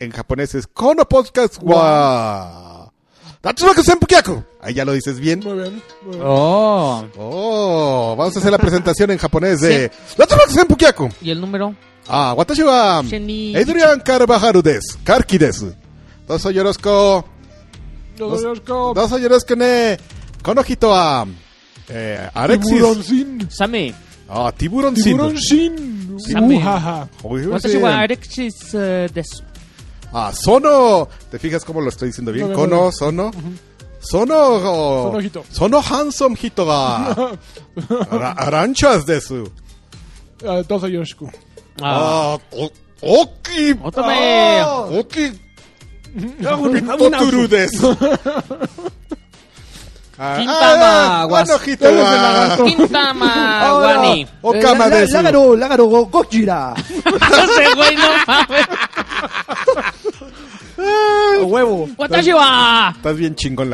en japonés es Kono Podcast wa. Ahí ya lo dices bien. Muy bien. muy bien. Oh. Oh, vamos a hacer la presentación en japonés de Senpukiaku. ¿Y el número? Ah, watashi wa Sheni- Adrian Carvajal desu. Karki desu. Los Yorko, Dozo yorosiko ne. Kono hito wa eh, Alexis. Tiburón sin. Same. Ah. Tiburón sin. Same. Watashi wa Alexis eh, desu. Ah, Sono. ¿Te fijas cómo lo estoy diciendo bien? No, no, Kono, no. Sono. Sono. oh, Sono hito. Sono handsome hito ga. Ara- Aranchas desu. Ah, Tozo Yoshku. Ah. Ah, o- oki. Otome. Ah, Oki. Toturu desu. Ah, Quintama, ah, guas-. Quintama, Wani. Okama eh, la- desu. Lágaro, lágaro, go- Gojira. Ese güey no mames. Huevo. Watashi wa Estás bien chingón.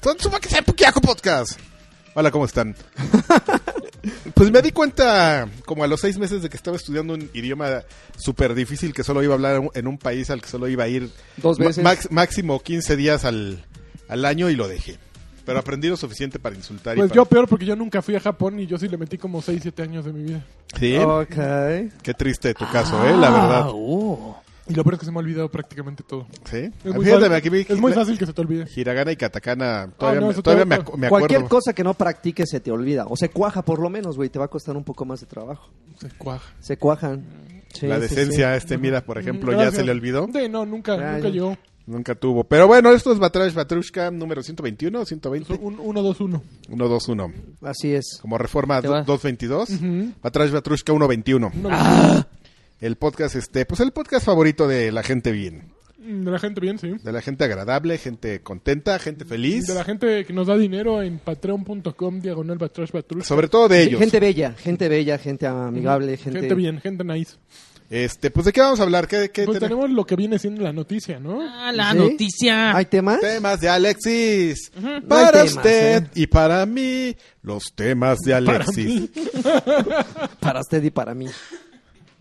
Tatsumaki Senpukiaku Podcast. Hola, ¿cómo están? pues me di cuenta, como a los seis meses de que estaba estudiando un idioma súper difícil que solo iba a hablar en un país al que solo iba a ir Dos veces. max- máximo 15 días al, al año y lo dejé. Pero aprendí lo suficiente para insultar. y Pues para- yo peor porque yo nunca fui a Japón y yo sí le metí como 6, 7 años de mi vida. Sí, Ok. qué triste tu caso, ¿eh? La verdad. Ah, uh. Y lo peor es que se me ha olvidado prácticamente todo. Sí. Es muy, Fíjate, fácil, aquí vi- es muy fácil que se te olvide. Hiragana y katakana. Todavía, no, me, eso todavía me, acu- me acuerdo. Cualquier cosa que no practiques se te olvida. O se cuaja por lo menos, güey. Te va a costar un poco más de trabajo. Se cuaja. Se cuajan. Sí, La sí, decencia, este, mira, por ejemplo, ya Gracias. se le olvidó. Sí, no, nunca, Ya, nunca ya. llegó. Nunca tuvo. Pero bueno, esto es Batrash Batrushka número 121, 120, Un 1, 2, 1. 121. sí. Así es. Como reforma Te va. 222. Batrash Batrushka 121. El podcast, este, pues el podcast favorito de la gente bien. De la gente bien, sí. De la gente agradable, gente contenta, gente feliz. De la gente que nos da dinero en patreon.com diagonal batrash batrush. Sobre todo de ellos. Gente bella, gente bella, gente amigable, gente... Gente bien, gente nice. Este, pues de qué vamos a hablar? ¿Qué, qué Pues tenemos? tenemos lo que viene siendo la noticia, ¿no? Ah, la ¿Sí? noticia. ¿Hay temas? Temas de Alexis. Para temas, usted ¿eh? y para mí, los temas de Alexis. Para usted y para mí.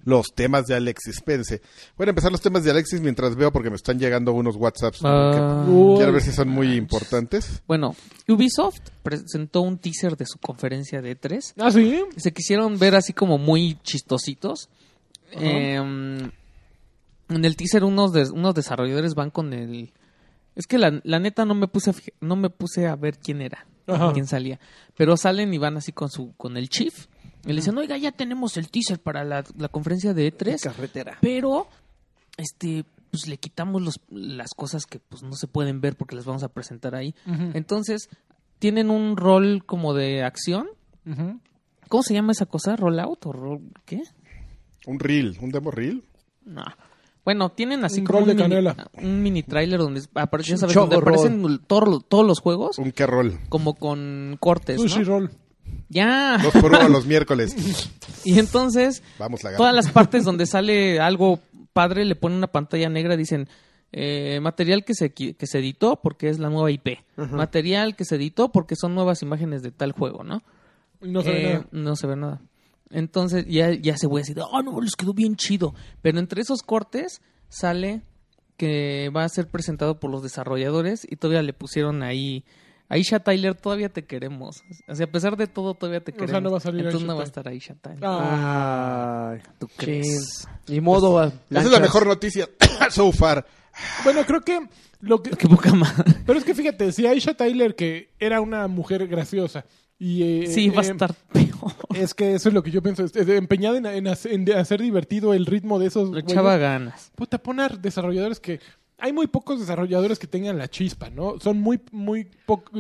Los temas de Alexis. Pense. Voy a empezar los temas de Alexis mientras veo porque me están llegando unos WhatsApps. Uy. quiero ver si son muy importantes. Bueno, Ubisoft presentó un teaser de su conferencia de E3. Ah, sí. Se quisieron ver así como muy chistositos. Eh, en el teaser unos, de- unos desarrolladores van con el... Es que la, la neta no me puse a no me puse a ver quién era, Ajá. quién salía. Pero salen y van así con su con el chief. Y le dicen, oiga, ya tenemos el teaser para la, la conferencia de E3. Carretera. Pero, este, pues le quitamos los, las cosas que pues no se pueden ver porque las vamos a presentar ahí. Entonces, tienen un rol como de acción. ¿Cómo se llama esa cosa? ¿Rollout o roll qué? Un reel, un demo reel. No. Bueno, tienen así Un como un de mini, canela. un mini trailer donde aparece, ya sabes, donde aparecen todo- todos los juegos Un qué rol. como con cortes, Sushi ¿no? roll. Ya. Dos por uno los miércoles. Y entonces, Vamos, la todas las partes donde sale algo padre le ponen una pantalla negra dicen eh, material que se que se editó porque es la nueva IP material que se editó porque son nuevas imágenes de tal juego no Y no se ve Eh, nada. no se ve nada entonces ya ya se voy a decir oh no les quedó bien chido pero entre esos cortes sale que va a ser presentado por los desarrolladores y todavía le pusieron ahí Aisha Tyler todavía te queremos o sea a pesar de todo todavía te O sea, queremos no va a salir entonces Aisha no va a estar Aisha Tyler Ah. Ay, ¿Tú crees? Ni modo. Esa es la mejor noticia so far. Bueno, creo que lo que... qué poca madre Pero es que fíjate, si Aisha Tyler, que era una mujer graciosa, y... eh, Sí, va a eh, estar peor. Es que eso es lo que yo pienso. empeñada en, en hacer, en hacer divertido el ritmo de esos... Le echaba ganas. Puta, pon a desarrolladores que... Hay muy pocos desarrolladores que tengan la chispa, ¿no? Son muy, muy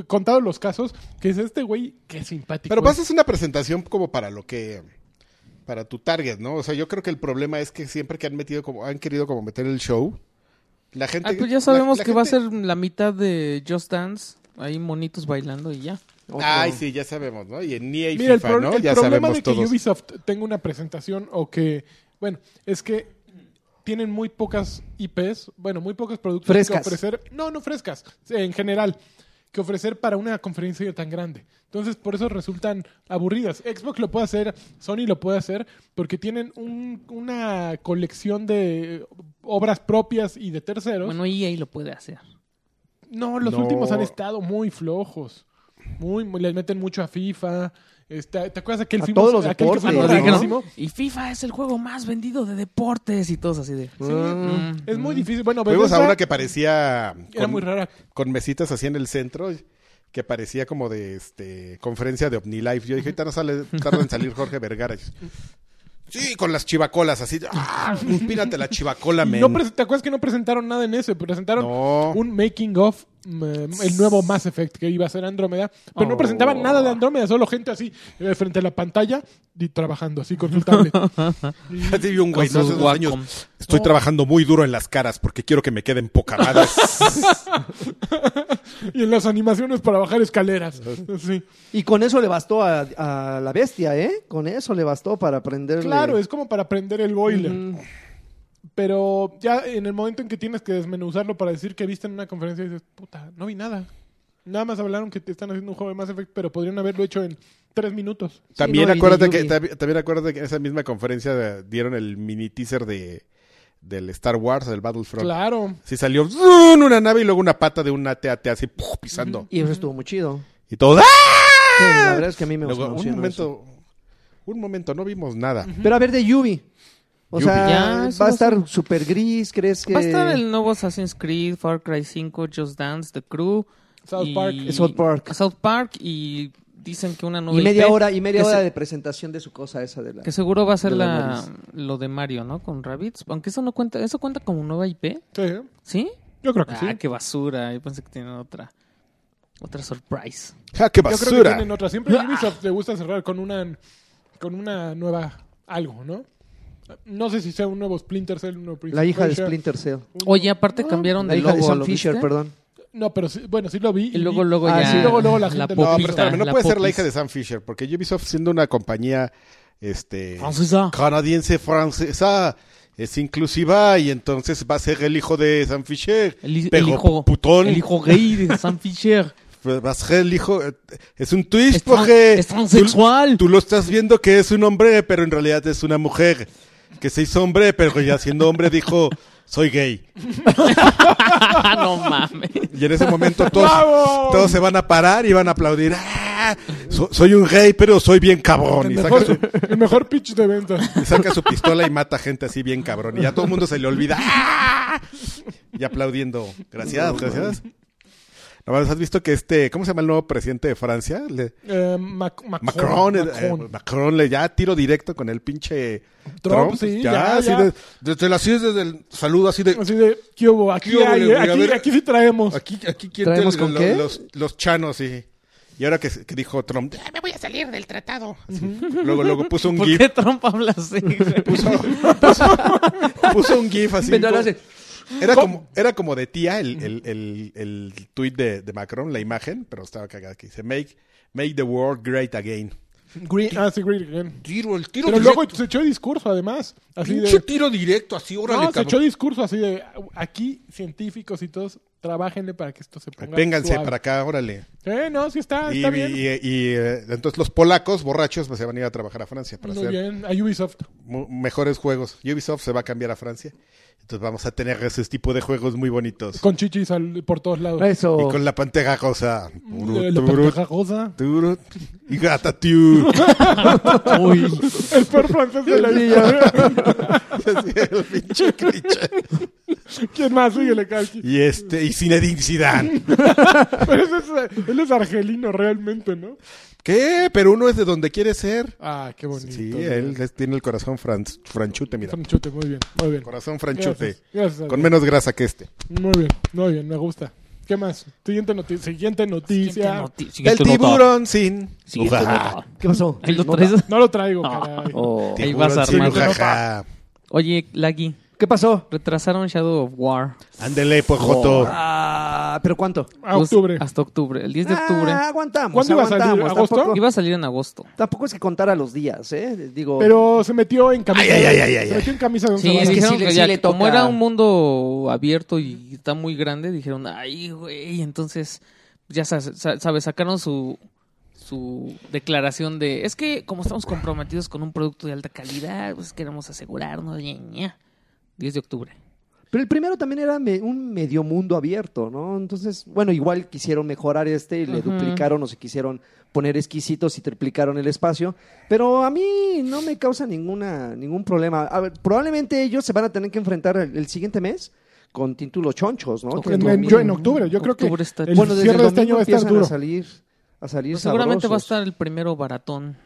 contados los casos que es este güey que simpático. Pero es. vas a hacer una presentación como para lo que para tu target, ¿no? O sea, yo creo que el problema es que siempre que han metido como han querido como meter el show, la gente Ah, pues ya sabemos la- la que va a ser la mitad de Just Dance. Ahí monitos bailando y ya. Otro. Ay, sí, ya sabemos, ¿no? Y en EA y Mira, el, FIFA, pro- ¿no? el Ya problema sabemos de que todos. Ubisoft tenga una presentación o que, bueno, es que tienen muy pocas IPs, bueno, muy pocos productos Frescas. que ofrecer. No, no frescas, en general. que ofrecer para una conferencia tan grande. Entonces, por eso resultan aburridas. Xbox lo puede hacer, Sony lo puede hacer, porque tienen un- una colección de obras propias y de terceros. Bueno, EA lo puede hacer. no, los No. últimos han estado muy flojos. Muy, muy- les meten mucho a FIFA. Está- ¿Te acuerdas aquel A film- todos los aquel que fue y FIFA es el juego más vendido de deportes y todos así de... Sí, Mm. es muy difícil. Bueno, Fuimos a una que parecía era con, muy rara. con mesitas así en el centro que parecía como de este conferencia de OmniLife. Yo dije, ahorita no sale, tarda en salir Jorge Vergara. Sí, con las chivacolas así. ¡Ah! Inspírate la chivacola, men. no ¿Te acuerdas que no presentaron nada en ese? Presentaron No. un making of, mm, el nuevo Mass Effect que iba a ser Andrómeda, pero no presentaban nada de Andrómeda, solo gente así eh, frente a la pantalla y trabajando así con su tablet. Y- Así vi un güey, no hace dos años. Estoy trabajando muy duro en las caras porque quiero que me queden pocamadas. y en las animaciones para bajar escaleras. Sí. Y con eso le bastó a, a la bestia, ¿eh? Con eso le bastó para aprenderle. Claro, es como para prender el boiler. Mm, Pero ya en el momento en que tienes que desmenuzarlo para decir que viste en una conferencia, dices, puta, no vi nada. Nada más hablaron que te están haciendo un juego de Mass Effect, pero podrían haberlo hecho en tres minutos. También no, acuérdate que también, también acuérdate que en esa misma conferencia dieron el mini teaser de del Star Wars, del Battlefront. Claro. Sí salió ¡zun! una nave y luego una pata de un AT-AT así ¡puf! pisando. Y eso estuvo muy chido. Y todo ¡ah! Sí, la verdad es que a mí me Luego, un momento, un momento, no vimos nada. Pero a ver, de Yubi. O sea, Ya, va a estar super gris, ¿crees que...? Va a estar el nuevo Assassin's Creed, Far Cry 5, Just Dance, The Crew. South y- Park. South Park. South Park y dicen que una nueva Y media IP, hora, y media que hora se- de presentación de su cosa esa de la... Que seguro va a ser de la la, lo de Mario, ¿no? Con Rabbids. Aunque eso no cuenta, eso cuenta como nueva IP, Sí, ¿sí? yo creo que Ah, sí. qué basura. Yo pensé que tenían otra. Otra surprise. ¡Ja, qué Yo creo que basura! tienen otra. Siempre a Ubisoft le gusta cerrar con una, con una nueva algo, ¿no? No sé si sea un nuevo Splinter Cell, un nuevo Prince La hija de Persia, Splinter Cell. un- Oye, aparte cambiaron La de hija de Sam ¿lo Fisher, viste? perdón. No, pero sí, bueno, sí lo vi. Y luego, luego Ah, ya. sí, luego, luego la gente- No, popita, pero espérame, no la puede ser la popis. hija de Sam Fisher, porque Ubisoft siendo una compañía este Francesa. canadiense francesa es inclusiva y entonces va a ser el hijo de Sam Fisher. El, hi- el pero hijo, putón, el hijo gay de Sam Fisher. pues va a ser el hijo eh, es un twist Es, tran- porque es transexual. Tú, tú lo estás viendo que es un hombre, pero en realidad es una mujer que se hizo hombre, pero ya siendo hombre dijo soy gay. no mames. Y en ese momento todos, ¡Bravo! todos se van a parar y van a aplaudir. ¡Ah! So- soy un gay, pero soy bien cabrón. Y el, saca, mejor, su, el mejor pitch de venta. y saca su pistola y mata gente así bien cabrón. Y ya todo el mundo se le olvida. ¡Ah! Y aplaudiendo. Gracias, gracias. ¿Has visto que este, ¿cómo se llama el nuevo presidente de Francia? Le- Eh, Mac- Macron. Macron, eh, Macron. eh, Macron le ya tiro directo con el pinche Trump, sí, ya, así ya. de- desde la así desde el saludo así de Así de, ¿qué hubo? Aquí, ¿Qué hubo, hay, eh? Aquí, aquí sí traemos. aquí aquí quién ¿Traemos te- con lo- qué? los los chanos sí. Y ahora que, que dijo Trump, "Ah, me voy a salir del tratado. Así. Luego luego puso un ¿Por gif, qué Trump habla así? puso, puso, puso un gif así. Vendrá, hace- Era como, era como de tía el, el, el, el tweet de, de Macron, la imagen, pero estaba cagada que dice make, make the world great again. Green- ah, sí, Green again. Tiro, el tiro Pero luego se echó discurso, además. Así Pinche de... tiro directo, así, órale, No, se echó discurso así de... Aquí, científicos y todos, trabajenle para que esto se ponga Vénganse suave. para acá, órale. Eh, no, sí está, y, está bien. y- y, eh, entonces los polacos borrachos pues, se van a ir a trabajar a Francia para Muy hacer bien, a Ubisoft. mejores juegos. Ubisoft se va a cambiar a Francia. Entonces vamos a tener ese tipo de juegos muy bonitos. Con chichis al- por todos lados. Eso. Y con la pantera rosa. Eh, la panteja rosa. Turut, y Gatatiu. Uy. El peor francés de la historia. El pinche cliché. ¿Quién más? Síguele, Calqui. y este, y Zinedine Zidane. Pero ese es, él es argelino realmente, ¿no? ¿Qué? Pero uno es de donde quiere ser. Ah, qué bonito. Sí, él es- tiene el corazón fran- franchute, mira. Franchute, muy bien, muy bien. Corazón franchute. Gracias, gracias a Con Dios. menos grasa que este. Muy bien, muy bien, me gusta. ¿Qué más? Siguiente, noti- siguiente noticia. El tiburón sin. Siguiente Ujaja. nota. ¿Qué pasó? Ahí lo traes. No lo traigo, caray. Oh. Ahí vas Tiburón sin armando. ujaja. Oye, Laggy, ¿Qué pasó? retrasaron Shadow of War. Ándele, pues, Joto. Ah, ¿pero cuánto? A Pues, octubre. Hasta octubre. El 10 de octubre. Ah, aguantamos. ¿Cuándo iba a salir? aguantamos. ¿Agosto? Tampoco, Iba a salir en agosto. tampoco es que contara los días, ¿eh? Digo. Pero se metió en camisa. Ay, ay, ay, ay, se metió en camisa de once Sí, es varas. que dijeron sí le- que sí ya, le como toca. era un mundo abierto y está muy grande, dijeron, ay, güey, entonces ya sabes, sa- sabes, sacaron su su declaración de es que como estamos comprometidos con un producto de alta calidad, pues queremos asegurarnos, ña, ña". 10 de octubre. Pero el primero también era me- un medio mundo abierto, ¿no? Entonces, bueno, igual quisieron mejorar este, y le duplicaron o se quisieron poner exquisitos y triplicaron el espacio, pero a mí no me causa ninguna ningún problema. A ver, probablemente ellos se van a tener que enfrentar el, el siguiente mes con títulos chonchos, ¿no? En, en- yo en octubre, yo creo que está- el bueno, desde el cierre de este año va a estar empiezan duro. a salir a salir Pues seguramente va a estar el primero baratón.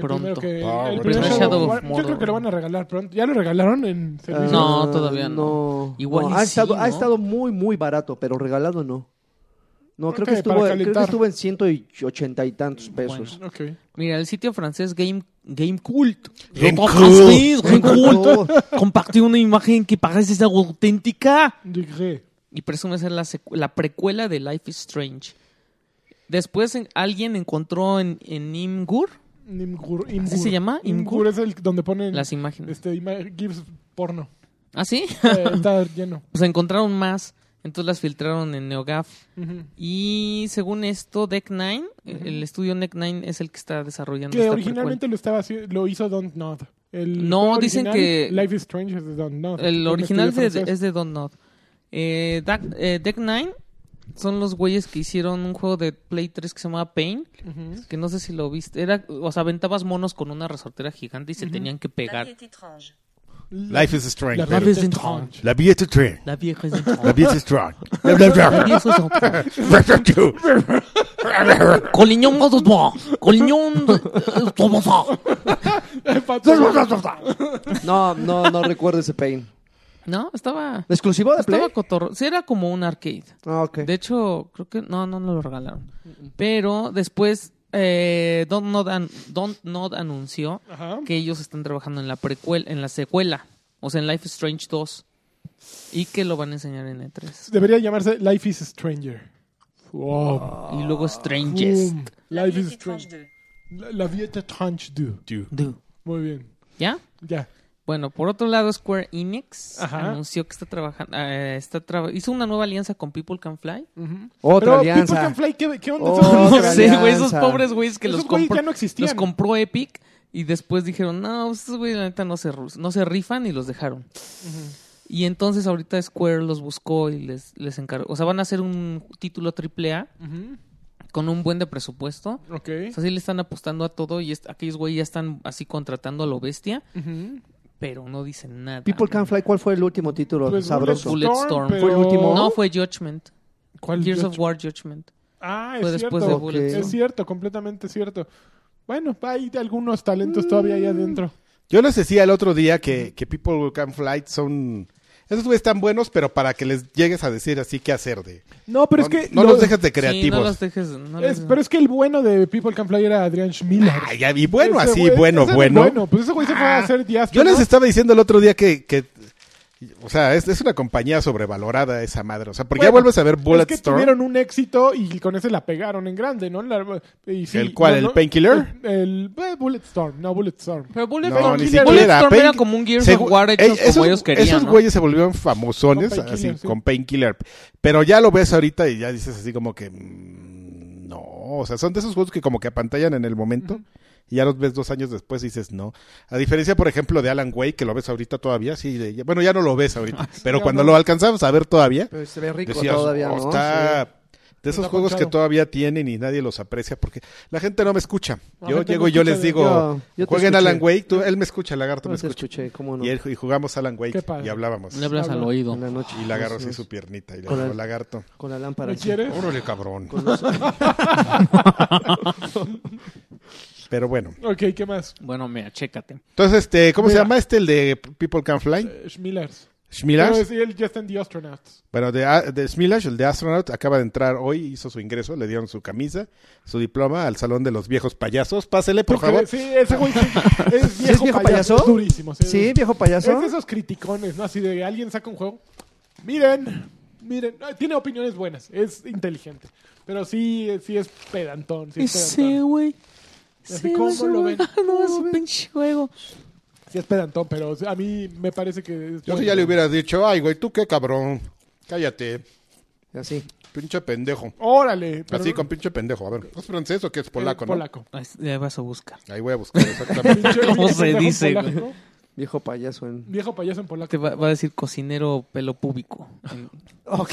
Pronto. que- Ah, el bueno. primer Shadow Shadow of of War, Yo creo que lo van a regalar pronto. ¿Ya lo regalaron en servicio? No, todavía no. no. Igual No, y ha, estado, ha estado muy, muy barato, pero regalado no. No, creo que, estuvo, creo que estuvo en ciento y ochenta y tantos pesos. Mira, el sitio francés Game, Game Cult. Game Cult. Game Cult. Compartió una imagen que parece ser auténtica. Degré. Y presume ser la, la precuela de Life is Strange. Después en- alguien encontró en, en Imgur Imgur, Imgur. se llama? Imgur es el donde ponen las imágenes. este, ima- GIFs porno. ¿Ah, sí? Eh, está lleno. pues encontraron más. Entonces las filtraron en NeoGAF. Y según esto, Deck 9, el estudio Deck 9 es el que está desarrollando Que esta originalmente lo estaba lo hizo Don't Nod. El No, dicen que- Life is Strange es de Don't Nod. El original de- es de Don't Nod. Eh, Deck, eh, Deck 9 son los güeyes que hicieron un juego de Play 3 que se llamaba Pain. Que no sé si lo viste. Era, o sea, aventabas monos con una resortera gigante y se tenían que La pegar. vie est étrange. Life is strange. La pero- vida es es étrange. étrange. La vie est étrange. La vieja es La vie est étrange. La vieja es Collignon de toi. Collignon de toi. No, no, no recuerdo ese pain. No, estaba... ¿Exclusivo de Play? Estaba cotorro. Sí, era como un arcade. Ah, ok. De hecho, creo que no, no, no lo regalaron. Pero después, eh, Don't, Nod an- Don't Nod anunció Ajá. que ellos están trabajando en la precuela, en la secuela, o sea, en Life is Strange 2, y que lo van a enseñar en E E3. Debería llamarse Life is Stranger. Wow. Y luego Strangest. Boom. Life is Strange. 2. La, la vie est étrange 2. Dude. Muy bien. ¿Ya? Ya. Bueno, por otro lado, Square Enix Ajá. anunció que está trabajando, eh, está traba- hizo una nueva alianza con People Can Fly. Ujú. Otra Pero alianza. People Can Fly, ¿qué, qué onda? Oh, No que- sé, güey, esos pobres güeyes que Esos los compró, ya no existían. los compró Epic y después dijeron, no, pues, estos güeyes la neta no se, no se rifan y los dejaron. Y entonces ahorita Square los buscó y les, les encargó. O sea, van a hacer un título AAA Ujú. con un buen de presupuesto. Ok. O sea, sí le están apostando a todo y aquellos güeyes ya están así contratando a lo bestia, Ujú. Pero no dicen nada. People Can Fly, ¿cuál fue el último título Pues sabroso? Bulletstorm. pero- ¿Fue el último? No, fue Judgment. ¿Cuál Gears of Judgment? War Judgment. Ah, es Fue cierto. después de. Es cierto, completamente cierto. Bueno, hay algunos talentos todavía ahí adentro. Yo les decía el otro día que, que People Can Fly son... Esos güeyes están buenos, pero para que les llegues a decir así qué hacer de... No, pero no, es que... no lo- los dejes de Sí, creativos. no los dejes. no es- les- pero es que el bueno de People Can Fly era Adrian Schmiller. Ah, ya vi, bueno, Ese así, güey- bueno, bueno. bueno. Pues ese güey se fue a Ah, hacer Diastro. Yo les ¿no? estaba diciendo el otro día que... que o sea, es, es una compañía sobrevalorada esa madre. O sea, porque ya vuelves a ver Es que Bulletstorm. tuvieron un éxito y con ese la pegaron en grande, ¿no? La- y sí, ¿El cuál, el Painkiller? El, el- eh, Bulletstorm, no Bulletstorm. Pero No, Bulletstorm, ni siquiera. Bulletstorm era Pain- como un Gears Segu- of War hecho eh, como esos, ellos querían, Esos ¿no? güeyes se volvieron famosones Con así sí. con Painkiller. Pero ya lo ves ahorita y ya dices así como que... mm, no, o sea, son de esos juegos que como que apantallan en el momento. Y ya los ves dos años después y dices no. A diferencia, por ejemplo, de Alan Wake, que lo ves ahorita todavía, sí, de- bueno, ya no lo ves ahorita. pero ya cuando no. lo alcanzamos a ver todavía, Pero se ve rico decías, todavía, "Oh, ¿no? está... De esos juegos que todavía tienen y nadie los aprecia porque la gente no me escucha. La Yo llego y yo les digo, Yo- yo jueguen escuché. Alan Wake, tú, él me escucha, el lagarto No me escucha. escuché, ¿cómo no? Y, él- y jugamos Alan Qué Wake padre. y hablábamos. Le hablas al oído. En la noche. Y le agarro Así su piernita y le digo, lagarto. Con la lámpara. ¿Me quieres? Órale, cabrón. Con los- Pero bueno. Ok, ¿qué más? Bueno, mira, chécate. Entonces, este, ¿cómo se llama este, el de People Can Fly? Eh, Schmillers. Schmillers. Pero él ya está en The Astronauts. Bueno, de, a- de Smilash, el de Astronaut, acaba de entrar hoy, hizo su ingreso, le dieron su camisa, su diploma al Salón de los Viejos Payasos. Pásele, por ¿Tú favor. Sí, ese güey sí, es viejo, viejo payaso. payaso? es durísimo. Sí, Sí, viejo payaso. Es de esos criticones, ¿no? Así de alguien saca un juego. Miren, miren. Ah, Tiene opiniones buenas. Es inteligente. Pero sí, sí es pedantón. Sí es pedantón. güey. Así, Ese ¿cómo güey, lo ven? No, es un pinche juego. Sí es pedantón, pero a mí me parece que es Yo bueno. sí ya le hubiera dicho, ay, güey, tú qué cabrón. Cállate. Así. Pinche pendejo. Órale. pero Así, no- con pinche pendejo. A ver, ¿es francés o qué es polaco, eh, no? Polaco. Ahí vas a buscar. Ahí voy a buscar exactamente. ¿Cómo se dice, polaco. Viejo payaso en... Viejo payaso en polaco. Te va, va a decir cocinero pelo púbico. Ok.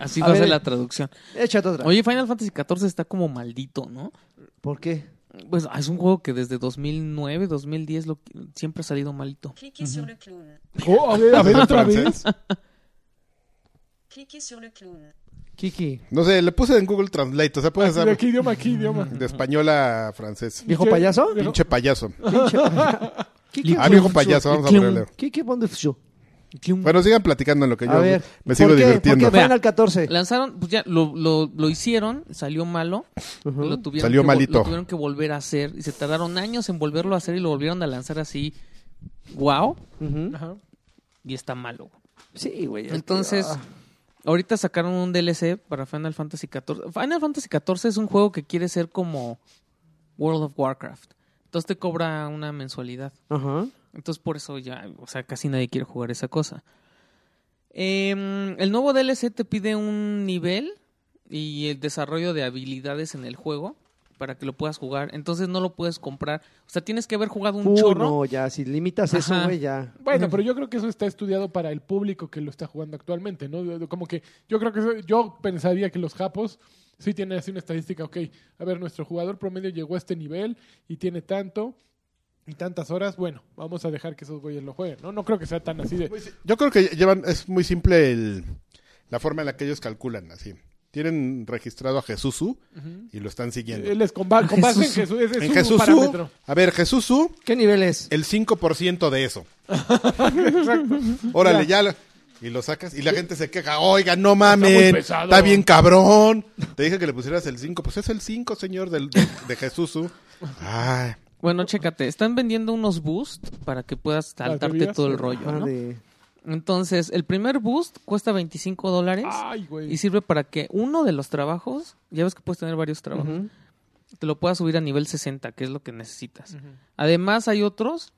Así A va a ser la traducción. Échate otra. Oye, Final Fantasy XIV está como maldito, ¿no? ¿Por qué? Pues es un juego que desde 2009, 2010 lo, siempre ha salido malito. Cliquez sur le clown. Oh, a ver, a ver otra vez. Cliquez sur le clown. Kiki. No sé, le puse en Google Translate. O sea, puedes ¿De hacer qué idioma? ¿Qué idioma? de español a francés. ¿Viejo payaso? Pinche payaso. Pinche Kiki. Ah, viejo payaso, vamos a ponerle. Kiki Bondefshow. Bueno, sigan platicando en lo que yo A ver. me sigo ¿por qué? divirtiendo. ¿Por qué. Final 14? Lanzaron, pues ya lo, lo, lo hicieron, salió malo, lo tuvieron Salió que, malito. Lo tuvieron que volver a hacer y se tardaron años en volverlo a hacer y lo volvieron a lanzar así. Wow. Ajá. y está malo. Sí, güey. que- Entonces, ah. ahorita sacaron un DLC para Final Fantasy XIV. Final Fantasy XIV es un juego que quiere ser como World of Warcraft. Entonces te cobra una mensualidad. Ajá. Entonces por eso ya, o sea, casi nadie quiere jugar esa cosa. Em, el nuevo DLC te pide un nivel y el desarrollo de habilidades en el juego para que lo puedas jugar. Entonces no lo puedes comprar. O sea, tienes que haber jugado un Uy, chorro. no, ya, si limitas eso, Ajá. güey, ya. Bueno, pero yo creo que eso está estudiado para el público que lo está jugando actualmente, ¿no? Como que yo creo que eso- yo pensaría que los japos sí tienen así una estadística, ok, a ver, nuestro jugador promedio llegó a este nivel y tiene tanto y tantas horas, bueno, vamos a dejar que esos güeyes lo jueguen, ¿no? No creo que sea tan así de... Yo creo que llevan, es muy simple el- la forma en la que ellos calculan, así. Tienen registrado a Jesusu y lo están siguiendo. Él es con, ba- con base en Jesús. Jesús, es En su Jesusu, parámetro. a ver, Jesusu, ¿Qué nivel es? el 5% de eso. Exacto. Órale, ya. lo- y lo sacas y la gente se queja, oiga, no pesado. está bien cabrón. Te dije que le pusieras el 5, pues es el 5, señor, del, de, de Jesusu. Ay, Bueno, chécate, están vendiendo unos boosts para que puedas saltarte todo el rollo, ¿no? de- Entonces, el primer boost cuesta 25 dólares Ay, güey. y sirve para que uno de los trabajos, ya ves que puedes tener varios trabajos, te lo puedas subir a nivel 60, que es lo que necesitas. Además, hay otros,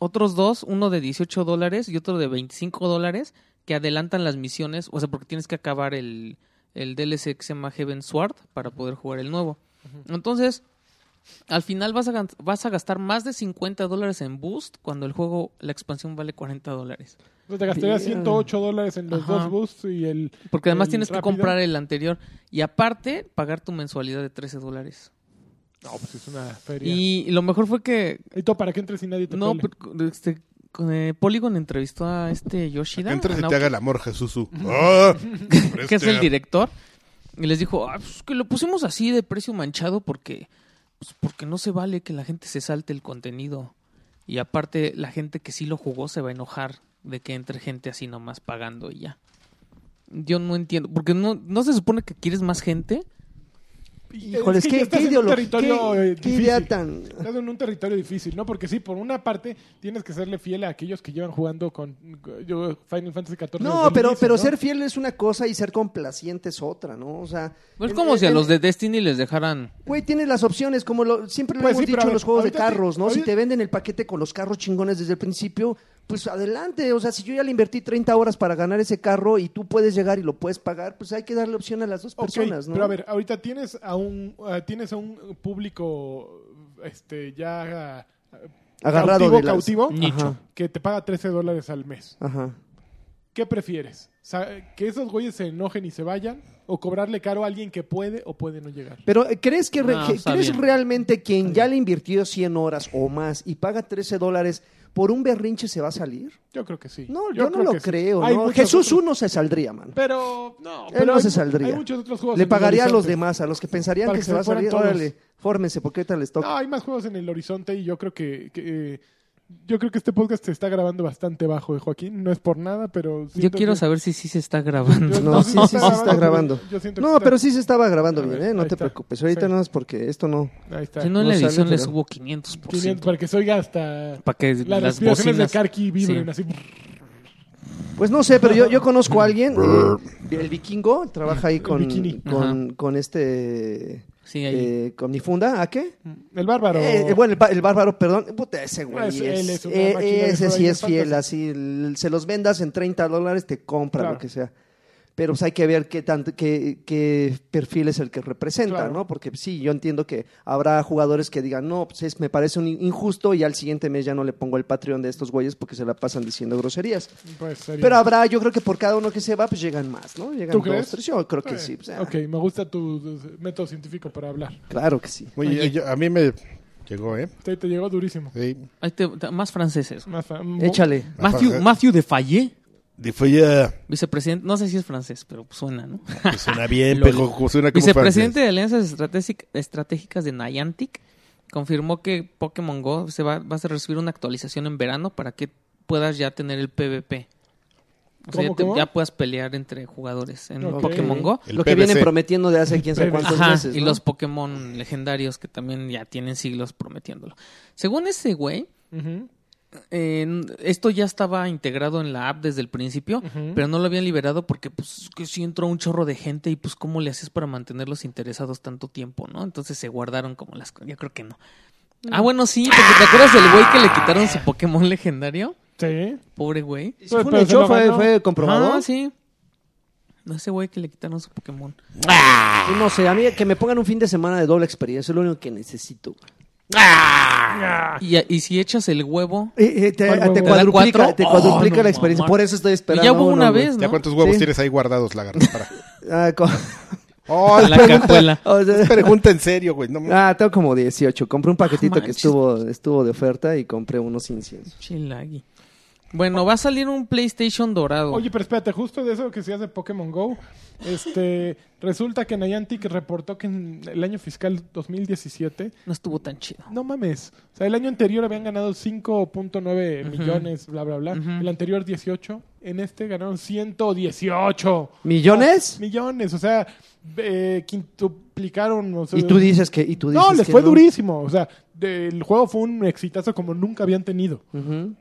otros dos, uno de 18 dólares y otro de 25 dólares, que adelantan las misiones, o sea, porque tienes que acabar el, el DLC que se llama Heaven Sword para poder jugar el nuevo. Entonces, al final vas a, gan- vas a gastar más de 50 dólares en boost cuando el juego, la expansión vale 40 dólares. Entonces te gastarías Bien. 108 dólares en los Ajá. dos boosts y el... Porque además el tienes que comprar el anterior y aparte pagar tu mensualidad de 13 dólares. No, pues es una feria. Y lo mejor fue que ¿Y todo para que entres y nadie te no, pero, este, con, eh, Polygon entrevistó a este Yoshida, entres y te haga el amor, Jesusu. Ah, que es el este, director, y les dijo, ah, pues, que lo pusimos así de precio manchado porque, pues, porque no se vale que la gente se salte el contenido. Y aparte, la gente que sí lo jugó se va a enojar de que entre gente así nomás pagando y ya. Yo no entiendo, porque no, no se supone que quieres más gente. Híjoles, Es que qué, estás qué en un ideología, territorio, qué, qué difícil. idea tan... Estás en un territorio difícil, ¿no? Porque sí, por una parte tienes que serle fiel a aquellos que llevan jugando con yo, Final Fantasy XIV. No, pero, inicio, pero ¿no? ser fiel es una cosa y ser complaciente es otra, ¿no? O sea... Pues en- como en- si a los de Destiny les dejaran... Güey, tienes las opciones, como lo, siempre lo Pues hemos sí, dicho en los juegos de te- carros, ¿no? Si te venden el paquete con los carros chingones desde el principio, pues adelante. O sea, si yo ya le invertí 30 horas para ganar ese carro y tú puedes llegar y lo puedes pagar, pues hay que darle opción a las dos personas, ¿no? Pero a ver, ahorita tienes a un tienes a un público este ya ah, Agarrado cautivo, de las- cautivo Nicho. que te paga 13 dólares al mes. Ajá. ¿Qué prefieres? ¿Que esos güeyes se enojen y se vayan? ¿O cobrarle caro a alguien que puede o puede no llegar? Pero eh, ¿crees que, re- No, ¿crees bien. realmente quien ya le invirtió 100 horas o más y paga 13 dólares por un berrinche se va a salir? Yo creo que sí. No, yo, no creo lo sí. creo. ¿no? Jesús otros- uno se saldría, man. Pero no, Él pero no hay se saldría. Hay muchos otros juegos. Le pagaría a los demás, a los que pensarían que que se se va a salir. todos. Órale, fórmense, porque ahorita les toca. No, hay más juegos en el horizonte y yo creo que, que, eh, yo creo que este podcast se está grabando bastante bajo, de Joaquín. No es por nada, pero Yo quiero que- saber si sí se está grabando. Yo- No, sí, sí, sí se está grabando. yo No, está- pero sí se estaba grabando bien, ¿eh? No te está. preocupes. Ahorita Sí. no es porque esto no. Ahí está. Si no, en la No sale, edición le subo 500%. 500, para que se oiga hasta Para que las las de. Karki vibren Sí. así. Pues no sé, pero yo, yo conozco a alguien, eh, el vikingo, trabaja ahí con, bikini. con, con este. Sí, ahí. eh, con mi funda, ¿a qué? El bárbaro. Eh, eh, bueno, el, ba- el bárbaro, perdón. Puta, ese güey. Pues, es, él es una eh, ese sí es fiel, así. el- se los vendas en 30 dólares, te compra Claro. lo que sea. Pero pues hay que ver qué, tanto, qué, qué perfil es el que representa, Claro. ¿no? Porque sí, yo entiendo que habrá jugadores que digan, no, pues es- me parece un injusto y al siguiente mes ya no le pongo el Patreon de estos güeyes porque se la pasan diciendo groserías. Pues Pero habrá, yo creo que por cada uno que se va, pues llegan más, ¿no? Llegan ¿Tú dos, crees? tres. Yo creo que Eh, sí. pues, ah, Ok, me gusta tu método científico para hablar. Claro que sí. Oye, Oye. yo- a mí me llegó, ¿eh? Te, te llegó durísimo. Sí. Ahí te- te- más franceses. Más Échale. Matthew, Ajá. Matthew de Fallé, fue ya. vicepresidente, no sé si es francés, pero pues suena, ¿no? que Suena bien, pero suena como Vicepresidente de Alianzas Estratégic- Estratégicas de Niantic confirmó que Pokémon Go se va, vas a recibir una actualización en verano para que puedas ya tener el PvP. O sea, ¿Cómo, ya, te- cómo? ya puedas pelear entre jugadores en Ok. Pokémon Go. El Lo que PVC. vienen prometiendo de hace quién sabe cuántos Ajá, meses. y los Pokémon legendarios que también ya tienen siglos prometiéndolo. Según ese güey, eh, esto ya estaba integrado en la app desde el principio, pero no lo habían liberado porque pues que sí entró un chorro de gente y pues cómo le haces para mantenerlos interesados tanto tiempo, ¿no? Entonces se guardaron como las cosas. Yo creo que no. Ah, bueno, sí, porque ¿te acuerdas del güey que le quitaron su Pokémon legendario? Sí. Pobre güey. ¿Sí fue un hecho? lo ¿Fue, comprobado? Ah, sí. No, ese güey que le quitaron su Pokémon. No sé, a mí que me pongan un fin de semana de doble experiencia es lo único que necesito. güey. Y, y si echas el huevo... Eh, eh, te, ¿Cuál te huevo? cuadruplica, Oh, no, la experiencia. Por eso estoy esperando. ya hubo una vez, ¿Ya cuántos huevos Sí. tienes ahí guardados, lagarto? Para. Ah, Oh, La pregunta, cajuela. o sea, pregunta en serio, güey. No, ah, tengo como 18. Compré un paquetito que estuvo, estuvo de oferta y compré unos inciensos. Chilagui. Bueno, va a salir un PlayStation dorado. Oye, pero espérate, justo de eso que se hace Pokémon Go, este, resulta que Niantic reportó que en el año fiscal 2017, no estuvo tan chido. no mames, o sea, el año anterior habían ganado 5.9 Ujú. millones, bla, bla, bla, el anterior 18, en este ganaron 118 ¿Millones? millones, o sea, eh, quintuplicaron. O sea, Y tú dices que. Y tú dices no, les que fue durísimo, o sea, de- el juego fue un exitazo como nunca habían tenido.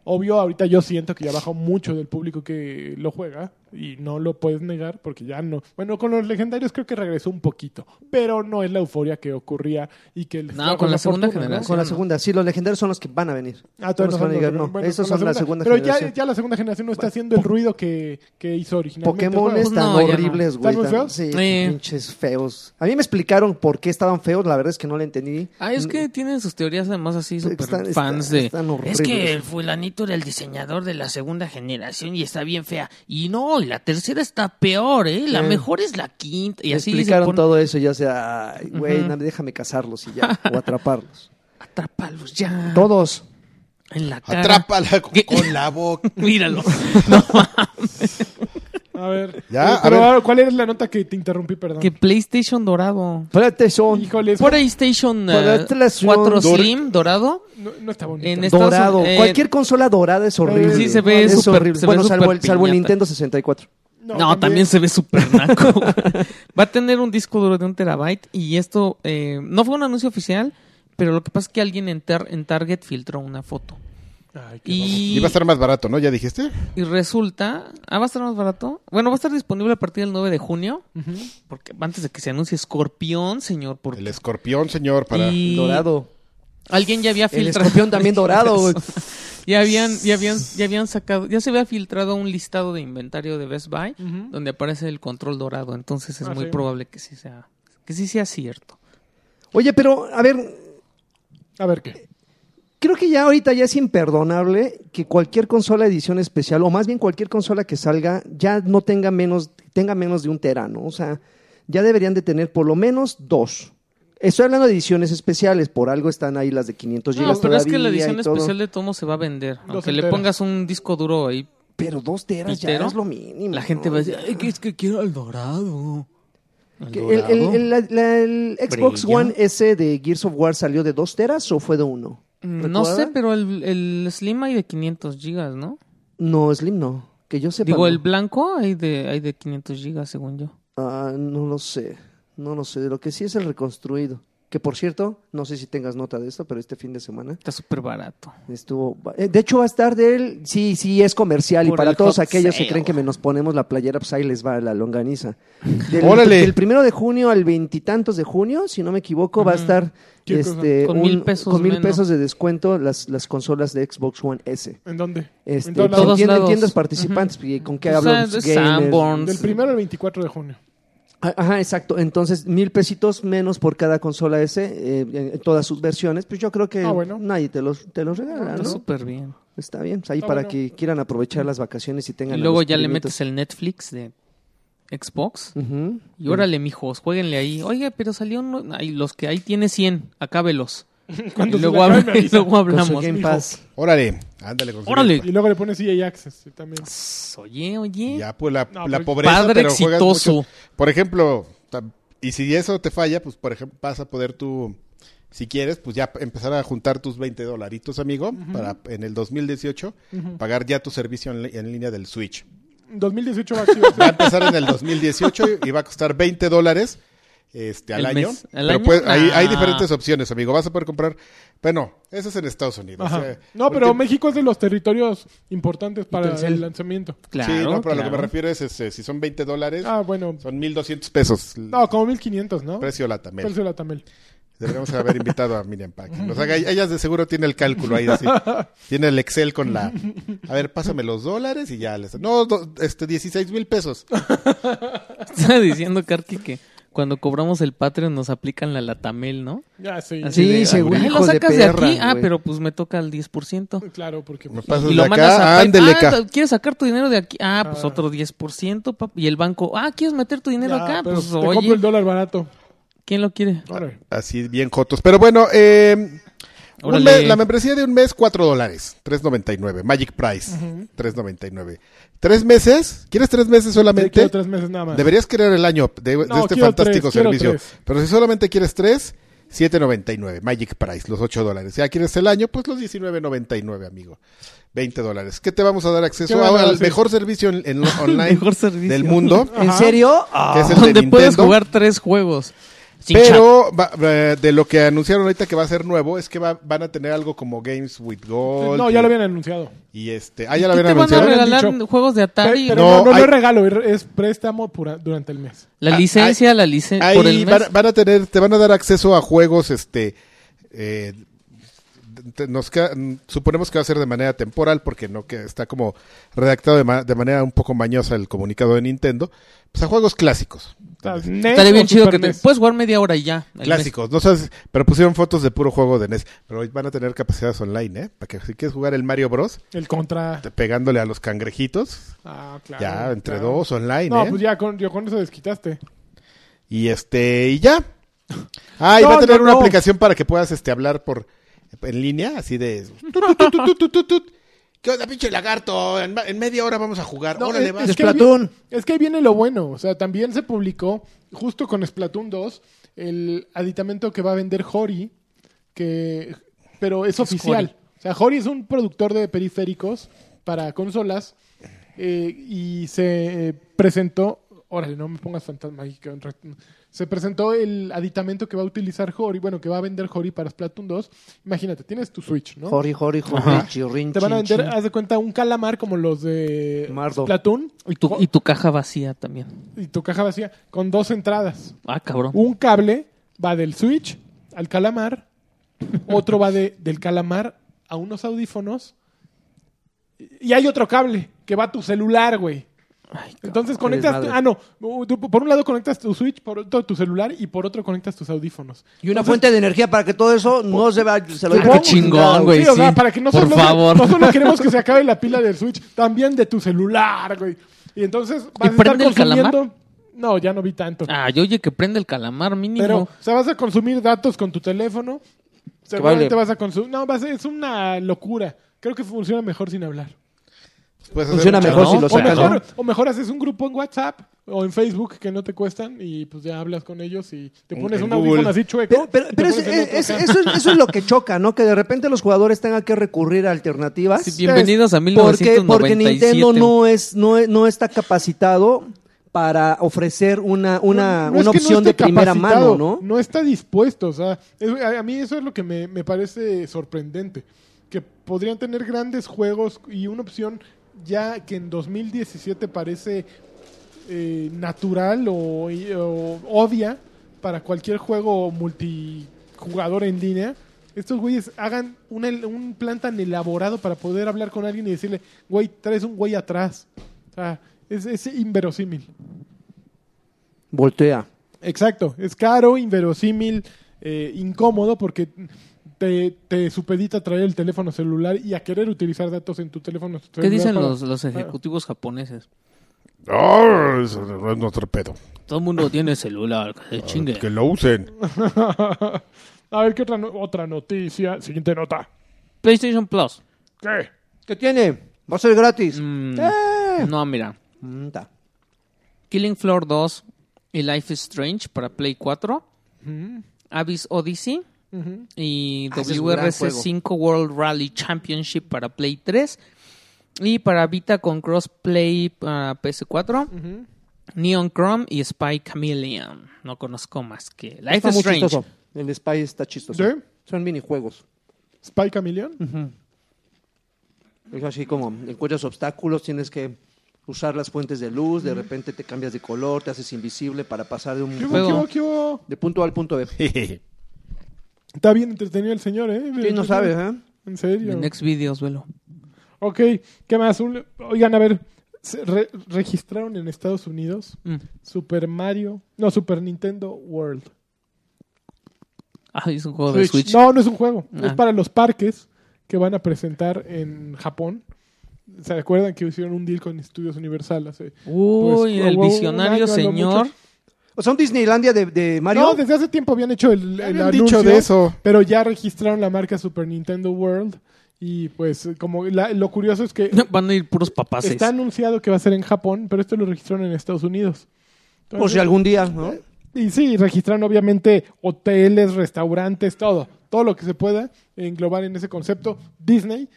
Obvio, ahorita yo siento que ya bajó mucho del público que lo juega y no lo puedes negar porque ya no. Bueno, con los legendarios creo que regresó un poquito, pero no es la euforia que ocurría y que les No, con la segunda fortuna, ¿no? generación. Con la segunda. Sí, los legendarios son los que van a venir. Ah, los no que van a llegar, no. bueno, Esos son la segunda Pero generación. ya, ya la segunda generación no está haciendo el ruido que, que hizo originalmente. el Pokémon están No, horribles, güey. ¿Están feos? Sí, Eh. pinches feos. A mí me explicaron por qué estaban feos, la verdad es que no le entendí. Ah, es que tienen sus teorías además así súper Están- fans están- de... están es que el fulanito era el diseñador de la segunda generación y está bien fea. Y no, y la tercera está peor, ¿eh? La Sí. mejor es la quinta. Y me así explicaron pone- todo eso, ya sea, güey, Ujú. na- déjame casarlos y ya, o atraparlos. Atrápalos ya. Todos. En la cara. Atrápala con, con la boca. Míralo. No, A ver. Ya, Eh, a pero ver. ahora, ¿cuál es la nota que te interrumpí, perdón? que PlayStation dorado. PlayStation eh, PlayStation 4 Dor- Slim dorado. no, no está bonito. En Estados dorado. Unidos, eh, Cualquier consola dorada es horrible. Sí, se ve es súper- horrible. se ve bueno, salvo, súper el, salvo el piñata. Nintendo 64. No, también. se ve súper naco. Va a tener un disco duro de un terabyte y esto eh, no fue un anuncio oficial, pero lo que pasa es que alguien en, Tar- en Target filtró una foto. Ay, qué Y, Y va a estar más barato, ¿no? ¿Ya dijiste? y resulta... Ah, va a estar más barato. Bueno, va a estar disponible a partir del 9 de junio, porque antes de que se anuncie Escorpión, señor, porque... El escorpión, señor, para... Y Dorado. Alguien ya había El filtrado... escorpión también dorado, güey. Ya habían, ya habían, ya habían sacado, ya se había filtrado un listado de inventario de Best Buy donde aparece el control dorado, entonces es Ah, muy sí. probable que sí sea, que sí sea cierto. Oye, pero, a ver, A ver qué. Creo que ya ahorita ya es imperdonable que cualquier consola edición especial, o más bien cualquier consola que salga, ya no tenga menos, tenga menos de un tera, ¿no? O sea, ya deberían de tener por lo menos dos. Estoy hablando de ediciones especiales, por algo están ahí las de 500 No, gigas pero es que la edición especial de Tomo se va a vender, aunque le pongas un disco duro ahí, Pero dos teras ya es lo mínimo. la gente ¿no? va a decir, "Ay, que es que quiero el dorado." El Que El, el- dorado. el- la- la- el Xbox Brilla. One S de Gears of War salió de dos teras o fue de uno? No sé, pero el, el Slim hay de 500 gigas, ¿no? No, Slim no. Que yo sepa. Digo, no. el blanco hay de, hay de 500 gigas, según yo. Ah, no lo sé. No lo sé. De lo que sí es el reconstruido. Que por cierto, no sé si tengas nota de esto, pero este fin de semana Está súper barato. estuvo... eh, De hecho, va a estar del... Sí, sí, es comercial y para todos aquellos que creen que nos ponemos la playera, pues ahí les va la longaniza. Del, Órale. del primero de junio al veintitantos de junio, si no me equivoco, va a estar este, Con un- mil pesos con mil menos. pesos de descuento las, las consolas de Xbox One S. ¿En dónde? Este, en todos en lados. todos tiendas- lados. tiendas participantes, ¿y ¿con qué Pues, de. Sanborns. Del primero al 24 de junio. Ah, Ajá, exacto. Entonces, mil pesitos menos por cada consola S, eh, en, todas sus versiones. Pues yo creo que Ah, bueno. nadie te los, te los regala, Está ¿no? súper bien. Está bien, pues ahí para bueno. que quieran aprovechar las vacaciones y tengan Y luego los ya le metes el Netflix de Xbox. Y órale, mijos, jueguenle ahí. Oiga, pero salió uno- ay, los que ahí tiene 100, acábelos. Cuando y, se luego le acabe, hab- me y avisa. luego Con su hablamos. Game. Pass. Órale, ándale. con su Órale. Game Y luego le pones EA Access sí, también. Oye, oye. Ya, pues la, No, la pobreza, Padre pero juegas exitoso. mucho. Por ejemplo, y si eso te falla, pues por ejemplo, vas a poder tú, si quieres, pues ya empezar a juntar tus 20 dolaritos, amigo, para en el 2018 pagar ya tu servicio en, línea del Switch. 2018 va a ser. Va a empezar en el 2018 y va a costar 20 dólares este, al ¿El año. mes? ¿Al Pero año? puedes- hay, hay Ah. diferentes opciones, amigo. Vas a poder comprar. Bueno, eso es en Estados Unidos. Eh. No, pero Porque- México es de los territorios importantes para el lanzamiento. Claro, sí, no, pero a lo que me claro. refiero es, este, si son 20 dólares, Ah, bueno. son 1.200 pesos. No, como 1500, ¿no? Precio la tamel. Precio de la Tamel. Deberíamos haber invitado a Miriam que nos haga. Ella de seguro tiene el cálculo ahí así. Tiene el Excel con la. A ver, pásame los dólares y ya les. No, do- este, 16 mil pesos. Estaba diciendo, Karki, que cuando cobramos el Patreon nos aplican la Latamel, ¿no? Ya, sí. Así Sí, de, seguro, "Ay, lo de sacas de, aquí. Ah, pero pues me toca el 10%. Claro, porque... Me pues, pasas Y de lo mandas acá, a ándele. Ah, ¿quieres sacar tu dinero de aquí? Ah, pues Ah. otro 10%. pap- Y el banco, ah, ¿quieres meter tu dinero ya, acá? pero Pues te compro oye, el dólar barato. ¿quién lo quiere? Así bien jotos. Pero bueno, eh. Mes- la membresía de un mes, 4 dólares. 3.99. Magic Price. 3.99. ¿Tres meses? ¿Quieres tres meses Te solamente? quiero tres meses nada más. Deberías querer el año de, este fantástico tres, servicio. Pero si solamente quieres tres, 7.99. Magic Price, los 8 dólares. Ya quieres el año, pues los 19.99, amigo. 20 dólares. ¿Qué te vamos a dar acceso ¿Qué me van a al mejor servicio en, en- online Mejor servicio. del mundo? ¿En serio? Que es el de Donde puedes jugar tres juegos. Sin Pero va- eh, de lo que anunciaron ahorita que va a ser nuevo es que va- van a tener algo como Games with Gold. No, y, ya lo habían anunciado. Y este, ah, ya lo ¿Qué habían te van a anunciado. Regalar dicho. juegos de Atari? Pero No, no, no, no hay- es regalo, es- préstamo pura- durante el mes. La Ah, licencia, la licencia por el van, mes. van a tener, te van a dar acceso a juegos, este, eh, nos queda- suponemos que va a ser de manera temporal porque no que está como redactado de, ma- de manera un poco mañosa el comunicado de Nintendo, pues a juegos clásicos, Estaría bien chido que te puedes jugar media hora y ya. mes. clásicos, no sabes, pero pusieron fotos de puro juego de NES, pero hoy van a tener capacidades online, ¿eh? Para que si quieres jugar el Mario Bros, El contra. te- pegándole a los cangrejitos, Ah, claro. ya entre claro. dos online, No, ¿eh? pues ya con, yo con eso desquitaste. Y este, y ya. Ah, y No, va a tener no, una no. aplicación para que puedas este hablar por en línea, así de tut, tut, tut, ¿Qué onda, pinche lagarto? En, media hora vamos a jugar. No, Órale, es- es que Splatoon. viene- Es que ahí viene lo bueno. O sea, también se publicó, justo con Splatoon 2, el aditamento que va a vender Hori, que, pero es oficial. O sea, Hori es un productor de periféricos para consolas eh, y se eh, presentó, órale, no me pongas fantasma. Se presentó el aditamento que va a utilizar Hori, bueno, que va a vender Hori para Splatoon 2. Imagínate, tienes tu Switch, ¿no? Jori, Ajá. chirrin, Te van a chin, vender, chin. haz de cuenta, un calamar como los de Mardo. Splatoon Y tu, y tu caja vacía también. y tu caja vacía con dos entradas. Ah, cabrón. Un cable va del Switch al calamar, otro va de, del calamar a unos audífonos y hay otro cable que va a tu celular, güey. Entonces conectas, tu- ah no, tú por un lado conectas tu Switch, por otro tu celular y por otro conectas tus audífonos. Y una Entonces, fuente de energía para que todo eso no se vaya. Se lo Ah, qué chingón, güey. Sí, o sea, sí. para que no Por solo, favor. no solo queremos que se acabe la pila del Switch, también de tu celular, güey. Y entonces vas a estar prende el consumiendo. calamar? No, ya no vi tanto. Ah, yo oye que prende el calamar mínimo. Pero, o sea, vas a consumir datos con tu teléfono. Seguramente vale. vas a consumir. No, vas a- es una locura. Creo que funciona mejor sin hablar. Funciona un mejor si lo O sacas. o mejor haces un grupo en WhatsApp o en Facebook que no te cuestan y pues ya hablas con ellos y te pones un audífono así chueco. Pero, pero, es- eso, es, eso es lo que choca, ¿no? Que de repente los jugadores tengan que recurrir a alternativas. Sí, bienvenidos a Porque, 1997. porque Nintendo no es no, es- no está capacitado para ofrecer una, una, No- no es una no opción de primera mano, ¿no? No está dispuesto, o sea, es- a a mí eso es lo que me, me parece sorprendente, que podrían tener grandes juegos y una opción ya que en 2017 parece eh, natural o, obvia para cualquier juego multijugador en línea. Estos güeyes hagan una- un plan tan elaborado para poder hablar con alguien y decirle, güey, traes un güey atrás. O sea, es, es inverosímil. Voltea. Exacto, es caro, inverosímil, eh, incómodo porque te, te supedita a traer el teléfono celular y a querer utilizar datos en tu teléfono celular. ¿Qué dicen para- los, los ejecutivos japoneses? No, eso no es nuestro pedo. Todo el mundo tiene celular, que se chingue. Que lo usen. A ver, ¿qué otra, no- otra noticia? Siguiente nota. PlayStation Plus. ¿Qué? ¿Qué tiene? Va a ser gratis. Mm, Eh. No, mira. Mm, ta. Killing Floor 2 y Life is Strange para Play 4. Abyss Odyssey Y Ah, ese es un gran WRC juego. 5 World Rally Championship para Play 3. Y para Vita con crossplay para PS4. Ujú. Neon Chrome y Spy Chameleon. No conozco más que Life Está is muy Strange. chistoso. El Spy está chistoso. ¿Sí? Son minijuegos. ¿Spy Chameleon? Es así como encuentras obstáculos, tienes que usar las fuentes de luz, de repente te cambias de color, te haces invisible para pasar de un ¿Qué hubo, Juego. qué hubo, qué hubo? de punto A al punto B. Está bien entretenido el señor, ¿eh? ¿Quién no sabe, eh? En serio. En Next Videos, velo. Ok, ¿qué más? Un- Oigan, a ver, se re- registraron en Estados Unidos Mm. Super Mario, no, Super Nintendo World. Ah, es un juego de Switch. No, no es un juego, es Ah. para los parques que van a presentar en Japón. ¿Se acuerdan que hicieron un deal con Estudios Universal hace Uy, Pues, el hubo un visionario año a lo señor. mucho. O sea, un Disneylandia de, de Mario. No, desde hace tiempo habían hecho el, el Habían anuncio, dicho de eso. pero ya registraron la marca Super Nintendo World y pues como la- lo curioso es que Van a ir puros papaces. está anunciado que va a ser en Japón, pero esto lo registraron en Estados Unidos. Por si Entonces- algún día, ¿no? Y sí, registraron obviamente hoteles, restaurantes, todo. Todo lo que se pueda englobar en ese concepto. Disney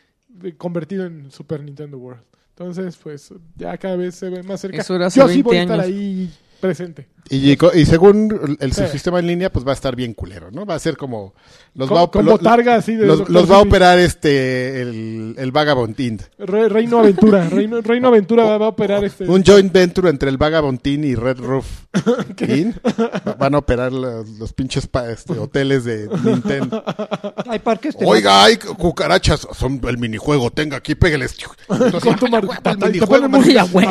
eh, convertido en Super Nintendo World. Entonces, pues ya cada vez se ve más cerca. Eso era hace Yo sí voy a 20 estar años. ahí presente. Y, y según el Sí. subsistema en línea, pues va a estar bien culero, ¿no? Va a ser como... Los Como- va a, como targa así de los, los va a operar este el, el. Re- Reino Aventura. Reino, Reino Aventura va, va a operar este. Un joint venture entre el Vagabondín y Red Roof Inn. Van a operar los, los pinches pa- este, hoteles de Nintendo. Hay parques. Oiga, hay cucarachas. Son el minijuego. Tenga aquí, pégueles. con tu mar- el te minijuego, ponen man. música. güey.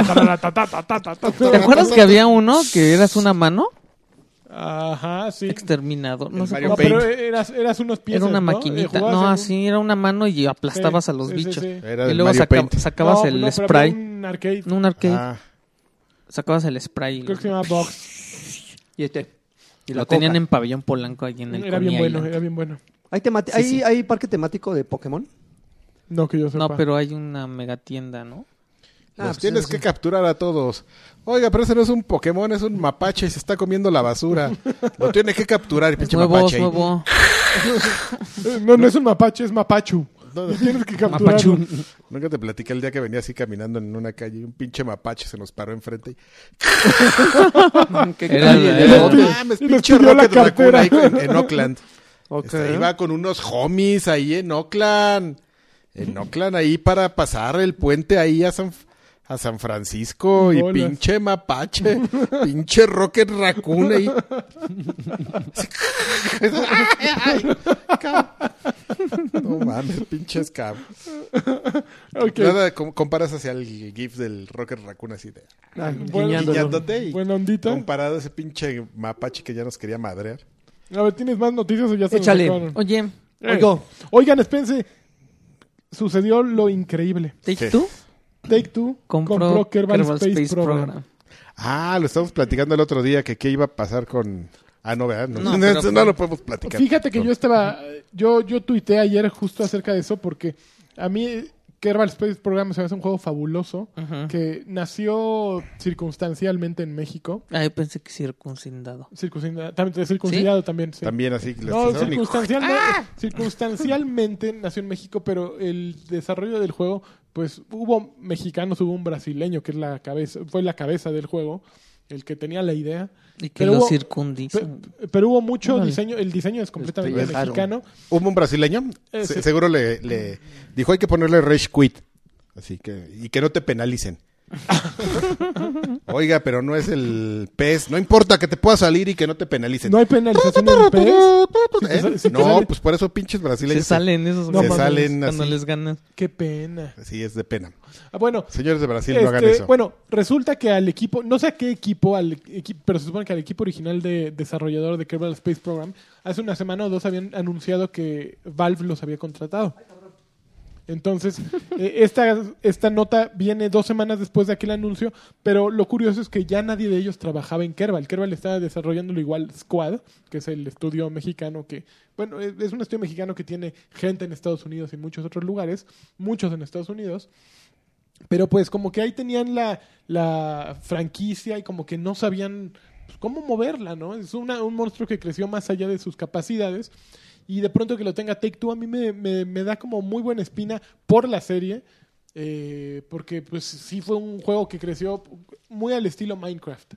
¿Te acuerdas que había uno que eras una mano? Ajá, sí. Exterminador. No El sé No, pero eras, eras unos piezas, Era una ¿no? Eh, maquinita. No, en un- así era una mano y aplastabas Sí, a los sí, sí, bichos. sí. Era Y luego saca- sacabas No, el no, pero spray. Un arcade. Un arcade. Ah, Sacabas el spray. Creo lo- que se llama Box. Y este. Y lo tenían en Pabellón Polanco allí en el Era bien bueno, era bien bueno. ¿Hay, temati- Sí, hay, sí. hay parque temático de Pokémon? No, que yo sepa. No, pero hay una megatienda, ¿no? Ah, los pues tienes que sí. capturar a todos. Oiga, pero ese no es un Pokémon, es un mapache y se está comiendo la basura. Lo tiene que capturar, Es pinche nuevo, mapache. es ahí. nuevo. Eh, No, no es un mapache, es mapachu. No, Lo Tienes que capturarlo. Mapachu. Nunca te platiqué el día que venía así caminando en una calle y un pinche mapache se nos paró enfrente. Y... ¿Qué Era calle? el- ¿De el- No mames, pinche pidió la Rocket Raccoon ahí en, en Oakland. Ok. Este, iba con unos homies ahí en Oakland. En Oakland ahí para pasar el puente ahí a San, a San Francisco. Y pinche mapache. pinche Rocket Raccoon ahí. no mames, pinches cabros. Ok. Nada, com- comparas hacia el gif del Rocket Raccoon así de... Ah, guiñándote y Buena ondita. comparado a ese pinche mapache que ya nos quería madrear. A ver, ¿tienes más noticias o ya se Échale. acabaron? Oye, Eh, Oigo. Oigan, espérense. Sucedió lo increíble. ¿Qué? Two Take Two compró, compró Kerbal, Kerbal Space, Program. Ah, lo estamos platicando el otro día, que qué iba a pasar con... Ah, no, ¿verdad? No, No, no, pero- eso no lo podemos platicar. Fíjate que No. yo estaba, yo, yo tuiteé ayer justo acerca de eso porque a mí Kerbal Space Program se me hace un juego fabuloso que nació circunstancialmente en México. Ah, yo pensé que circuncidado. Circuncida- también, circuncidado también, sí. También así. No, circunstancialmente, circunstancialmente nació en México, pero el desarrollo del juego, pues hubo mexicanos, hubo un brasileño que es la cabeza, fue la cabeza del juego el que tenía la idea. Y que Pero lo hubo- circundizan. Pe- pero hubo mucho Órale. diseño, el diseño es completamente Despellejaron. mexicano. Hubo un brasileño, Eh, se- sí. seguro le, le dijo hay que ponerle rage quit. Así que, y que no te penalicen. Oiga, pero no es el pez. No importa que te pueda salir y que no te penalicen. No hay penalización en el. Si te ¿Eh? sale- si te no, sale- pues por eso pinches Se brasileños. salen esos No se salen cuando así. les ganan. Qué pena. Sí, es de pena. Ah, bueno, Señores de Brasil, no hagan Este, eso. Bueno, resulta que al equipo, no sé a qué equipo, al equipo, pero se supone que al equipo original de desarrollador de Kerbal Space Program, hace una semana o dos habían anunciado que Valve los había contratado. Entonces, eh, esta, esta nota viene dos semanas después de aquel anuncio, pero lo curioso es que ya nadie de ellos trabajaba en Kerbal. Kerbal estaba desarrollándolo igual Squad, que es el estudio mexicano que, bueno, es un estudio mexicano que tiene gente en Estados Unidos y muchos otros lugares, muchos en Estados Unidos. Pero pues como que ahí tenían la, la franquicia y como que no sabían pues, cómo moverla, ¿no? Es una- un monstruo que creció más allá de sus capacidades y de pronto que lo tenga Take Two a mí me, me- me da como muy buena espina por la serie eh, porque pues sí fue un juego que creció muy al estilo Minecraft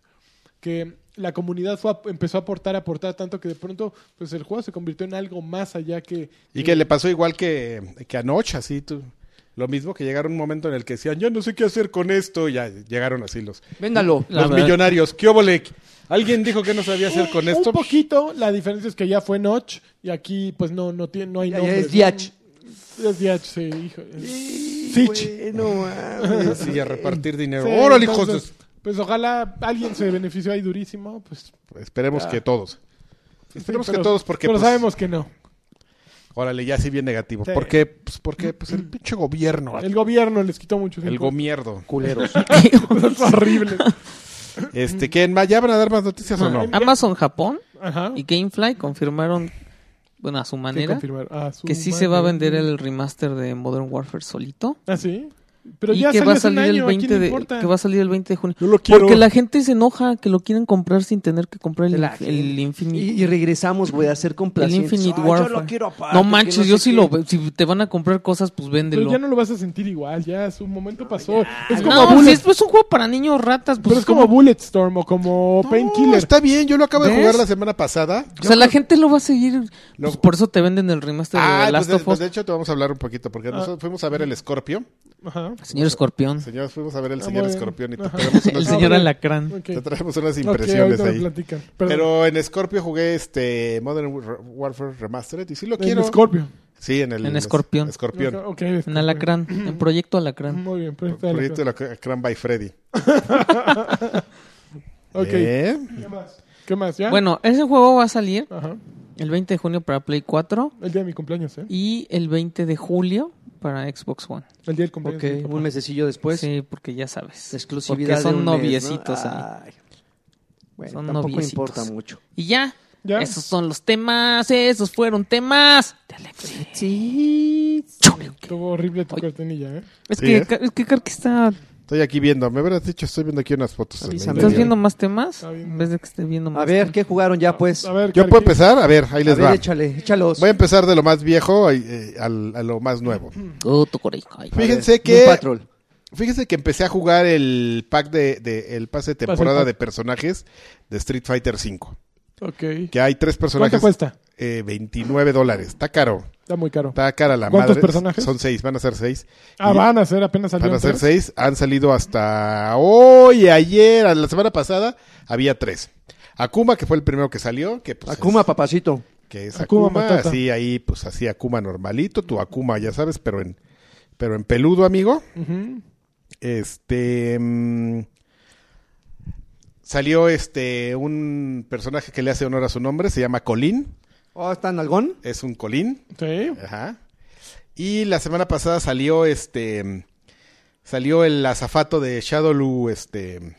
que la comunidad fue a- empezó a aportar, a aportar tanto que de pronto pues el juego se convirtió en algo más allá que... Y que le pasó igual que, que anoche, así tú. Lo mismo que llegaron un momento en el que decían, yo no sé qué hacer con esto. Y ya llegaron así los, Véndalo. Los verdad. millonarios. ¿Qué óvole? ¿Alguien dijo que no sabía hacer con esto? Un poquito, la diferencia es que ya fue Notch y aquí pues no no tiene no hay nombres, es Diach. Es Diach, sí, hijo. Sí, Sich. bueno, mames. Sí, a repartir dinero. Sí, ¡Órale, hijos! de- entonces, Pues ojalá alguien se benefició ahí durísimo, pues Esperemos que todos. Esperemos sí, que todos, porque Pero pues, sabemos que no. Órale, ya sí bien negativo. Sí. ¿Por qué? Pues porque pues, el pinche gobierno. El gobierno les quitó mucho gomierdo. Culeros. Es horrible. Este, ¿qué? ¿Ya van a dar más noticias o no? Amazon Japón Ajá. y Gamefly confirmaron, bueno, a su Sí, manera, confirmar. Ah, su que sí se va a madre. vender el remaster de Modern Warfare solito. Ah, sí. Pero y ya que va a salir el año, ¿a quién 20 le de importa? que va a salir el 20 de junio. Yo lo quiero. Porque la gente se enoja que lo quieren comprar sin tener que comprar el, La el. Infinite. Y, y regresamos, güey, a ser el complacientes. Infinite Ay, Warfare. Yo lo quiero aparte, no manches, no yo sí qué. lo si te van a comprar cosas, pues véndelo. Pero ya no lo vas a sentir igual, ya su momento pasó. es como no, Bullet, si es, es un juego para niños ratas, pues pero es como Bulletstorm o como No, Painkiller. está bien, yo lo acabo de jugar la semana pasada. o sea, la gente lo va a seguir. Lo- pues por eso te venden el remaster de Ah, The pues Last de, of pues Us. de hecho te vamos a hablar un poquito, porque nosotros fuimos a ver el Scorpio. Ajá. Señor Escorpión. Señores, fuimos a ver el Ah, señor. Escorpión y te traemos El unas, señor Ah, Alacrán. Ok. te traemos unas impresiones me ahí. Pero en Scorpio jugué este Modern Warfare Remastered y sí lo En quiero. Scorpio. Sí, en el En Escorpión. Escorpión. Ok, ok, En Alacrán. En Proyecto Alacrán. Muy bien, proyecto de Proyecto Alacrán. by Freddy. Ok. ¿Eh? ¿Qué más? ¿Qué más? ¿Ya? Bueno, ese juego va a salir Ajá. El 20 de junio para Play 4 El día de mi cumpleaños, ¿eh? y el 20 de julio para Xbox One. El día del cumpleaños. Ok, de mi papá. un mesecillo después. sí, porque ya sabes. Exclusividad Porque son de un mes, noviecitos ¿no? ahí. Ay. Bueno, Son tampoco noviecitos. importa mucho. Y ya. ¿Ya? Esos son los temas. Esos fueron temas. de Alexis. Sí. Estuvo horrible tu cortinilla, ¿eh? Es, Sí, que, ¿eh? es que Karki está. Estoy aquí viendo. Me hubieras dicho, estoy viendo aquí unas fotos. ¿Estás viendo más temas? Está bien. En vez de que esté viendo más A ver, temas. ¿qué jugaron ya, pues? A ver, ¿Yo puedo empezar? A ver, ahí A les ver, va. échale, échalos. Voy a empezar de lo más viejo eh, al- a lo más nuevo. Oh, coreja. Ay. Fíjense que Patrol. fíjense que empecé a jugar el pack de, de- el pase de temporada pack. de personajes de Street Fighter V. Ok. Que hay tres personajes. ¿Cuánto cuesta? Eh, 29 dólares. Está caro. Está muy caro. Está cara la ¿Cuántos madre. personajes? Son seis, van a ser seis. Ah, Y- van a ser apenas Van salieron a ser tres. seis. Han salido hasta hoy, ayer, la semana pasada, había tres. Akuma, que fue el primero que salió, que pues, Akuma, es- papacito. que es Akuma Akuma, así ahí, pues así Akuma normalito, tu Akuma, ya sabes, pero en, pero en peludo, amigo. Este mm, salió este un personaje que le hace honor a su nombre, se llama Colin, Oh, ¿está en algón? es un Colin. Sí. Ajá. Y la semana pasada salió este salió el azafato de Shadowloo, este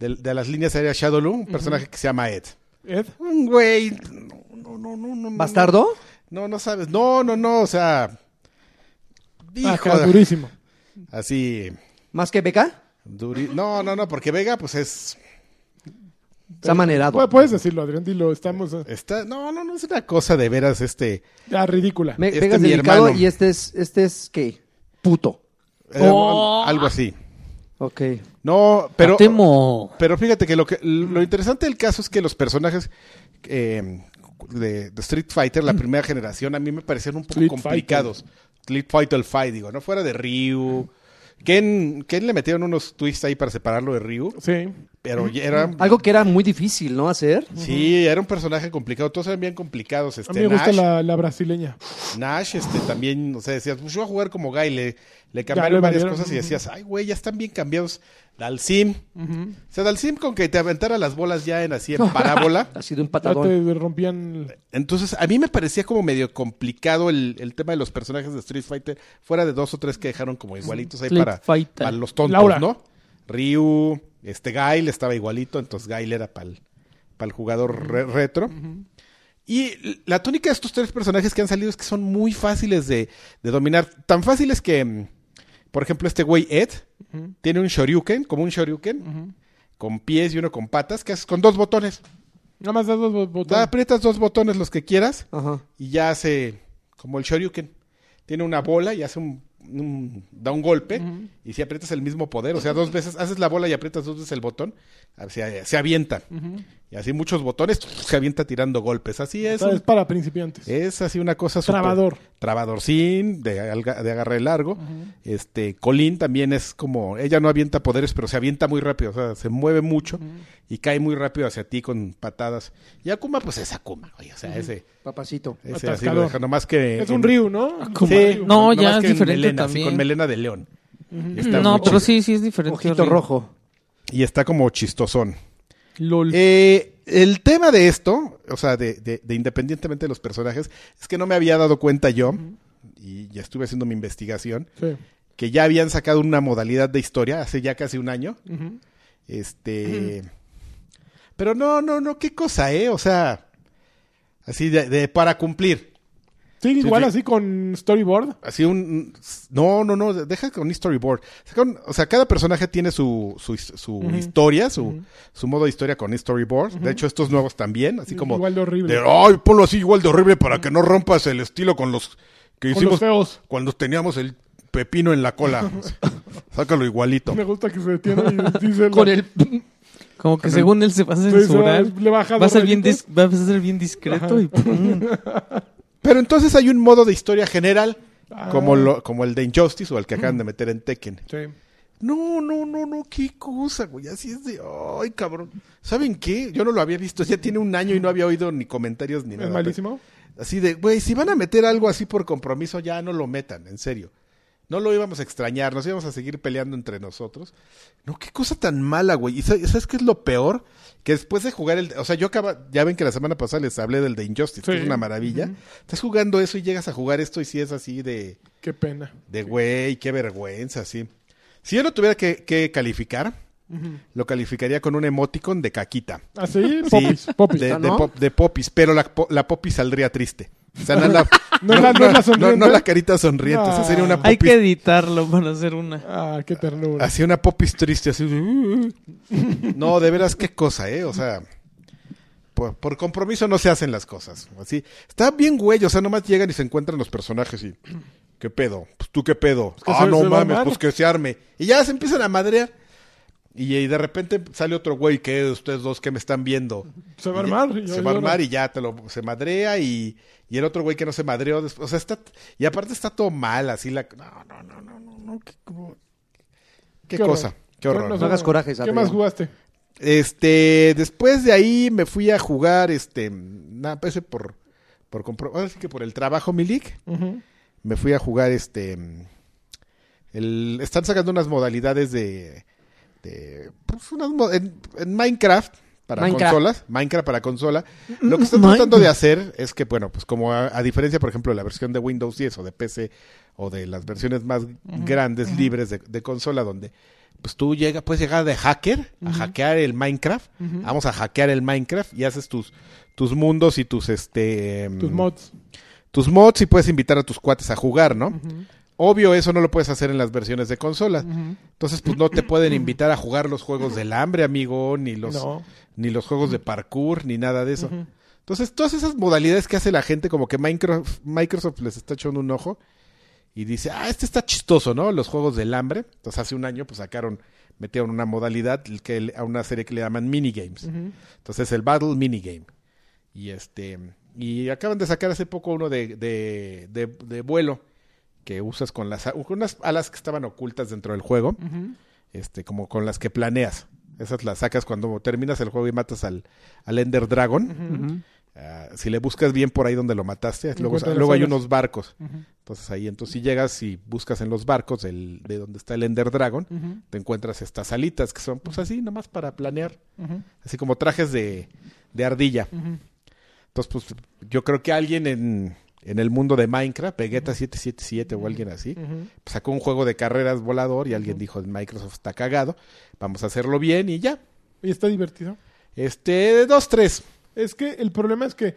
de, de las líneas aéreas Shadowloo, un personaje que se llama Ed. Ed. Un güey, no, no, no, no, no, ¿Bastardo? No, no sabes. No, no, no, o sea, hijo, Acá, Ah, durísimo. así ¿Más que Beca? duri- No, no, no, porque Vega pues es Está manerado. Pu- Puedes decirlo, Adrián, dilo. Estamos eh, está no, no, no es una cosa de veras este ya ridícula. Me- este Vega es mi delicado hermano. y este es, este es, ¿qué? Puto. eh, Oh. algo así. Ok. No, pero... Temo. Pero fíjate que lo que lo interesante del caso es que los personajes eh, de, de Street Fighter, la primera generación, a mí me parecían un poco Street complicados. Street Fighter Fight, digo, no fuera de Ryu. Ken, Ken le metieron unos twists ahí para separarlo de Ryu, Sí. pero ya era... Algo que era muy difícil, ¿no? Hacer. Sí, era un personaje complicado. Todos eran bien complicados. A Este, mí me gusta Nash, la, la brasileña. Nash, este, también, o sea, decías, pues yo voy a jugar como Guy, le, le le cambiaron varias valieron. cosas y decías, ay, güey, ya están bien cambiados. Dalsim. O sea, Dalsim con que te aventara las bolas ya en así en parábola. Ha sido un patadón. te rompían... Entonces, a mí me parecía como medio complicado el, el tema de los personajes de Street Fighter, fuera de dos o tres que dejaron como igualitos ahí para, los tontos, Laura. ¿no? Ryu, este Gail estaba igualito, entonces Gail era para el, jugador re- retro. Y la tónica de estos tres personajes que han salido es que son muy fáciles de, de dominar. Tan fáciles que, mm, por ejemplo, este güey Ed tiene un Shoryuken, como un Shoryuken, con pies y uno con patas, que haces con dos botones. Nada más das dos bo- Da, botones. aprietas dos botones los que quieras Ajá. y ya hace como el Shoryuken. Tiene una bola y hace un, un- da un golpe y si aprietas el mismo poder, o sea, dos veces, haces la bola y aprietas dos veces el botón, se, se avienta. Y así muchos botones, se avienta tirando golpes. Así O es. sea, es para principiantes. es así una cosa súper- Trabador. Trabadorcín, de, de agarre largo. Este, Colin también es como, ella no avienta poderes, pero se avienta muy rápido, o sea, se mueve mucho y cae muy rápido hacia ti con patadas. Y Akuma, pues es Akuma, oye, o sea, ese, Papacito. ese así lo Atascador. deja, nomás que... Es un en- Ryu, ¿no? Sí, No, ya es diferente melena, así, también. con melena de león. Está No, pero sí, sí es diferente. Ojito Río. rojo. Y está como chistosón. LOL. Eh, el tema de esto, o sea, de, de- de independientemente de los personajes, es que no me había dado cuenta yo, y ya estuve haciendo mi investigación, Sí. que ya habían sacado una modalidad de historia hace ya casi un año. Este. Pero no, no, no, qué cosa, ¿eh? O sea, así de, de- para cumplir. Sí, igual sí. así con storyboard. Así un... No, no, no, deja con storyboard. O sea, cada personaje tiene su, su, his- su historia, su, su modo de historia con storyboard. De hecho, estos nuevos también, así como... Igual de horrible. Ay, ponlo así igual de horrible para que no rompas el estilo con los que Con hicimos los feos. cuando teníamos el pepino en la cola. Sácalo igualito. Me gusta que se detiene y dice... Con el... Como que según él se va a censurar. va- a ser bien rayitas. dis- va a ser bien discreto y pum. Pero entonces hay un modo de historia general, Ah. como, lo, como el de Injustice o el que acaban de meter en Tekken. Sí. No, no, no, no, qué cosa, güey. Así es de, ay, cabrón. ¿Saben qué? Yo no lo había visto, ya tiene un año y no había oído ni comentarios ni nada. Es malísimo. Así de, güey, si van a meter algo así por compromiso, ya no lo metan, en serio. No lo íbamos a extrañar, nos íbamos a seguir peleando entre nosotros. No, qué cosa tan mala, güey. ¿Y sa- sabes qué es lo peor? Que después de jugar el... O sea, yo acaba... Ya ven que la semana pasada les hablé del de Injustice, que Sí. es una maravilla. Estás jugando eso y llegas a jugar esto y sí es así de... Qué pena. De güey, qué vergüenza, sí. Si yo lo tuviera que, que calificar, lo calificaría con un emoticon de caquita. Así, Sí, popis, popis. De, Ah, de ¿no? pop- de popis, pero la, po- la popis saldría triste. O sea, no la, No es la- no es la no, sonriente. no la carita sonriente. Sería una. Hay que editarlo para hacer una. Ah, qué ternura. así una popis triste, así. de, "Uh, uh". No, de veras, qué cosa, ¿eh? O sea, por, por compromiso no se hacen las cosas. Así, está bien güey, o sea, nomás llegan y se encuentran los personajes y... ¿Qué pedo? Pues tú qué pedo. que ah, se- no se mames, pues que se arme. Y ya se empiezan a madrear. Y, y de repente sale otro güey que ustedes dos que me están viendo. Se va a armar. y Se va a armar y ya te lo, se madrea y, y el otro güey que no se madreó. después- O sea, está. Y aparte está todo mal, así la. No, no, no, no, no, no. Qué, cómo- qué Qué horror. cosa. Qué horror. nos- No hagas corajes, ¿Qué más jugaste? Este, después de ahí me fui a jugar, este, nada, pues, por, por compro- ahora sí que por el trabajo, Milik, Ujú. me fui a jugar, este, el, están sacando unas modalidades de, de pues, unas en, en Minecraft para Minecraft. consolas, Minecraft para consola. Lo que están tratando de hacer es que, bueno, pues como a, a diferencia, por ejemplo, de la versión de Windows 10 o de PC o de las versiones más grandes, libres de, de consola, donde pues tú llega, puedes llegar de hacker a hackear el Minecraft. Vamos a hackear el Minecraft y haces tus, tus mundos y tus este Tus mm, mods. tus mods y puedes invitar a tus cuates a jugar, ¿no? Obvio, eso no lo puedes hacer en las versiones de consola. Entonces, pues no te pueden invitar a jugar los juegos del hambre, amigo, ni los, No. ni los juegos de parkour, ni nada de eso. Entonces, todas esas modalidades que hace la gente, como que Minecraft, Microsoft les está echando un ojo. y dice, ah, este está chistoso, ¿no? Los juegos del hambre. Entonces hace un año pues sacaron, metieron una modalidad que, a una serie que le llaman minigames. Entonces el Battle Minigame. Y este y acaban de sacar hace poco uno de, de, de, de vuelo que usas con las unas alas que estaban ocultas dentro del juego, este como con las que planeas. Esas las sacas cuando terminas el juego y matas al, al Ender Dragon. Ah, si le buscas bien por ahí donde lo mataste, luego, luego hay unos barcos. Entonces ahí, entonces si llegas y buscas en los barcos el, de donde está el Ender Dragon, te encuentras estas alitas que son pues así, nomás para planear, así como trajes de, de ardilla. Entonces, pues yo creo que alguien en, en el mundo de Minecraft, Vegeta 777 o alguien así, pues, sacó un juego de carreras volador y alguien dijo, Microsoft está cagado, vamos a hacerlo bien y ya. Y está divertido. Este, dos, tres. Es que el problema es que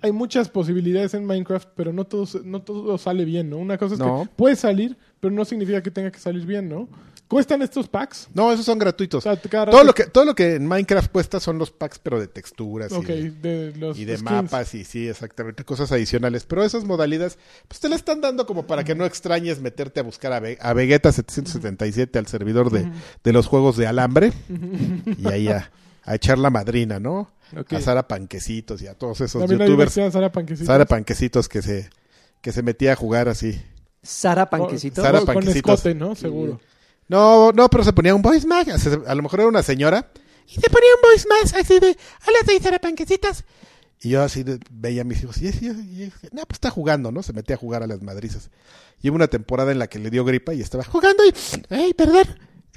hay muchas posibilidades en Minecraft, pero no todo, no todo sale bien, ¿no? Una cosa es No. que puede salir, pero no significa que tenga que salir bien, ¿no? ¿Cuestan estos packs? No, esos son O gratuitos. sea, todo, lo que, todo lo que en Minecraft cuesta son los packs, pero de texturas y, de los y de skins. mapas y sí, exactamente, cosas adicionales. Pero esas modalidades, pues te la están dando como para que no extrañes meterte a buscar a, Ve- a Vegeta 777 al servidor de, de los juegos de alambre y ahí a, a echar la madrina, ¿no? A Sara Panquecitos y a todos esos También youtubers. Sara Panquecitos. Sara Panquecitos que se, que se metía a jugar así. Sara Panquecito. Sara Con Panquecitos. escote, ¿no? Seguro. No, no, pero se ponía un voice sea, A lo mejor era una señora. Y se ponía un voice mag así de, hola, soy Sara Panquecitas. Y yo así de- veía a mis hijos. Y, y- y- no, pues está jugando, ¿no? Se metía a jugar a las madrizas. Y hubo una temporada en la que le dio gripa y estaba jugando y, ¡ay, perdón!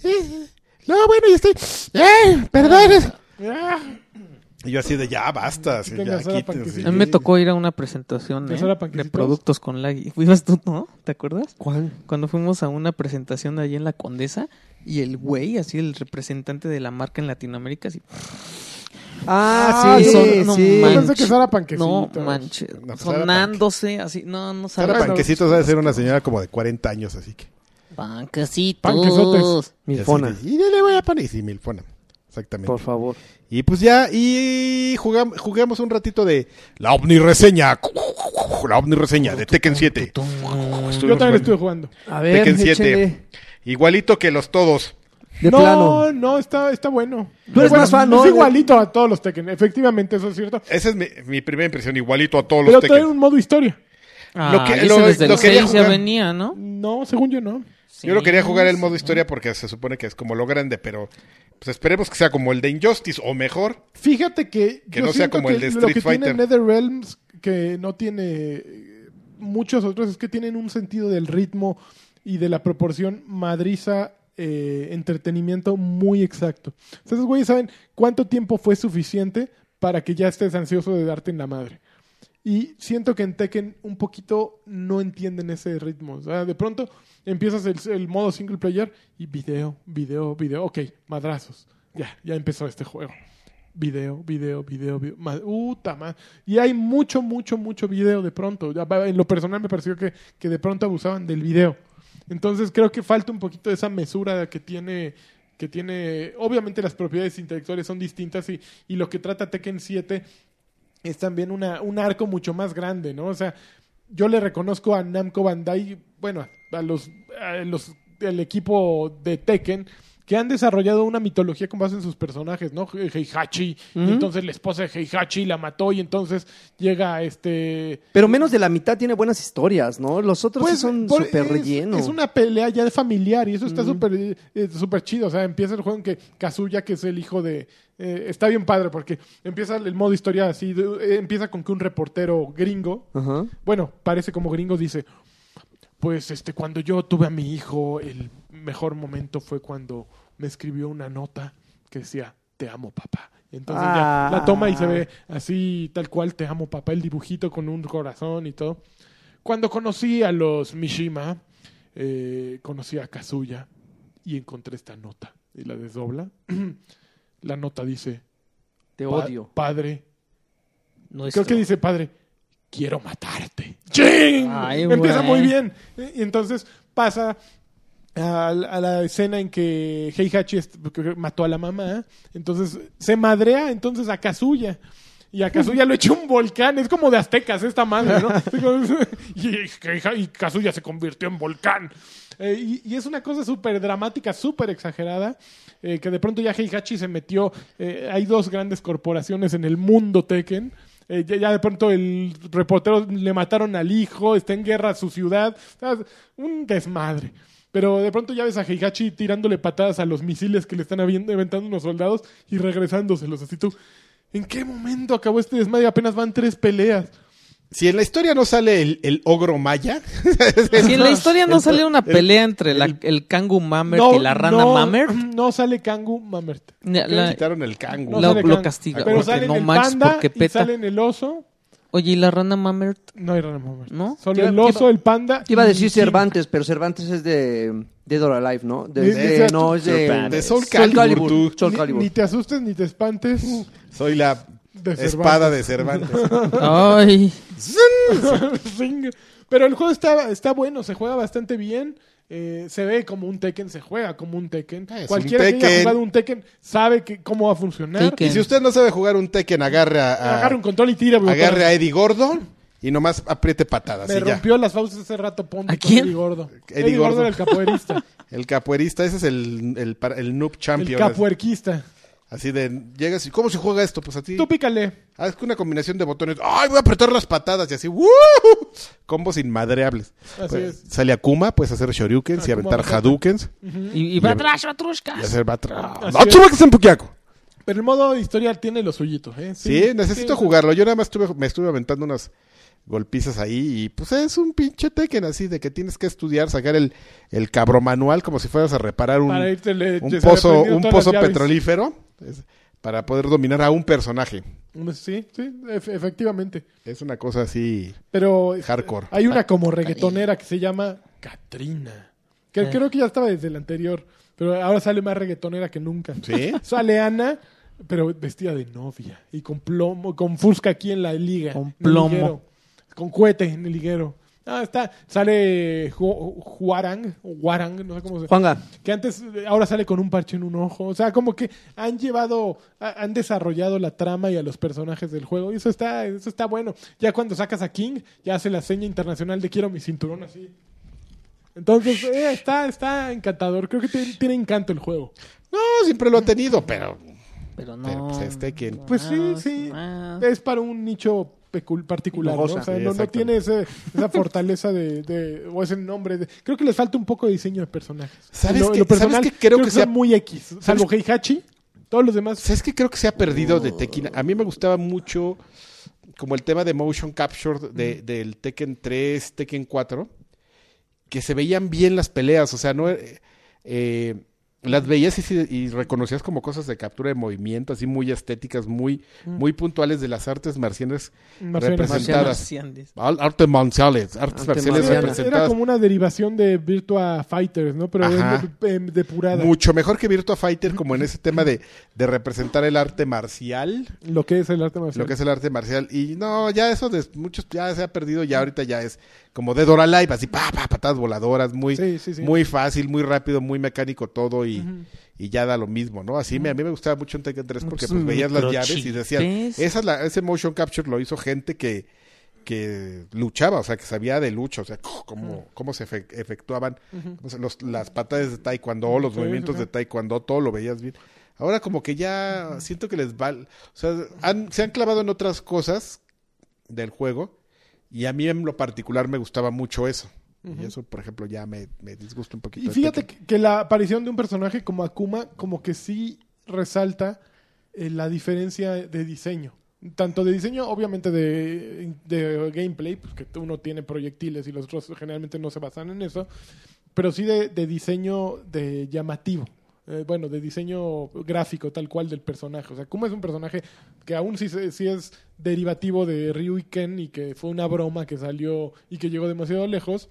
Eh, No, bueno, y estoy, ¡ay, perdón! Y yo así de, ya, basta. así, ya, quítense. A mí me tocó ir a una presentación ¿De ¿eh? De productos con lag. ¿Fuimos tú, no? ¿Te acuerdas? ¿Cuál? Cuando fuimos a una presentación de allí en la Condesa y el güey, así el representante de la marca en Latinoamérica, así. Ah, Ah, sí, son- no sí. Pensé que Sara Panquecitos. No manches, No, pues sonándose así, no, no Sara. Panquecitos debe ser una señora como de 40 años, así que. Panquecitos. Panquesotes. Milfona, Y, así y le voy a poner. Y sí, Milfona. Exactamente. por favor. Y pues ya, y jugam- juguemos un ratito de la ovni reseña. La ovni reseña de Tekken 7. Yo también estuve jugando. A ver, Tekken 7. échale. Igualito que los todos. De no, plano. no, está, está bueno. Tú eres Bueno, más fan, Es ¿no? igualito a todos los Tekken. Efectivamente, eso es cierto. Esa es mi, mi primera impresión, igualito a todos Pero los trae Tekken. un modo historia. Ah, Lo que- lo- desde lo quería 6 ya jugar. venía, ¿no? No, según yo no. Yo lo quería jugar el modo historia porque se supone que es como lo grande, pero pues esperemos que sea como el de Injustice o mejor. Fíjate que. Que yo no sea como que el de Lo Street que tiene Fighter. NetherRealms, que no tiene eh, muchos otros, es que tienen un sentido del ritmo y de la proporción madriza. eh, entretenimiento muy exacto. Esos güeyes saben cuánto tiempo fue suficiente para que ya estés ansioso de darte en la madre. Y siento que en Tekken un poquito no entienden ese ritmo. O sea, de pronto empiezas el, modo single player y video, video, video. Ok, madrazos. Ya, ya empezó este juego. Video, video, video, video. Ma- Uta, ma- Y hay mucho, mucho, mucho video de pronto. En lo personal me pareció que, que de pronto abusaban del video. Entonces creo que falta un poquito de esa mesura que tiene que tiene obviamente las propiedades intelectuales son distintas y, y lo que trata Tekken 7 es también una, un arco mucho más grande, ¿no? O sea, yo le reconozco a Namco Bandai, bueno, a los, a los el equipo de Tekken que han desarrollado una mitología con base en sus personajes, ¿no? Heihachi, y entonces la esposa de Heihachi la mató y entonces llega este Pero menos de la mitad tiene buenas historias, ¿no? Los otros sí son súper es- relleno. Es una pelea ya de familiar y eso está súper eh, súper chido. O sea, empieza el juego en que Kazuya, que es el hijo de... eh, está bien padre porque empieza el modo historia así. de- eh, empieza con que un reportero gringo, Ajá. bueno, parece como gringo, dice... Pues este, cuando yo tuve a mi hijo, el mejor momento fue cuando me escribió una nota que decía, te amo papá. Entonces ya la toma y se ve así, tal cual, te amo papá, el dibujito con un corazón y todo. Cuando conocí a los Mishima, eh, conocí a Kazuya y encontré esta nota. Y la desdobla. la nota dice, Te "Pa- odio. Padre, Nuestro. Creo que dice, padre, quiero matarte. ¡Ching! Ay, Empieza muy bien. Y entonces pasa a, a la escena en que Heihachi mató a la mamá. Entonces se madrea entonces a Kazuya. Y a Kazuya lo echa un volcán. Es como de aztecas esta madre, ¿no? y, y Kazuya se convirtió en volcán. Eh, y, y es una cosa súper dramática, súper exagerada. eh, que de pronto ya Heihachi se metió. eh, hay dos grandes corporaciones en el mundo Tekken. Eh, ya, de pronto el reportero le mataron al hijo, está en guerra su ciudad. Un desmadre. Pero de pronto ya ves a Heihachi tirándole patadas a los misiles que le están aventando unos soldados y regresándoselos. Así tú, ¿en qué momento acabó este desmadre? Apenas van tres peleas. Si en la historia no sale el, el ogro maya, Si en la historia no el- sale una el- pelea entre la- el Kangu Mamert y la rana no, Mamert, No sale Kangu Mamert. la- la- quitaron el cango. No lo, lo castiga. Pero sale no el panda porque y peta. sale en el oso. Oye, ¿y la rana Mamert? No hay rana Mamert. ¿No? Solo el oso, iba- el panda. Iba a decir. Cervantes, pero Cervantes es de Dead or Alive, ¿no? De, de- ni- no, es de, De Soul Calibur. Soul Ni, Calibur. ni te asustes ni te espantes. Soy la De espada de Cervantes. Ay, Zing. Pero el juego está, está bueno, se juega bastante bien. eh, se ve como un Tekken, se juega como un Tekken. Es un Cualquiera que haya jugado un Tekken sabe que, cómo va a funcionar. Tekken. y si usted no sabe jugar un Tekken, agarre a, a- Agarra un control y tira. agarre a Eddie Gordo y nomás apriete patadas. Me y ya. rompió las fauces hace rato Ponte ¿A con quién? Eddie Gordo. Eddie Eddie, Gordo Gordo. era el capoeirista. El capoeirista, ese es el, el, el noob el champion. capuerquista. Así de, llegas y, ¿cómo se juega esto? Pues a ti. Tú pícale. Haz una combinación de botones. ¡Ay, voy a apretar las patadas! Y así, ¡woo! Combos inmadreables. Así Pues, es. Sale Akuma, puedes hacer shoryukens y Akuma aventar hadoukens. y, y va atrás, Batrushka. Y hacer batra. Así ¡No, es. chupa que se empuquiaco! Pero el modo historia tiene lo suyito. ¿eh? Sí, necesito sí. jugarlo. Yo nada más estuve, me estuve aventando unas golpizas ahí y pues es un pinche Tekken así de que tienes que estudiar, sacar el, el manual como si fueras a reparar un, un pozo, un pozo petrolífero es- para poder dominar a un personaje. Sí, sí, ef- efectivamente. Es una cosa así Pero hardcore. hay una como reggaetonera que se llama Katrina. Que Eh. creo que ya estaba desde el anterior. Pero ahora sale más reggaetonera que nunca. ¿Sí? Sale Ana, pero vestida de novia. Y con plomo, con fusca aquí en la liga. Con plomo. Con cohete en el liguero. Ah, está. Sale Ju- Juarang, o Warang, no sé cómo se Juanga, que antes, ahora sale con un parche en un ojo. O sea, como que han llevado, ha- han desarrollado la trama y a los personajes del juego. Y eso está, eso está bueno. Ya cuando sacas a King, ya hace la seña internacional de quiero mi cinturón así. Entonces, eh, está, está encantador. Creo que tiene, tiene encanto el juego. No, siempre lo ha tenido, pero Pero no. Pero, pues, es Tekken. Pues sí, sí. más. Es para un nicho particular, ¿no? O sea, Sí, no, no tiene ese- esa fortaleza de, de- o ese nombre. de- creo que les falta un poco de diseño de personajes. ¿Sabes lo, qué- en lo personal, sabes qué creo que sea- muy X. Salvo Heihachi, todos los demás. ¿Sabes qué creo que se ha perdido de Tekken? A mí me gustaba mucho como el tema de motion capture de, del Tekken 3, Tekken 4, que se veían bien las peleas, o sea, no eh, eh, las veías y, reconocías como cosas de captura de movimiento, así muy estéticas, muy, muy puntuales de las artes marcianas representadas. Al- Artes marciales, artes Arte marciales marciana. Era representadas. como una derivación de Virtua Fighters, ¿no? Pero Ajá. de- de- depurada. Mucho mejor que Virtua Fighter, como en ese tema de, de representar el arte marcial. Lo que es el arte marcial. lo que es el arte marcial. Y no, ya eso de muchos ya se ha perdido, ya ahorita ya es como Dead or Alive, así pa, pa, patadas voladoras, muy, Sí, sí, sí. muy fácil, muy rápido, muy mecánico todo y, y ya da lo mismo, ¿no? Así me, a mí me gustaba mucho en Tekken 3 porque pues veías las llaves y decían, esa es la, ese motion capture lo hizo gente que que luchaba, o sea, que sabía de lucha, o sea, cómo, cómo se efe- efectuaban los- las patadas de taekwondo, los movimientos de taekwondo, todo lo veías bien. Ahora como que ya siento que les va, o sea, han- se han clavado en otras cosas del juego y a mí en lo particular me gustaba mucho eso. Y eso, por ejemplo, ya me, me disgusta un poquito. Y de fíjate que la aparición de un personaje como Akuma, como que sí resalta eh, la diferencia de diseño. Tanto de diseño, obviamente de, de gameplay, pues que uno tiene proyectiles y los otros generalmente no se basan en eso, pero sí de, de diseño de llamativo. Eh, bueno, de diseño gráfico tal cual del personaje. O sea, Kuma es un personaje que aún sí, sí es derivativo de Ryu y Ken y que fue una broma que salió y que llegó demasiado lejos.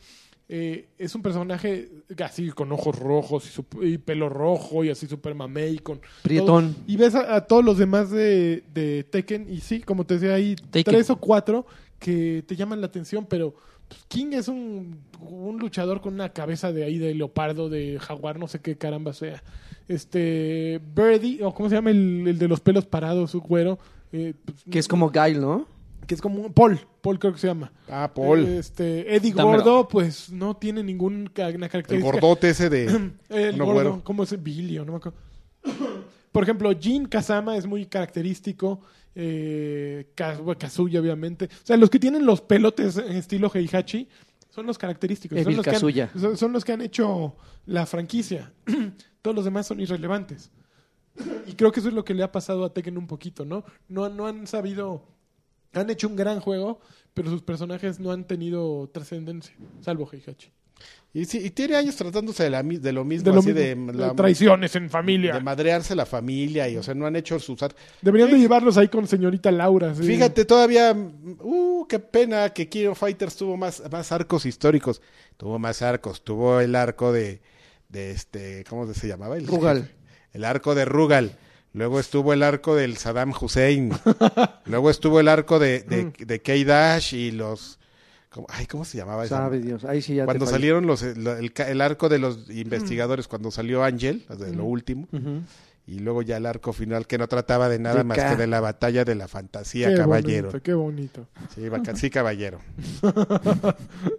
Eh, es un personaje así con ojos rojos y, su- y pelo rojo y así super mamey con Prietón. todo. y ves a, a todos los demás de, de Tekken y sí, como te decía Tekken. tres o cuatro que te llaman la atención, pero King es un, un luchador con una cabeza de ahí de leopardo, de jaguar, no sé qué caramba sea. Este Birdie, o cómo se llama el, el de los pelos parados, su cuero, eh, pues, Que es como Guile, ¿no? que es como un- Paul, Paul creo que se llama. Ah, Paul. Este, Eddie Dámelo. Gordo, pues no tiene ninguna el característica. gordote ese de... El uno gordo. ¿cómo es? Billy, o no me acuerdo. Por ejemplo, Jin Kazama es muy característico. Eh, Kazuya, obviamente. O sea, los que tienen los pelotes en estilo Heihachi son los característicos. Son los, que han, son los que han hecho la franquicia. Todos los demás son irrelevantes. Y creo que eso es lo que le ha pasado a Tekken un poquito, ¿no? No, no han sabido. Han hecho un gran juego, pero sus personajes no han tenido trascendencia, salvo Heihachi. Y, sí, y tiene años tratándose de, la de lo mismo, De lo así mismo, de, la- traiciones en familia. de madrearse la familia y, o sea, no han hecho sus... Deberían de llevarlos ahí con señorita Laura. sí. Fíjate, todavía, uh, qué pena que King of Fighters tuvo más, más arcos históricos. Tuvo más arcos, tuvo el arco de, de este, ¿cómo se llamaba? El, Rugal. El arco de Rugal. Luego estuvo el arco del Saddam Hussein. Luego estuvo el arco de, de, de K-Dash y los... ¿cómo, ay, ¿cómo se llamaba esa? Sabe Dios. Ahí sí ya Cuando salieron los, el, el arco de los investigadores, cuando salió Ángel, de lo último, Ujú. y luego ya el arco final que no trataba de nada De más que de la batalla de la fantasía, Qué caballero. bonito, qué bonito. Sí, caballero.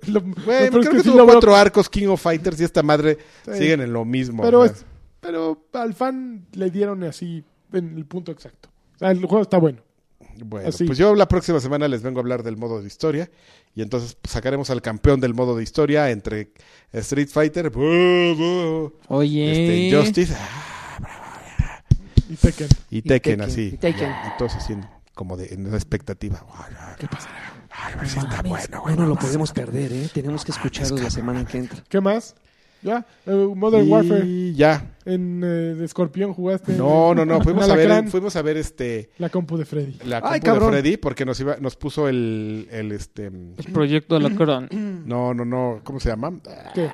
Lo- Bueno, lo peor es creo que sí tuvo cuatro arcos King of Fighters y esta madre Sí. siguen en lo mismo. pero, es- pero al fan le dieron así en el punto exacto. O sea, el juego está bueno. Bueno, así. pues yo la próxima semana les vengo a hablar del modo de historia y entonces pues, sacaremos al campeón del modo de historia entre Street Fighter Oye. este, Justice ah, Y Tekken. y Tekken, así. y Tekken. Y todos haciendo como de en la expectativa. ¿Qué pasará? a ver si está bueno, güey. No lo podemos perder, ¿eh? Tenemos que escucharlo la semana que entra. ¿Qué más? ¿Ya? Eh, Modern Warfare. Y ya. En eh, Escorpión jugaste. No, no, no. en Fuimos a ver, Alacrán, fuimos a ver este La compu de Freddy. la Ay, compu de cabrón. Freddy porque nos iba, nos puso el, el este El proyecto de la Corona. no, no, no, ¿cómo se llama? ¿Qué?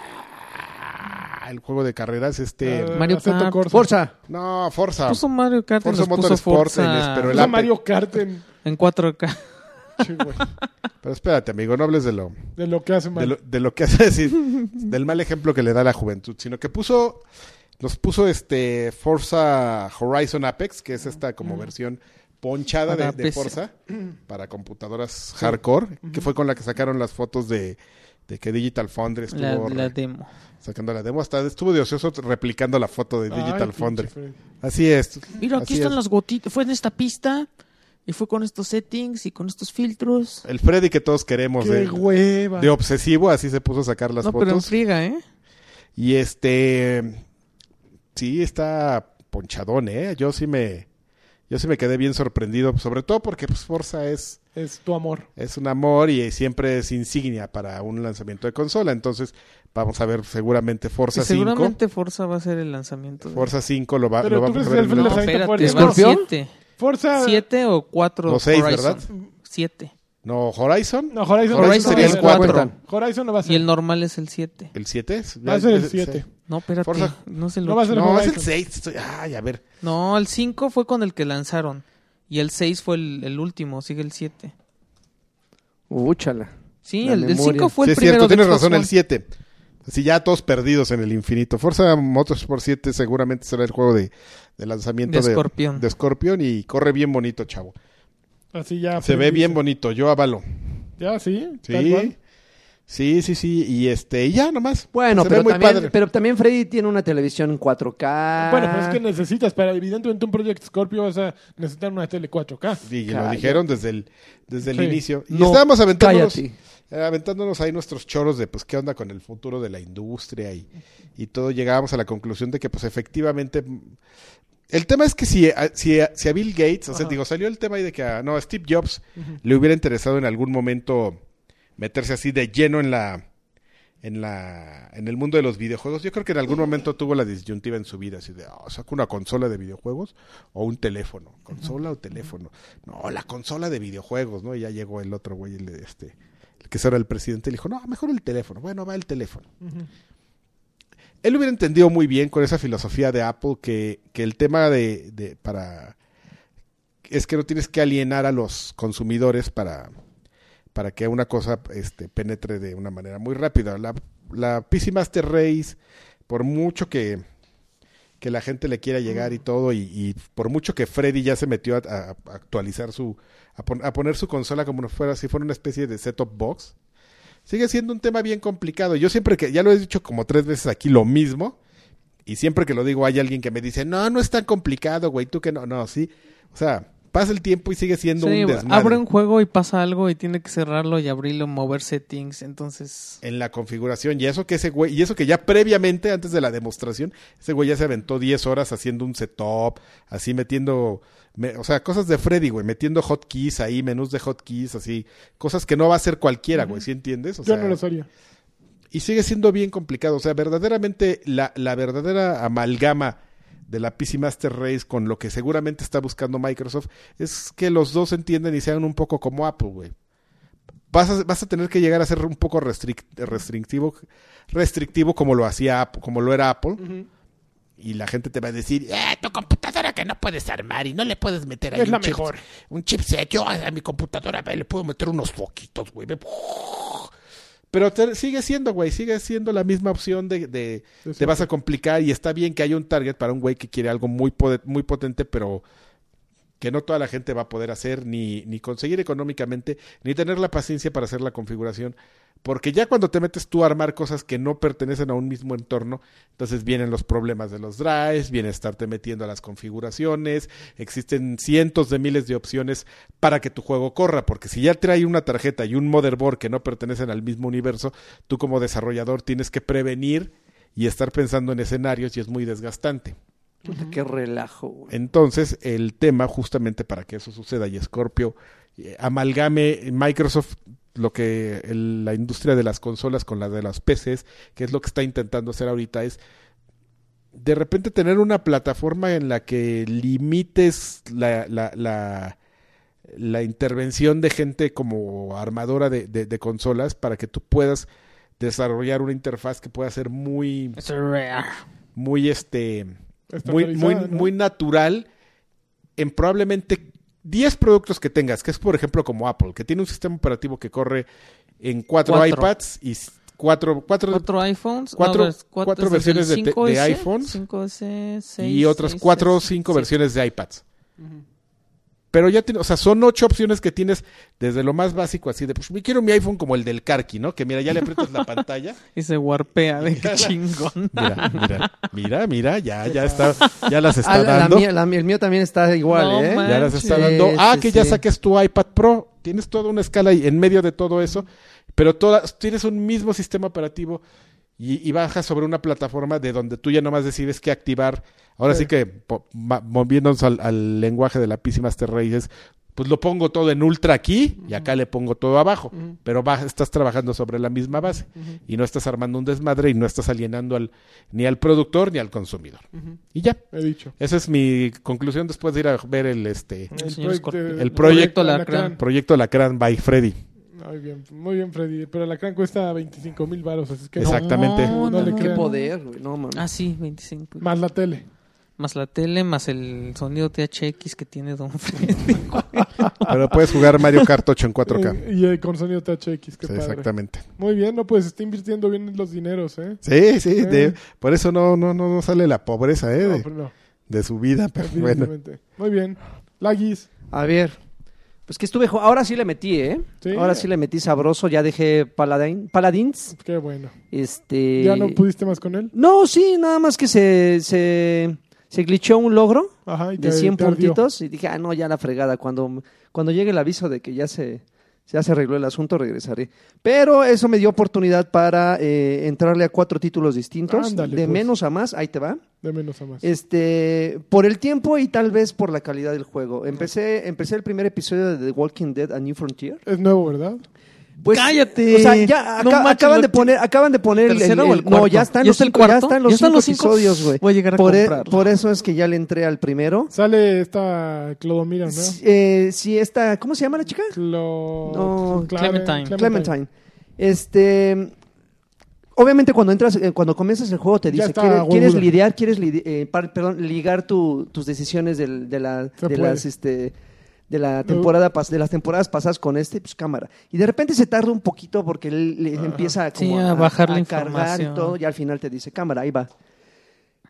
Ah, el juego de carreras este Eh, Mario Kart. Corsa. Forza. no, Forza. Puso Mario Kart Forza nos puso Motorsport en Forza es- pero el Puso Apex. Mario Kart en... en 4K. Pero espérate, amigo, no hables de lo de lo que hace de mal. lo, de lo que hace decir del mal ejemplo que le da a la juventud, sino que puso nos puso este Forza Horizon Apex, que es esta como versión ponchada de. Forza para computadoras hardcore, que fue con la que sacaron las fotos de, de que Digital Foundry estuvo La, re- la demo. sacando la demo. Hasta estuvo de ocioso replicando la foto de Digital Foundry. Así es. Mira, aquí así están es. las gotitas. Fue en esta pista y fue con estos settings y con estos filtros. El Freddy que todos queremos Qué de, hueva. de obsesivo, así se puso a sacar las no, pero en fotos. friega, ¿eh? Y este sí está ponchadón, eh. Yo sí me yo sí me quedé bien sorprendido, sobre todo porque pues Forza es Es tu amor. es un amor y siempre es insignia para un lanzamiento de consola, entonces vamos a ver seguramente Forza Y 5. seguramente Forza va a ser el lanzamiento. de- Forza 5 lo, va, Pero lo tú vamos a ver el No, lanzamiento espérate, siete. Forza... ¿Siete o cuatro? No, seis, Horizon. ¿verdad? Siete. No, Horizon. No, Horizon, Horizon no va a sería ser. el cuatro. Cuentan. Horizon no va a ser. Y el normal es el siete. ¿El 7? Va a ser el 7. No, espérate. Forza. No es el No va a ser- No, es el Horizon. 6. Ay, a ver. No, el 5 fue con el que lanzaron. Y el 6 fue el, el último, sigue el 7. Úchala. Sí, La el, el memoria. 5 fue sí, el es primero cierto, de tienes razón, el One. 7. Así ya todos perdidos en el infinito. Forza Motorsport 7 seguramente será el juego de, de lanzamiento De de, Scorpion. de Scorpion y corre bien bonito, chavo. Así ya. Se ve bien bonito, yo avalo. Ya, sí. tal Sí. cual. Sí, sí, sí. Y este, y ya nomás. Bueno, Se pero ve muy también, padre. pero también Freddy tiene una televisión en 4K. Bueno, pero es que necesitas, para evidentemente un Project Scorpio vas a necesitar una tele 4K. Y lo dijeron desde el, desde el Sí. inicio. Y No, estábamos aventándonos, eh, aventándonos ahí nuestros choros de pues qué onda con el futuro de la industria y, y todo. Llegábamos a la conclusión de que pues efectivamente el tema es que si a, si a, si a Bill Gates, o sea, Ajá. digo, salió el tema ahí de que a, no, a Steve Jobs le hubiera interesado en algún momento meterse así de lleno en la en la en el mundo de los videojuegos. Yo creo que en algún momento tuvo la disyuntiva en su vida así de, oh, saco una consola de videojuegos o un teléfono, consola o teléfono. No, la consola de videojuegos, ¿no? Y ya llegó el otro güey, el, de este el que era el presidente, le dijo, "No, mejor el teléfono." Bueno, va el teléfono. Él hubiera entendido muy bien con esa filosofía de Apple que, que el tema de, de para es que no tienes que alienar a los consumidores para, para que una cosa este, penetre de una manera muy rápida. La, la PC Master Race, por mucho que, que la gente le quiera llegar y todo, y, y por mucho que Freddy ya se metió a, a- a actualizar su, a, pon- a poner su consola como fuera, si fuera una especie de set-top box, sigue siendo un tema bien complicado. Yo siempre que, ya lo he dicho como tres veces aquí, lo mismo, y siempre que lo digo hay alguien que me dice, no, no es tan complicado, güey, tú que no, no, sí. O sea, pasa el tiempo y sigue siendo Sí, un desmadre. abre un juego y pasa algo y tiene que cerrarlo y abrirlo, mover settings, entonces... en la configuración. Y eso que ese güey, y eso que ya previamente, antes de la demostración, ese güey ya se aventó 10 horas haciendo un setup, así metiendo, me- o sea, cosas de Freddy, güey, metiendo hotkeys ahí, menús de hotkeys, así, cosas que no va a hacer cualquiera, güey, ¿sí entiendes? O Yo sea, no lo sabía. y sigue siendo bien complicado. O sea, verdaderamente la, la verdadera amalgama de la PC Master Race con lo que seguramente está buscando Microsoft es que los dos entienden y sean un poco como Apple, güey. Vas a, vas a tener que llegar a ser un poco restric- restrictivo, restrictivo como lo hacía Apple- como lo era Apple. Y la gente te va a decir, Eh, tu computadora que no puedes armar y no le puedes meter ahí Es la un, chips- mejor. un chipset. Yo a mi computadora ve, le puedo meter unos foquitos, güey. Pero te- sigue siendo, güey, sigue siendo la misma opción de, de Sí, te vas a complicar y está bien que haya un target para un güey que quiere algo muy, poder- muy potente, pero que no toda la gente va a poder hacer ni, ni conseguir económicamente, ni tener la paciencia para hacer la configuración. Porque ya cuando te metes tú a armar cosas que no pertenecen a un mismo entorno, entonces vienen los problemas de los drives, viene estarte metiendo a las configuraciones, existen cientos de miles de opciones para que tu juego corra, porque si ya trae una tarjeta y un motherboard que no pertenecen al mismo universo, tú como desarrollador tienes que prevenir y estar pensando en escenarios y es muy desgastante. Puta, Qué relajo, güey. Entonces, el tema justamente para que eso suceda y Scorpio eh, amalgame Microsoft lo que el- la industria de las consolas con la de las PCs, que es lo que está intentando hacer ahorita, es de repente tener una plataforma en la que limites la, la, la, la intervención de gente como armadora de, de- de consolas para que tú puedas desarrollar una interfaz que pueda ser muy, muy este muy, muy, muy natural en probablemente 10 productos que tengas, que es por ejemplo como Apple, que tiene un sistema operativo que corre en cuatro, Cuatro. iPads y s- cuatro, cuatro, Cuatro iPhones. cuatro- ves, cuatro desde el versiones de te- de 5S, iPhones 5S, 6, y otras 6, cuatro o 6, cinco sí. versiones de iPads. Pero ya tiene, o sea, son ocho opciones que tienes desde lo más básico así de, pues me quiero mi iPhone como el del Karki, ¿no? Que mira, ya le aprietas la pantalla. Y se warpea de qué chingón. Mira, mira, mira, mira, ya, ya está, ya las está Ah, la- la dando. la- el mío también está igual, No, ¿eh? man. Ya las está dando. Ah, sí, que ya sí. saques tu iPad Pro. Tienes toda una escala ahí en medio de todo eso, pero todas, tienes un mismo sistema operativo y, y bajas sobre una plataforma de donde tú ya nomás decides qué activar. Ahora sí, Sí. que, moviéndonos al, al lenguaje de la PC Master Race, es, pues lo pongo todo en ultra aquí y acá le pongo todo abajo, pero va- estás trabajando sobre la misma base y no estás armando un desmadre y no estás alienando al, ni al productor ni al consumidor. Y ya. He dicho. Esa es mi conclusión después de ir a ver el este El proyecto Lacrán. proyecto by Freddy. Muy bien, muy bien, Freddy. Pero la Cran cuesta 25 mil baros, así es que. Exactamente. No, No no, le no. Qué crean. poder, güey. No, mames. Ah, sí, 25. Más la tele. Más la tele, más el sonido THX que tiene Don Freddy. Pero puedes jugar Mario Kart 8 en 4K. Eh, y eh, con sonido THX, qué Sí, padre. exactamente. Muy bien, no, pues está invirtiendo bien los dineros, ¿eh? Sí, sí, Eh. de- por eso no, no, no, no sale la pobreza eh, No, de, pero no, de su vida. Pero bueno. Muy bien. Lagis. A ver. Pues que estuve. Ahora sí le metí, ¿eh? Sí. Ahora sí le metí sabroso. Ya dejé Paladin, Paladins. Qué bueno. Este. ¿Ya no pudiste más con él? No, sí, nada más que se. se... Se glitchó un logro Ajá, de te- 100 te ardió. puntitos y dije, ah, no, ya la fregada. Cuando, cuando llegue el aviso de que ya se, ya se arregló el asunto, regresaré. Pero eso me dio oportunidad para eh, entrarle a cuatro títulos distintos. Ándale, de pues. menos a más, ahí te va. De menos a más. Este, por el tiempo y tal vez por la calidad del juego. Empecé, empecé el primer episodio de The Walking Dead A New Frontier. Es nuevo, ¿verdad? Pues, ¡Cállate! O sea, ya No manches, acaban de poner, acaban de poner el, ¿Tercero el- o el el- no, ya están ¿Ya los cinco, ya están los ¿Ya están cinco los cinco? episodios, güey. Voy a llegar a por, e- por eso es que ya le entré al primero. Sale esta Clodomira, ¿no? Sí, eh, sí, esta, ¿cómo se llama la chica? Clo... No, Clementine. Clementine. Este, obviamente cuando entras, eh, cuando comienzas el juego te dice, está ¿quieres, lidiar, quieres lidi- eh, par- perdón, ligar tu- tus decisiones del- de, la, las, este, de la temporada pas- de las temporadas pasadas con este, pues cámara. Y de repente se tarda un poquito porque él le empieza Sí, como a bajar la cargar y todo, y al final te dice cámara, ahí va.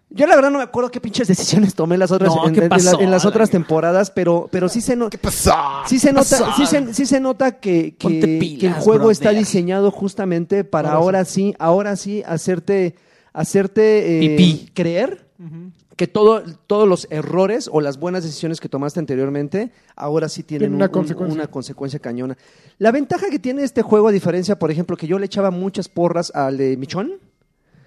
Yo la verdad no me acuerdo qué pinches decisiones tomé en las otras, No, en, las otras temporadas, pero, pero sí se nota. ¿Qué pasó? Sí se nota, pasó? sí se, sí se nota que, que- el juego está diseñado justamente para Ahora ahora sí, ahora sí hacerte, hacerte eh, creer. Que todo, todos los errores o las buenas decisiones que tomaste anteriormente ahora sí tienen Tienen un- una un- consecuencia. una consecuencia cañona. La ventaja que tiene este juego, a diferencia, por ejemplo, que yo le echaba muchas porras al de Michón,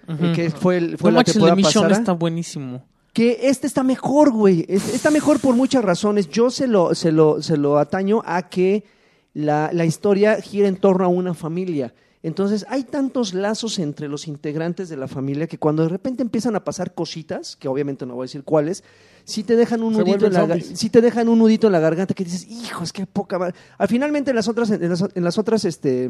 eh, que fue, el, fue no la que el de está buenísimo. Que este está mejor, güey. Es- Está mejor por muchas razones. Yo se lo, se lo, se lo ataño a que la, la historia gira en torno a una familia. Entonces, hay tantos lazos entre los integrantes de la familia que cuando de repente empiezan a pasar cositas, que obviamente no voy a decir cuáles, sí te dejan un Se nudito en la, sí te dejan un nudito en la garganta que dices, hijo, es que poca madre". Al finalmente en las otras, en las, en las otras, este,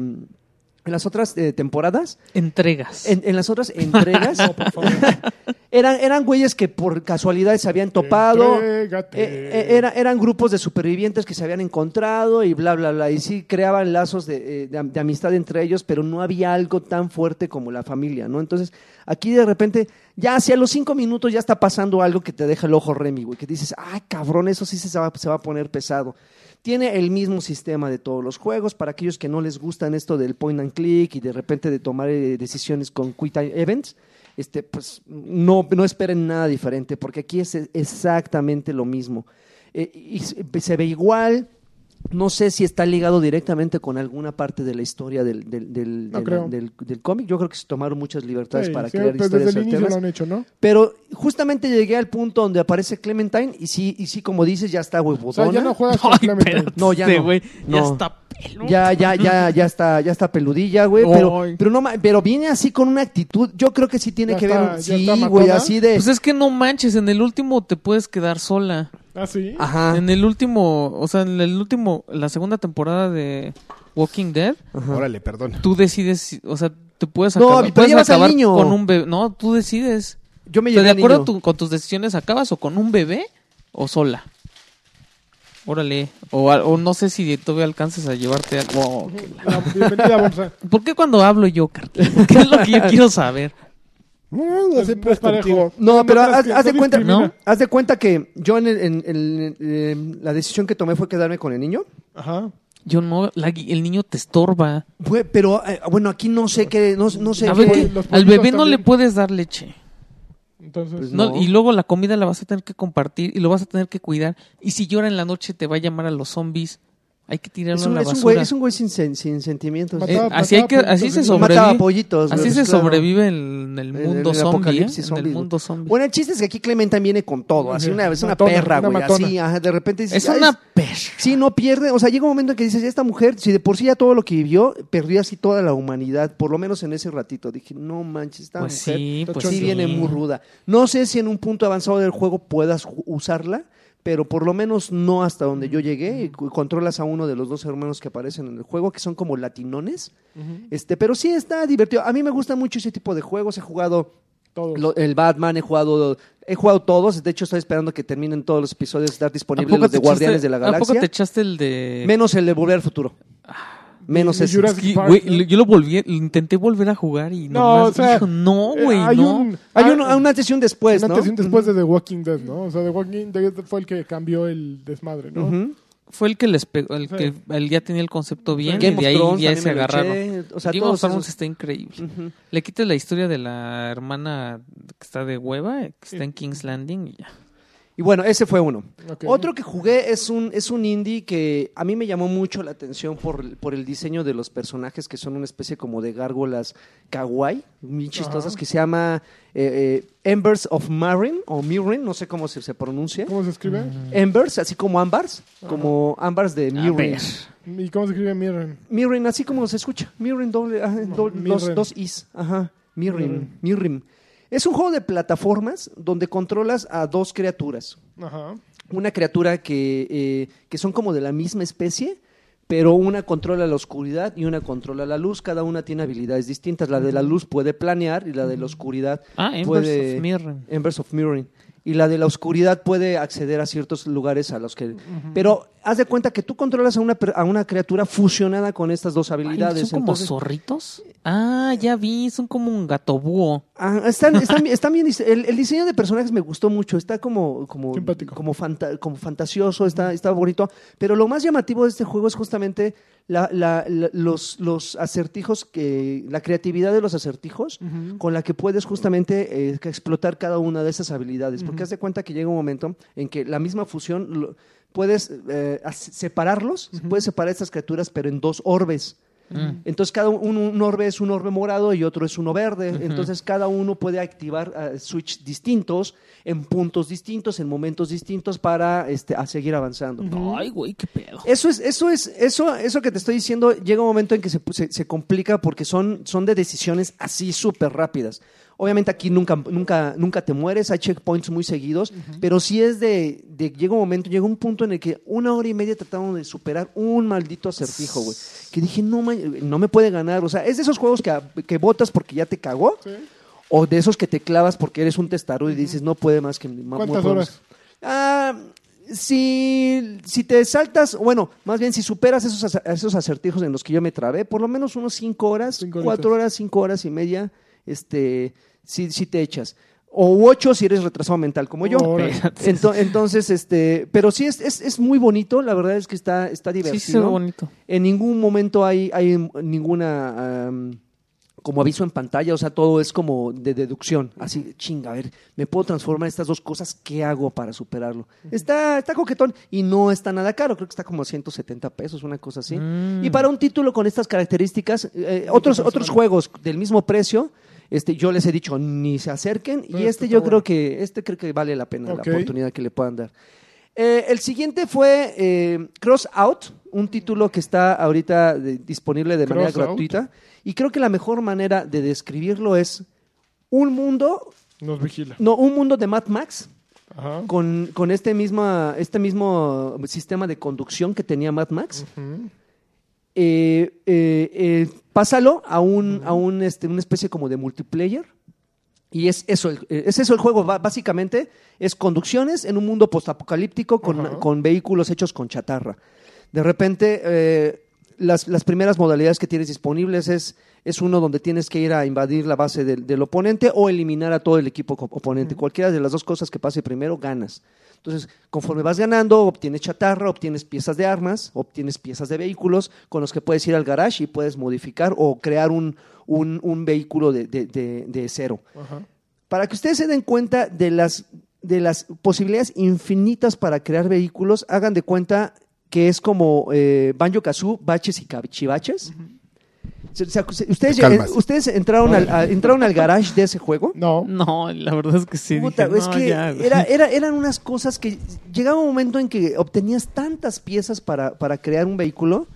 en las otras eh, temporadas, Entregas. en, en las otras entregas, eran, eran güeyes que por casualidad se habían topado. Eh, eh, era- eran grupos de supervivientes que se habían encontrado y bla, bla, bla. Y sí creaban lazos de, eh, de de amistad entre ellos, pero no había algo tan fuerte como la familia, ¿no? Entonces, aquí de repente, ya hacia los cinco minutos ya está pasando algo que te deja el ojo remi, güey, que dices, ay, cabrón, eso sí se va, se va a poner pesado. Tiene el mismo sistema de todos los juegos. Para aquellos que no les gustan esto del point and click y de repente de tomar eh, decisiones con quick time events, este, pues no, no esperen nada diferente, porque aquí es exactamente lo mismo. Eh, y se se ve igual. No sé si está ligado directamente con alguna parte de la historia del, del, del, No del- del- del cómic. Yo creo que se tomaron muchas libertades Sí, para sí, crear pues historias desde el inicio lo alternas. han hecho, ¿no? Pero justamente llegué al punto donde aparece Clementine y sí, y sí como dices, ya está O sea, huevotona. ya no juegas con Ay, Clementine. espérate, No, ya no. Ya No. está. Ya, ya, ya, ya está, ya está peludilla, güey. Pero, pero no, ma- pero viene así con una actitud. Yo creo que sí tiene Ya que está- ver. Sí, güey, así de. Pues es que no manches, en el último te puedes quedar sola. ¿Ah, sí? Ajá. En el último, o sea, en el último, la segunda temporada de Walking Dead, Órale, perdón. tú decides, o sea, te puedes No, acabar, puedes llevas al acabar niño. con un bebé. No, tú decides. Yo me O sea, llevé de acuerdo niño. tu- con tus decisiones, ¿acabas o con un bebé o sola? Órale. O, a- o no sé si todavía alcances a llevarte algo. Oh, qué la- La- Bienvenida, Bonza. ¿Por qué cuando hablo yo, Carlos? ¿Qué es lo que yo quiero saber? No, Es- siempre es es contigo. parejo. No, pero haz, haz de no cuenta. ¿No? haz de cuenta que yo en, el- en- en- en- la decisión que tomé fue quedarme con el niño. Ajá. Yo no, la el niño te estorba. Fue- pero eh, bueno, aquí no sé qué, no, no sé A qué- ver, al bebé no le puedes dar leche. Entonces, Pues No, No. Y luego la comida la vas a tener que compartir y lo vas a tener que cuidar. Y si llora en la noche te va a llamar a los zombies. Hay que tirarlo es a la es un basura. güey, es un güey sin, sen- sin sentimientos. Eh, Mataba- así hay que, así se sobrevive. Mataba pollitos. Así se claro. sobrevive en el En mundo el zombie. ¿eh? zombie, el güey. mundo zombie. Bueno, el chiste es que aquí Clementine viene con todo, así una, es una Matona, perra, una güey, matona. así, ajá, de repente dices, es "Ay, una perra. Sí, no pierde, o sea, llega un momento en que dices, esta mujer, si de por sí ya todo lo que vivió, perdió así toda la humanidad, por lo menos en ese ratito. Dije, no manches, esta Pues mujer sí, pues sí sí. viene muy ruda. No sé si en un punto avanzado del juego puedas usarla, pero por lo menos no hasta donde yo llegué. Y controlas a uno de los dos hermanos que aparecen en el juego, que son como latinones. este, pero sí está divertido. A mí me gusta mucho ese tipo de juegos. He jugado todos. lo- el Batman, he jugado, he jugado todos. De hecho, estoy esperando que terminen todos los episodios estar ¿A disponibles los de Guardianes echaste- de la ¿A poco Galaxia. te echaste el de...? Menos el de Volver al Futuro. Menos Ni ese. Jurassic Sí, Park, güey, ¿no? yo lo volví, lo intenté volver a jugar y No, nomás o sea, dijo, no, eh, güey, hay no. un- Hay hay un, un antes y un después, un ¿no? antes después de The Walking Dead, ¿no? O sea, The Walking Dead fue el que cambió el desmadre, ¿no? Fue el que les pegó, el Sí. que ya tenía el concepto bien Game y de ahí Thrones ya se agarraron. O sea, Game of todos Thrones esos- está increíble. Le quitas la historia de la hermana que está de hueva, que está en King's Landing y ya. Y bueno, ese fue uno. Otro que jugué es un, es un indie que a mí me llamó mucho la atención por, por el diseño de los personajes, que son una especie como de gárgolas kawaii, muy chistosas, Ajá. que se llama eh, eh, Embers of Marin, o Mirren, no sé cómo se, se pronuncia. ¿Cómo se escribe? Embers, así como ámbars, como ámbars de Mirren. ¿Y cómo se escribe Mirren? Mirren, así como se escucha. Mirren, doble, ajá, do- dos, dos is. Ajá. Mirren, Mirren. Mirren. Es un juego de plataformas donde controlas a dos criaturas. Ajá. Una criatura que, eh, que son como de la misma especie, pero una controla la oscuridad y una controla la luz. Cada una tiene habilidades distintas. La de la luz puede planear y la de la oscuridad Ah, Embers puede... of Mirren. Embers of Mirroring. Y la de la oscuridad puede acceder a ciertos lugares a los que... Pero haz de cuenta que tú controlas a una, per- a una criatura fusionada con estas dos Ay, habilidades. ¿Son como Entonces, zorritos? Ah, ya vi, son como un gato búho. Ah, están, están, bien- están bien el, el diseño de personajes me gustó mucho. Está como, como, Simpático. como, fanta- como fantasioso, está, está bonito. Pero lo más llamativo de este juego es justamente la, la- la- los, los acertijos, que, la creatividad de los acertijos con la que puedes justamente eh, explotar cada una de esas habilidades. Porque haz de cuenta que llega un momento en que la misma fusión lo- puedes eh, separarlos, puedes separar estas criaturas, pero en dos orbes. Entonces cada un, un orbe es un orbe morado y otro es uno verde. Entonces cada uno puede activar eh, switch distintos en puntos distintos, en momentos distintos para este, a seguir avanzando. Ay, güey, qué pedo. Eso es, eso es, eso, eso que te estoy diciendo, llega un momento en que se, se, se complica porque son, son de decisiones así súper rápidas. Obviamente aquí nunca, nunca, nunca te mueres, hay checkpoints muy seguidos, pero sí es de, de, llega un momento, llega un punto en el que una hora y media tratamos de superar un maldito acertijo, güey. Que dije, no, no me puede ganar. O sea, es de esos juegos que, que votas porque ya te cagó, o de esos que te clavas porque eres un testarudo y dices, no puede más que... ¿Cuántas horas? más". Ah, si, si te saltas, bueno, más bien si superas esos, esos acertijos en los que yo me trabé, por lo menos unos cinco horas, cuatro horas, cinco horas y media, este, si, si te echas. O ocho si eres retrasado mental como yo. Órale. Ento- entonces, este, pero sí es, es, es muy bonito, la verdad es que está, está divertido. sí, bonito. En ningún momento hay, hay ninguna como aviso en pantalla, o sea, todo es como de deducción. Así, chinga, a ver, me puedo transformar estas dos cosas, ¿qué hago para superarlo? Está, está coquetón y no está nada caro, creo que está como 170 pesos, una cosa así. Mm. Y para un título con estas características, eh, otros, otros juegos del mismo precio. Este, yo les he dicho, ni se acerquen. Pero y este este yo bueno. creo que, este creo que vale la pena la oportunidad que le puedan dar. Eh, el siguiente fue eh, Cross Out, un título que está ahorita de- disponible de manera Out. gratuita. Y creo que la mejor manera de describirlo es un mundo, Nos vigila. no, un mundo de Mad Max Ajá. con, con este, misma, este mismo sistema de conducción que tenía Mad Max. Eh, pásalo a un, a un este, una especie como de multiplayer. Y es eso, el, eh, es eso el juego, básicamente. Es conducciones en un mundo postapocalíptico con, con vehículos hechos con chatarra. De repente, eh, las, las primeras modalidades que tienes disponibles es, es uno donde tienes que ir a invadir la base del, del oponente o eliminar a todo el equipo oponente. Cualquiera de las dos cosas que pase primero, ganas. Entonces, conforme vas ganando, obtienes chatarra, obtienes piezas de armas, obtienes piezas de vehículos con los que puedes ir al garage y puedes modificar o crear un, un, un vehículo de, de- de- de cero. Para que ustedes se den cuenta de las, de las posibilidades infinitas para crear vehículos, hagan de cuenta que es como eh, Banjo Kazoo, baches y cachivaches. Se- se- ustedes, Te calmas. ustedes entraron, al, a- entraron al garage de ese juego. No. No, la verdad es que sí. Puta, dije, es no, que ya, era, era- eran unas cosas que llegaba un momento en que obtenías tantas piezas para, para crear un vehículo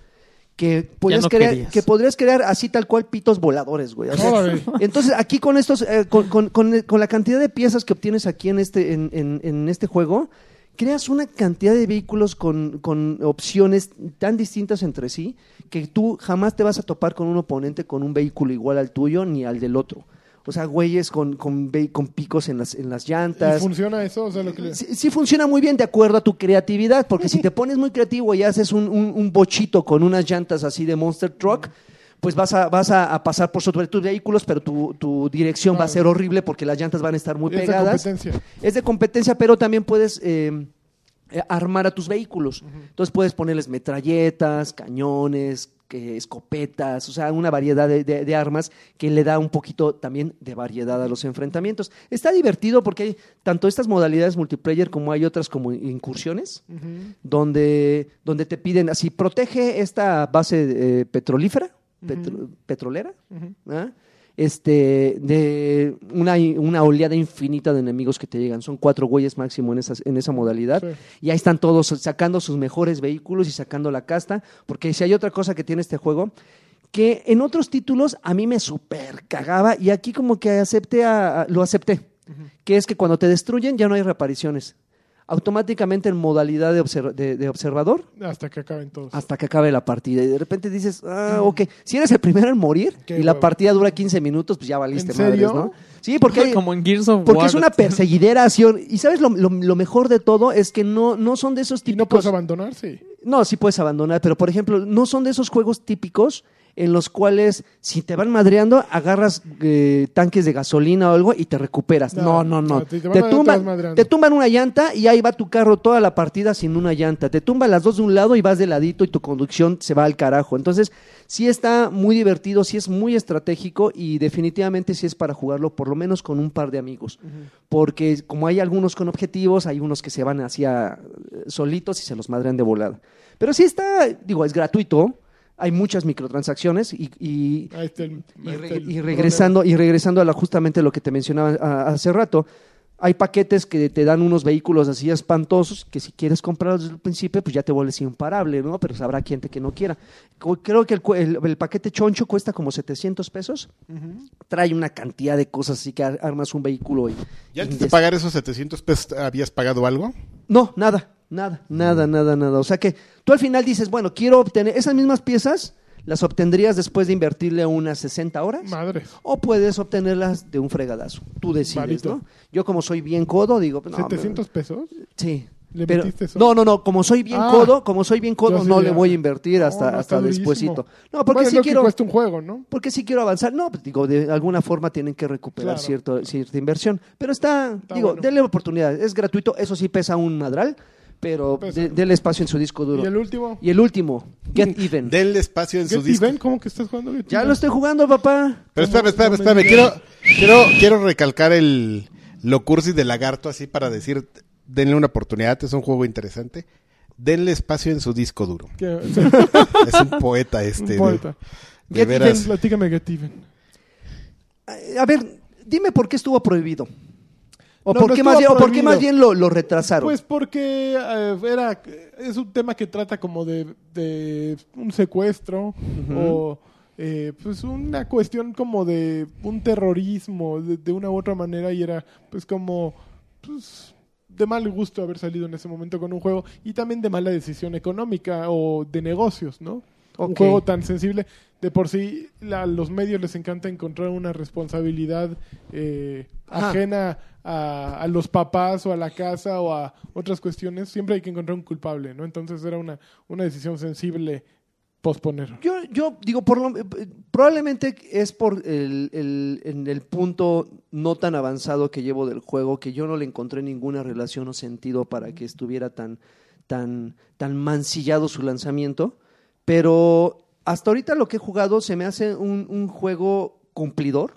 que podías no crear, querías. que podrías crear así tal cual pitos voladores, güey. O sea, Órale. entonces aquí con estos, eh, con, con- con- con la cantidad de piezas que obtienes aquí en este, en, en- en este juego, creas una cantidad de vehículos con, con opciones tan distintas entre sí que tú jamás te vas a topar con un oponente con un vehículo igual al tuyo ni al del otro. O sea, güeyes con, con, con picos en las, en las ¿Y llantas. funciona eso? O sea, lo que Sí, sí funciona muy bien de acuerdo a tu creatividad, porque si te pones muy creativo y haces un, un- un bochito con unas llantas así de Monster Truck, pues vas a, vas a, a pasar por sobre tus vehículos, pero tu, tu dirección va a ser horrible porque las llantas van a estar muy es de pegadas. competencia. Es de competencia, pero también puedes eh, eh, armar a tus vehículos. Entonces puedes ponerles metralletas, cañones, que, escopetas, o sea, una variedad de, de- de armas que le da un poquito también de variedad a los enfrentamientos. Está divertido porque hay tanto estas modalidades multiplayer como hay otras como incursiones, donde, donde te piden así, protege esta base eh, petrolífera, petro- petrolera, ¿ah? este, de una, una oleada infinita de enemigos que te llegan. Son cuatro güeyes máximo en, esas, en esa modalidad. Sí. Y ahí están todos sacando sus mejores vehículos y sacando la casta. Porque si hay otra cosa que tiene este juego, que en otros títulos a mí me super cagaba y aquí como que acepté a- a- lo acepté. Que es que cuando te destruyen ya no hay reapariciones. Automáticamente en modalidad de, obser- de- de observador Hasta que acaben todos. hasta que acabe la partida. Y de repente dices, ah, ok. Si eres el primero en morir Qué y la huevo. partida dura 15 minutos, pues ya valiste ¿En serio? madres, ¿no? Sí, porque, hay- Como en Gears of porque War. es una perseguidera acción. Y sabes lo, lo- lo mejor de todo es que no, no son de esos y no típicos. puedes abandonar, sí. No, sí puedes abandonar, pero por ejemplo, no son de esos juegos típicos en los cuales si te van madreando, agarras eh, tanques de gasolina o algo y te recuperas. No, no, No, te- te tumban, te tumban una llanta y ahí va tu carro toda la partida sin una llanta. Te tumban las dos de un lado y vas de ladito y tu conducción se va al carajo. Entonces, sí está muy divertido, sí es muy estratégico y definitivamente sí es para jugarlo por lo menos con un par de amigos. Porque como hay algunos con objetivos, hay unos que se van hacia eh, solitos y se los madrean de volada. Pero sí está, digo, es gratuito. Hay muchas microtransacciones y, y- Ahí está el- y, ahí re- está el y regresando y regresando a la, justamente lo que te mencionaba a- hace rato, hay paquetes que te dan unos vehículos así espantosos que si quieres comprarlos desde el principio, pues ya te vuelves imparable, ¿no? Pero sabrá gente que no quiera. Creo que el, el- el paquete choncho cuesta como 700 pesos. Trae una cantidad de cosas así que ar- armas un vehículo y... ¿Ya antes de pagar esos 700 pesos habías pagado algo? no, nada, nada, nada, nada, nada. O sea que tú al final dices, bueno, quiero obtener esas mismas piezas, las obtendrías después de invertirle unas 60 horas. Madre. O puedes obtenerlas de un fregadazo. Tú decides. ¿no? Yo como soy bien codo, digo... No, 700 pesos. sí. ¿Le Pero- eso? no, no, no, como soy bien Ah. codo, como soy bien codo, sí no ya- le voy a invertir hasta, No, no, hasta despuesito. No, porque Bueno, es sí que quiero, un juego, ¿no? porque sí quiero avanzar. No, pues, digo, de alguna forma tienen que recuperar Claro. cierto, cierta inversión. Pero está, Está digo, bueno. denle oportunidad. Es gratuito, eso sí pesa un madral, pero de- denle espacio en su disco duro. Y el último. Y el último, Get Even. Denle espacio en su Get disco. Even, ¿cómo que estás jugando? Get Ya Even? lo estoy jugando, papá. Pero espérame, espérame, espérame. Quiero, quiero, quiero recalcar el lo cursi de lagarto así para decir, denle una oportunidad, es un juego interesante. Denle espacio en su disco duro. Es un poeta este. un de- poeta. De, Get veras. Even, platícame Get Even. A ver, dime por qué estuvo prohibido. O, No, por, no qué más bien, o por qué más bien lo, lo retrasaron. Pues porque eh, era es un tema que trata como de, de un secuestro o eh, pues una cuestión como de un terrorismo de, de una u otra manera y era pues como pues de mal gusto haber salido en ese momento con un juego y también de mala decisión económica o de negocios, ¿no? Un Ok. juego tan sensible de por sí a los medios les encanta encontrar una responsabilidad eh, ajena a, a los papás o a la casa o a otras cuestiones, siempre hay que encontrar un culpable, ¿no? Entonces era una, una decisión sensible posponer. Yo, yo digo, por lo- eh, probablemente es por el, el- en el punto no tan avanzado que llevo del juego que yo no le encontré ninguna relación o sentido para que estuviera tan, tan, tan mancillado su lanzamiento. Pero hasta ahorita lo que he jugado se me hace un, un juego cumplidor.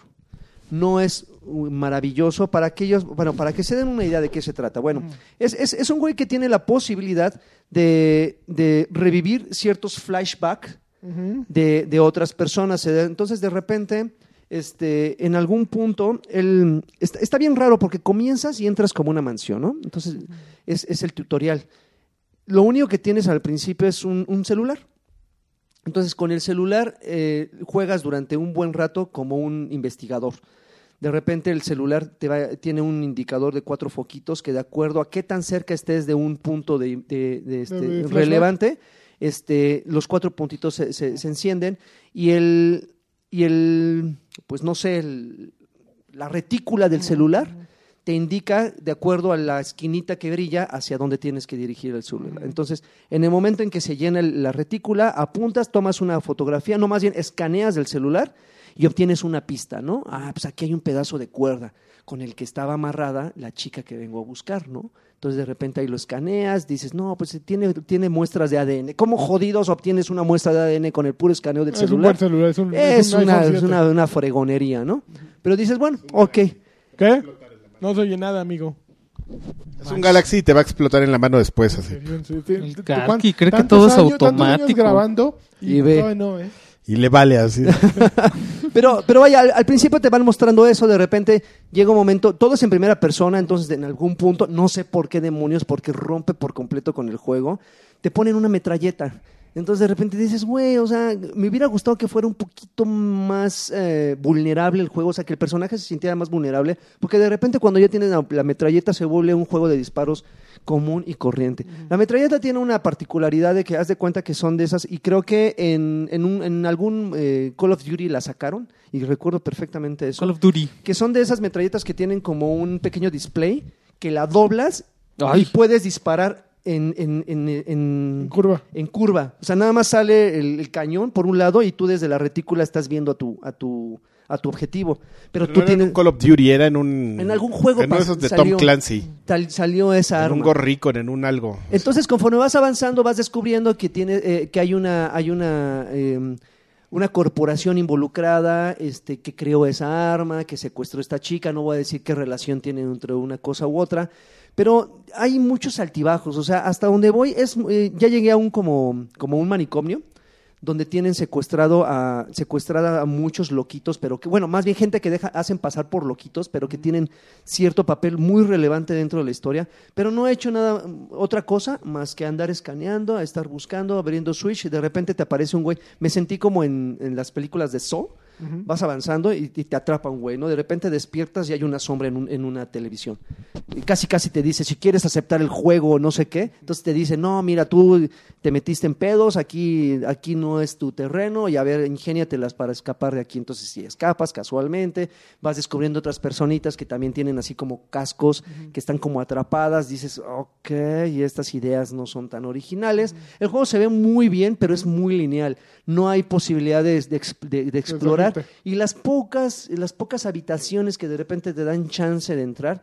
No es uh, maravilloso para aquellos, bueno, para que se den una idea de qué se trata. Bueno, es, es, es un güey que tiene la posibilidad de, de revivir ciertos flashbacks de, de otras personas. Da- Entonces, de repente, este, en algún punto, el, está, está bien raro porque comienzas y entras como una mansión, ¿no? Entonces, es, es el tutorial. Lo único que tienes al principio es un, un celular. Entonces, con el celular eh, juegas durante un buen rato como un investigador. De repente el celular te va- tiene un indicador de cuatro foquitos que de acuerdo a qué tan cerca estés de un punto de, de- de este, relevante, este, los cuatro puntitos se, se- se encienden y el, y el, pues no sé, el- la retícula del celular te indica de acuerdo a la esquinita que brilla hacia dónde tienes que dirigir el celular. Entonces, en el momento en que se llena el- la retícula, apuntas, tomas una fotografía, no más bien escaneas del celular y obtienes una pista, ¿no? Ah, pues aquí hay un pedazo de cuerda con el que estaba amarrada la chica que vengo a buscar, ¿no? Entonces de repente ahí lo escaneas, dices, no, pues tiene, tiene muestras de ADN. ¿Cómo jodidos obtienes una muestra de ADN con el puro escaneo del Es un celular? buen celular, es un, Es, un una, iPhone es 7. una, una fregonería, ¿no? Pero dices, bueno, ok. ¿Qué? No se oye nada, amigo. Es un Galaxy y te va a explotar en la mano después así. El Karki cree que todo es automático. grabando y, Y ve. todavía no, ¿eh? Y le vale así. Pero, pero vaya, al, al principio te van mostrando eso, de repente llega un momento, todo es en primera persona, entonces en algún punto, no sé por qué demonios, porque rompe por completo con el juego, te ponen una metralleta. Entonces de repente dices, güey, o sea, me hubiera gustado que fuera un poquito más eh, vulnerable el juego, o sea, que el personaje se sintiera más vulnerable, porque de repente cuando ya tienes la, la metralleta se vuelve un juego de disparos común y corriente. La metralleta tiene una particularidad de que haz de cuenta que son de esas, y creo que en, en, un- en algún eh, Call of Duty la sacaron, y recuerdo perfectamente eso, Call of Duty. que son de esas metralletas que tienen como un pequeño display, que la doblas y puedes disparar en, en, en, en- En curva. en curva. O sea, nada más sale el, el cañón por un lado y tú desde la retícula estás viendo a tu, a tu, a tu objetivo. Pero, Pero tú no era en tienes... un Call of Duty, era en un... En algún juego En uno de pas- esos de salió. Tom Clancy. tal- salió esa En arma. un gorricon, en un algo. Entonces, conforme vas avanzando, vas descubriendo que tiene, eh, que hay una, hay una, eh, una corporación involucrada, este, que creó esa arma, que secuestró a esta chica. No voy a decir qué relación tiene entre una cosa u otra, pero hay muchos altibajos. O sea, hasta donde voy es, eh, ya llegué a un como, como un manicomio donde tienen secuestrado a secuestrada a muchos loquitos, pero que bueno, más bien gente que deja hacen pasar por loquitos, pero que tienen cierto papel muy relevante dentro de la historia, pero no he hecho nada otra cosa más que andar escaneando, a estar buscando, abriendo Switch y de repente te aparece un güey. Me sentí como en, en las películas de Saw. Vas avanzando y, y te atrapa un güey, ¿no? De repente despiertas y hay una sombra en, un- en una televisión. Y casi, casi te dice, si quieres aceptar el juego o no sé qué, entonces te dice, no, mira, tú te metiste en pedos, aquí, aquí no es tu terreno y a ver, ingéniatelas para escapar de aquí. Entonces, si escapas casualmente, vas descubriendo otras personitas que también tienen así como cascos, que están como atrapadas, dices, ok, y estas ideas no son tan originales. El juego se ve muy bien, pero es muy lineal. No hay posibilidades de, ex- de- de explorar y las pocas, las pocas habitaciones que de repente te dan chance de entrar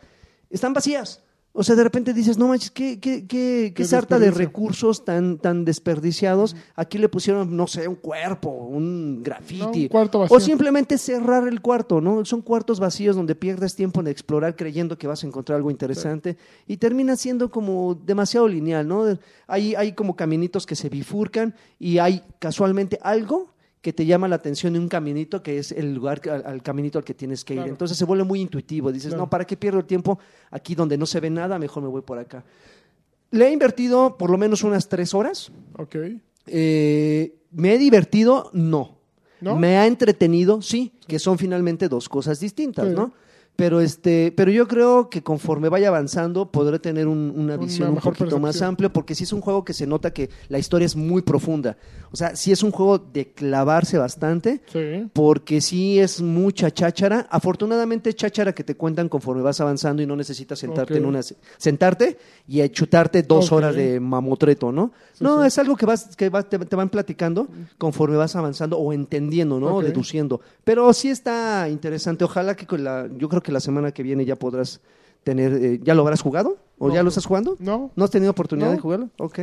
están vacías. O sea, de repente dices, no manches, qué, qué, qué, qué sarta de recursos tan, tan desperdiciados. Aquí le pusieron, no sé, un cuerpo, un graffiti. No, un cuarto vacío. O simplemente cerrar el cuarto, ¿no? Son cuartos vacíos donde pierdes tiempo en explorar creyendo que vas a encontrar algo interesante y termina siendo como demasiado lineal, ¿no? Hay, hay como caminitos que se bifurcan y hay casualmente algo que te llama la atención de un caminito que es el lugar al, al caminito al que tienes que ir. Claro. Entonces se vuelve muy intuitivo. Dices, Claro. no, ¿para qué pierdo el tiempo aquí donde no se ve nada? Mejor me voy por acá. Le he invertido por lo menos unas tres horas. Ok. Eh, ¿Me he divertido? No. ¿No? ¿Me ha entretenido? Sí, que son finalmente dos cosas distintas, Sí. ¿no? Pero, este, pero yo creo que conforme vaya avanzando podré tener un- una Una visión un poquito más amplia, porque sí es un juego que se nota que la historia es muy profunda. O sea, sí es un juego de clavarse bastante, Sí. porque sí es mucha cháchara. Afortunadamente, cháchara que te cuentan conforme vas avanzando y no necesitas sentarte en una sentarte y chutarte dos horas de mamotreto, ¿no? Sí, no, sí. es algo que vas que va- te, te van platicando conforme vas avanzando o entendiendo, ¿no? O Ok. deduciendo. Pero sí está interesante. Ojalá que con la yo creo que la semana que viene ya podrás tener eh, ¿ya lo habrás jugado o No. ya lo estás jugando? No. ¿No has tenido oportunidad No. de jugarlo? Ok.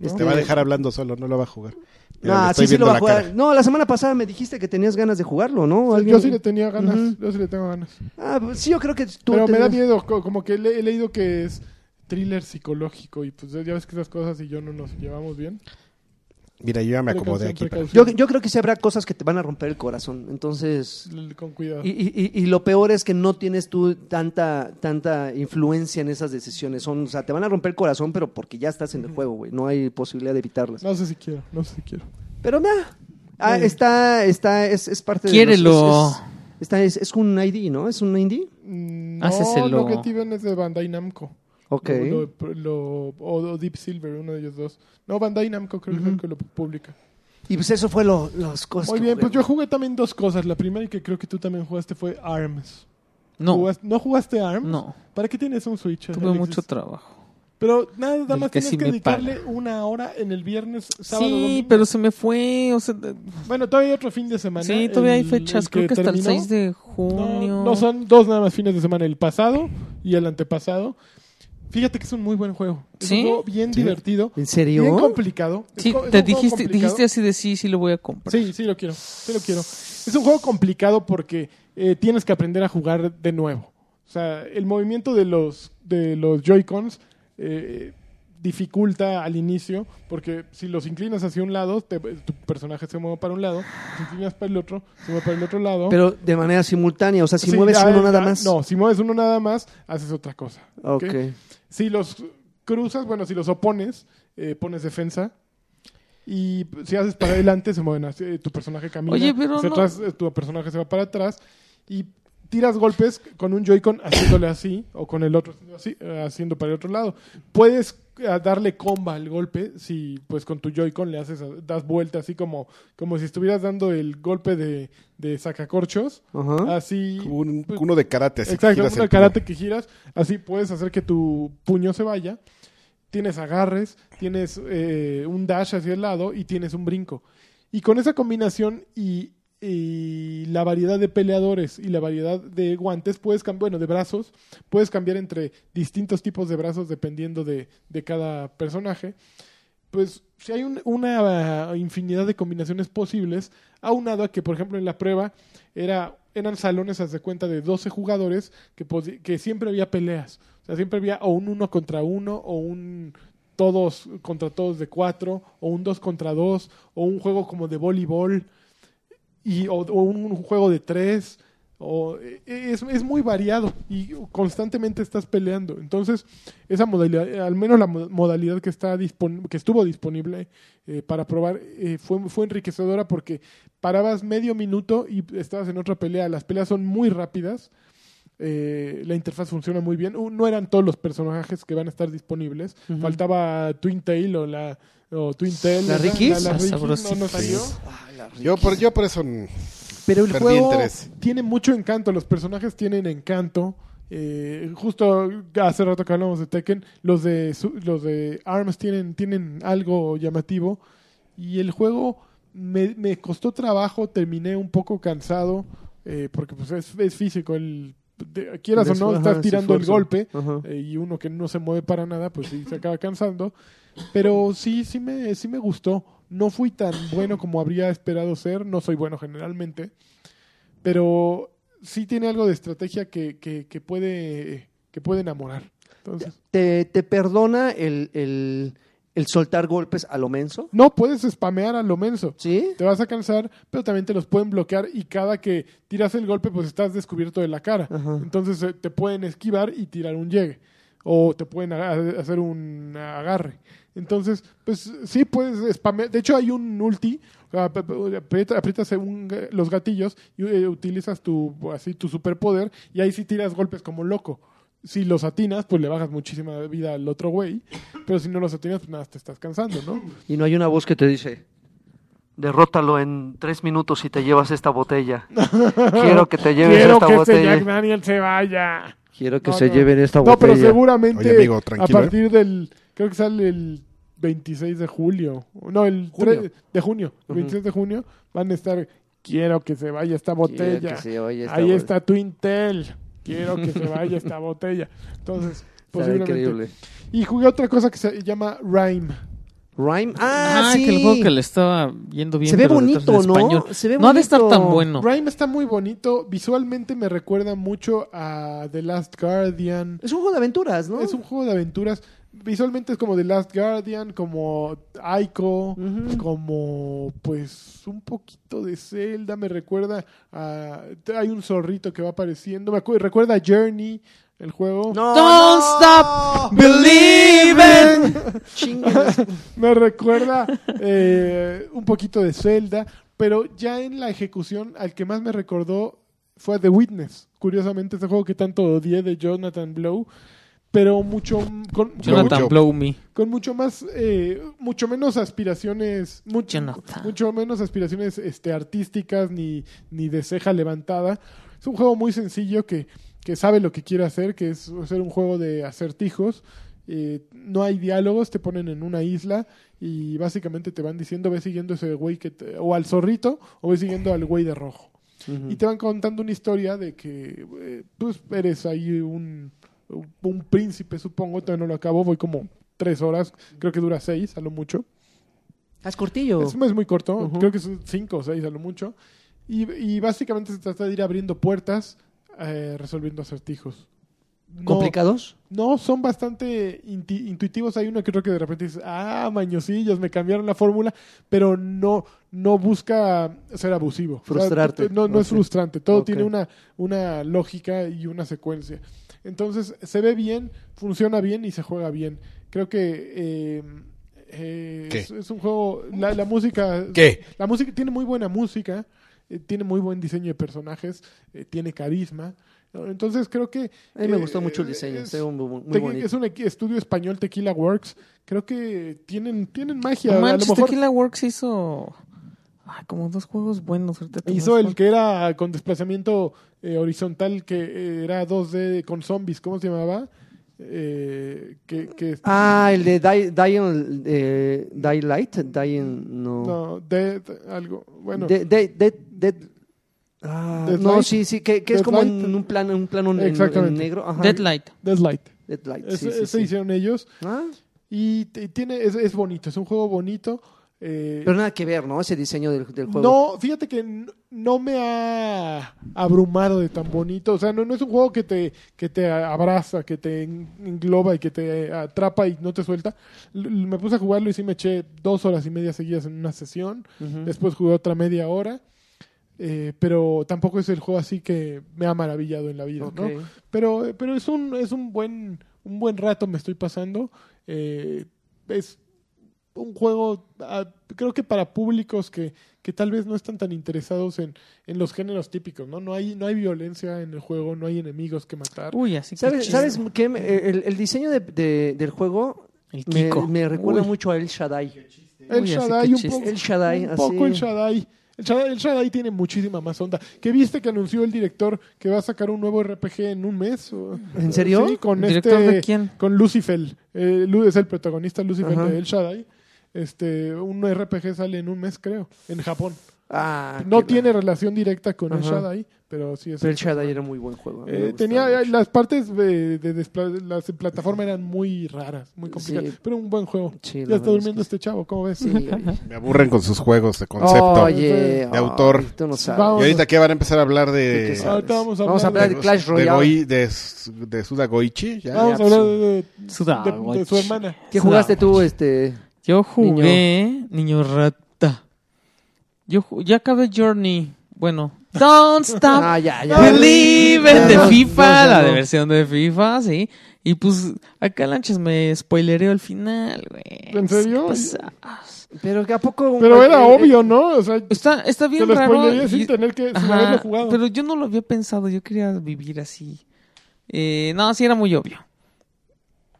Este, Te va a dejar hablando solo, no lo va a jugar. Mira, No, le estoy sí, sí lo viendo va a la jugar. cara. No, la semana pasada me dijiste que tenías ganas de jugarlo, ¿no? ¿Alguien- Yo sí le tenía ganas. Yo sí le tengo ganas. Ah, pues sí, yo creo que tú Pero me da miedo. co- Como que le- he leído que es thriller psicológico. Y pues ya ves que esas cosas y yo no nos llevamos bien. Mira, yo ya me acomodé aquí. Yo, yo creo que sí habrá cosas que te van a romper el corazón. Entonces, Con cuidado. y, y- y- lo peor es que no tienes tú tanta, tanta influencia en esas decisiones. Son, o sea, te van a romper el corazón, pero porque ya estás en el juego, güey. No hay posibilidad de evitarlas. No sé si quiero. No sé si quiero. Pero mira, ah, está, está, es, es parte de Quiérelo. los- es- es- está, es, es un ID, ¿no? Es un indie. Mm, No, Háceselo. lo que tienen es de Bandai Namco. Ok. Lo- lo- lo- o, Deep Silver, uno de ellos dos. No, Bandai Namco creo que es el que lo publica. Y pues eso fue lo, las cosas Muy que bien, jugué. pues yo jugué también dos cosas. La primera y que creo que tú también jugaste fue ARMS. No, ¿Jugas- ¿No jugaste ARMS? no. ¿Para qué tienes un Switch? Tuve Alexis? mucho trabajo. Pero nada, más que tienes sí que dedicarle paga. una hora en el viernes, sábado, Sí, domingo. pero se me fue. O sea, de- Bueno, todavía hay otro fin de semana. sí, todavía hay el- fechas. el Creo que hasta terminó. el 6 de No, junio. no, son dos nada más fines de semana, el pasado y el antepasado. Fíjate que es un muy buen juego. Es ¿Sí? un juego bien Sí. divertido. ¿En serio? Bien complicado. Sí, es te dijiste, complicado. dijiste así de sí, sí lo voy a comprar. Sí, sí lo quiero. Sí lo quiero. Es un juego complicado porque eh, tienes que aprender a jugar de nuevo. O sea, el movimiento de los, de los Joy-Cons eh, dificulta al inicio porque si los inclinas hacia un lado, te- tu personaje se mueve para un lado. Si inclinas para el otro, se mueve para el otro lado. Pero de manera simultánea, o sea, si Sí, mueves ya- uno nada más. No, si mueves uno nada más, haces otra cosa. Ok. Si los cruzas, bueno, si los opones, eh, pones defensa. Y si haces para adelante, se mueven así, eh, tu personaje camina. Oye, pero hacia no- atrás, eh, tu personaje se va para atrás. Y tiras golpes con un Joy-Con haciéndole así, o con el otro haciendo así, eh, haciendo para el otro lado. Puedes eh, darle comba al golpe si, pues, con tu Joy-Con le haces, das vuelta así como, como si estuvieras dando el golpe de, de sacacorchos. Ajá. Así. Un- uno de karate. así que Exacto, uno de el puño. karate que giras, así puedes hacer que tu puño se vaya. tienes agarres, tienes eh, un dash hacia el lado y tienes un brinco. Y con esa combinación y, y la variedad de peleadores y la variedad de guantes, puedes bueno, de brazos, puedes cambiar entre distintos tipos de brazos dependiendo de, de cada personaje. Pues si hay un- una infinidad de combinaciones posibles, aunado a que, por ejemplo, en la prueba era, eran salones, haz de cuenta, de 12 jugadores que, que siempre había peleas. O sea, siempre había o un uno contra uno, o un todos contra todos de cuatro, o un dos contra dos, o un juego como de voleibol, y, o, un juego de tres. O, eh, es, es muy variado y constantemente estás peleando. Entonces, esa modalidad, al menos la mo- modalidad que, está que estuvo disponible eh, para probar, eh, fue, fue enriquecedora porque parabas medio minuto y estabas en otra pelea. Las peleas son muy rápidas. Eh, la interfaz funciona muy bien. Uh, No eran todos los personajes que van a estar disponibles. Faltaba Twin Tail o la o Twin Tail. ¿La. Rikis? La, la Ah, Rikis no, salió. Yo por, yo por eso... Pero el juego interés. tiene mucho encanto, los personajes tienen encanto. Eh, justo hace rato que hablamos de Tekken, los de su- los de ARMS tienen, tienen algo llamativo. Y el juego me, me costó trabajo, terminé un poco cansado, eh, porque pues es, es físico. El, de- quieras o no, Ajá, estás tirando el golpe eh, y uno que no se mueve para nada, pues sí se acaba cansando. Pero sí, sí me, sí me gustó. No fui tan bueno como habría esperado ser. No soy bueno generalmente. Pero sí tiene algo de estrategia que, que, que puede, que puede enamorar. Entonces, ¿Te, te perdona el, el, el soltar golpes a lo menso? no puedes spamear a lo menso. ¿Sí? Te vas a cansar, pero también te los pueden bloquear y cada que tiras el golpe, pues estás descubierto de la cara. Ajá. Entonces eh, te pueden esquivar y tirar un llegue. O te pueden hacer un agarre. Entonces, pues sí puedes spamear. De hecho, hay un ulti. ap- ap- aprieta- Aprietas un los gatillos y eh, utilizas tu, así, tu superpoder y ahí sí tiras golpes como loco. Si los atinas, pues le bajas muchísima vida al otro güey. Pero si no los atinas, pues nada, te estás cansando, ¿no? Y no hay una voz que te dice, derrótalo en tres minutos y te llevas esta botella. Quiero que te lleves Quiero esta que ese botella. Jack Daniel se vaya. Quiero que No, se no. lleven esta No, botella. pero seguramente Oye, amigo, a ¿eh? partir del... Creo que sale el 26 de julio. No, el Junio. 3 de junio. El Ujú. 26 de junio van a estar... Quiero que se vaya esta botella. que se vaya esta Ahí botella. está Twin Tail. Quiero que se vaya esta botella. Entonces, posiblemente. increíble. Y jugué otra cosa que se llama Rhyme. Rhyme. Ah, Ah, sí. que el juego que le estaba yendo bien. Se ve bonito, en ¿no? español. Se ve No ha de estar bonito. tan bueno. Rhyme está muy bonito. Visualmente me recuerda mucho a The Last Guardian. Es un juego de aventuras, ¿no? Es un juego de aventuras. Visualmente es como The Last Guardian, como Aiko, como pues un poquito de Zelda. Me recuerda a. Hay un zorrito que va apareciendo. Me recuerda a Journey, el juego. No, Don't no. stop believing. Me recuerda eh, un poquito de Zelda. Pero ya en la ejecución, al que más me recordó fue a The Witness. Curiosamente, este juego que tanto odié de Jonathan Blow. Pero mucho. Con, Jonathan. Blow Me. con mucho más eh, mucho menos aspiraciones mucho, Jonathan. mucho menos aspiraciones este artísticas ni, ni de ceja levantada es un juego muy sencillo que, que sabe lo que quiere hacer que es hacer un juego de acertijos Eh, no hay diálogos te ponen en una isla y básicamente te van diciendo ve siguiendo ese güey que te- o al zorrito o ve siguiendo al güey de rojo y te van contando una historia de que eh, pues eres ahí un, un príncipe, supongo, todavía no lo acabo, voy como tres horas, creo que dura seis a lo mucho. Haz cortillo. Es, es muy corto, creo que son cinco o seis a lo mucho. Y, y básicamente se trata de ir abriendo puertas, eh, resolviendo acertijos. No- ¿Complicados? No, son bastante intuitivos. Hay uno que creo que de repente dices, ah, mañosillos, me cambiaron la fórmula, pero no, no busca ser abusivo. O sea, Frustrarte. no, no es frustrante. Todo tiene una, una lógica y una secuencia. Entonces, se ve bien, funciona bien y se juega bien. Creo que eh, eh, ¿Qué? es, es un juego. La, la música. ¿Qué? La música tiene muy buena música, eh, tiene muy buen diseño de personajes, eh, tiene carisma. Entonces creo que... A mí me eh, gustó mucho el diseño. es- está muy, muy Tequi- bonito. es un estudio español, Tequila Works. Creo que tienen, tienen magia. No a lo manches, mejor Tequila Works hizo ay, como dos juegos buenos. hizo el que era con desplazamiento eh, horizontal, que eh, era 2D con zombies. ¿Cómo se llamaba? eh, que, que Ah, el de Die- Dying, eh, Die Light, Dying, no. no, Dead, algo, bueno, De- de- de- de- ah, Dead no, Light. sí, sí, que, que es Dead como Light. en un plano, un plano en- negro. Ajá. Deadlight. Deadlight. Dead Light, Ese, sí, sí, ese sí. hicieron ellos Ah, y t- tiene es, es bonito, es un juego bonito. Eh, pero nada que ver, ¿no? Ese diseño del, del juego. No, fíjate que no me ha abrumado de tan bonito. O sea, no, no es un juego que te, que te abraza, que te en- engloba y que te atrapa y no te suelta. L- me puse a jugarlo y sí me eché dos horas y media seguidas en una sesión. Después jugué otra media hora. Eh, pero tampoco es el juego así que me ha maravillado en la vida. ¿no? Pero, pero es un, es un buen, un buen rato me estoy pasando. Eh, es un juego, ah, creo que para públicos que, que tal vez no están tan interesados en, en los géneros típicos, ¿no? No hay, no hay violencia en el juego, no hay enemigos que matar. Uy, así que ¿Sabes. ¿sabes qué? Me- El, el diseño de- de- del juego El me, recuerda Uy. mucho a El Shaddai. el Uy, Shaddai, un poco, El Shaddai, un así. poco el Shaddai. El Shaddai, el Shaddai tiene muchísima más onda. ¿Qué viste que anunció el director que va a sacar un nuevo RPG en un mes? o- ¿En serio? Sí, con ¿Director este, de quién? con Lucifer. Eh, es el protagonista Lucifer Ajá. de El Shaddai. Este, un RPG sale en un mes, creo, en Japón. Ah, No tiene relación directa con el Ajá. Shaddai, pero sí es. Pero el Shaddai era muy buen juego. Eh, tenía mucho. las partes de, de las de plataforma eran muy raras, muy complicadas, Sí. pero un buen juego. Sí, ya está es durmiendo que este chavo, ¿cómo ves? Sí. Me aburren con sus juegos de concepto. Oye, De autor. Tú no sabes. Vamos. y ahorita que van a empezar a hablar ¿Tú qué de... Ahorita vamos a Vamos a hablar de Clash de, Royale. Goi- de, de Suda Goichi. ya. Vamos a hablar de su hermana. ¿Qué jugaste tú, este? Yo jugué Niño, Rata. Yo ju- ya acabé Journey. Bueno, Don't Stop Ah, ya, ya. Believe Ya, de no, FIFA, no, la no. de versión de FIFA, sí. Y pues acá Lanchas me spoilereo al final, güey. ¿En serio? ¿Qué pasas? Pero que a poco. Pero era eh, obvio, ¿no? O sea, Está, está te bien lo raro. y- sin tener que, sin Ajá, haberlo jugado. Pero yo no lo había pensado, yo quería vivir así. Eh, no, sí era muy obvio.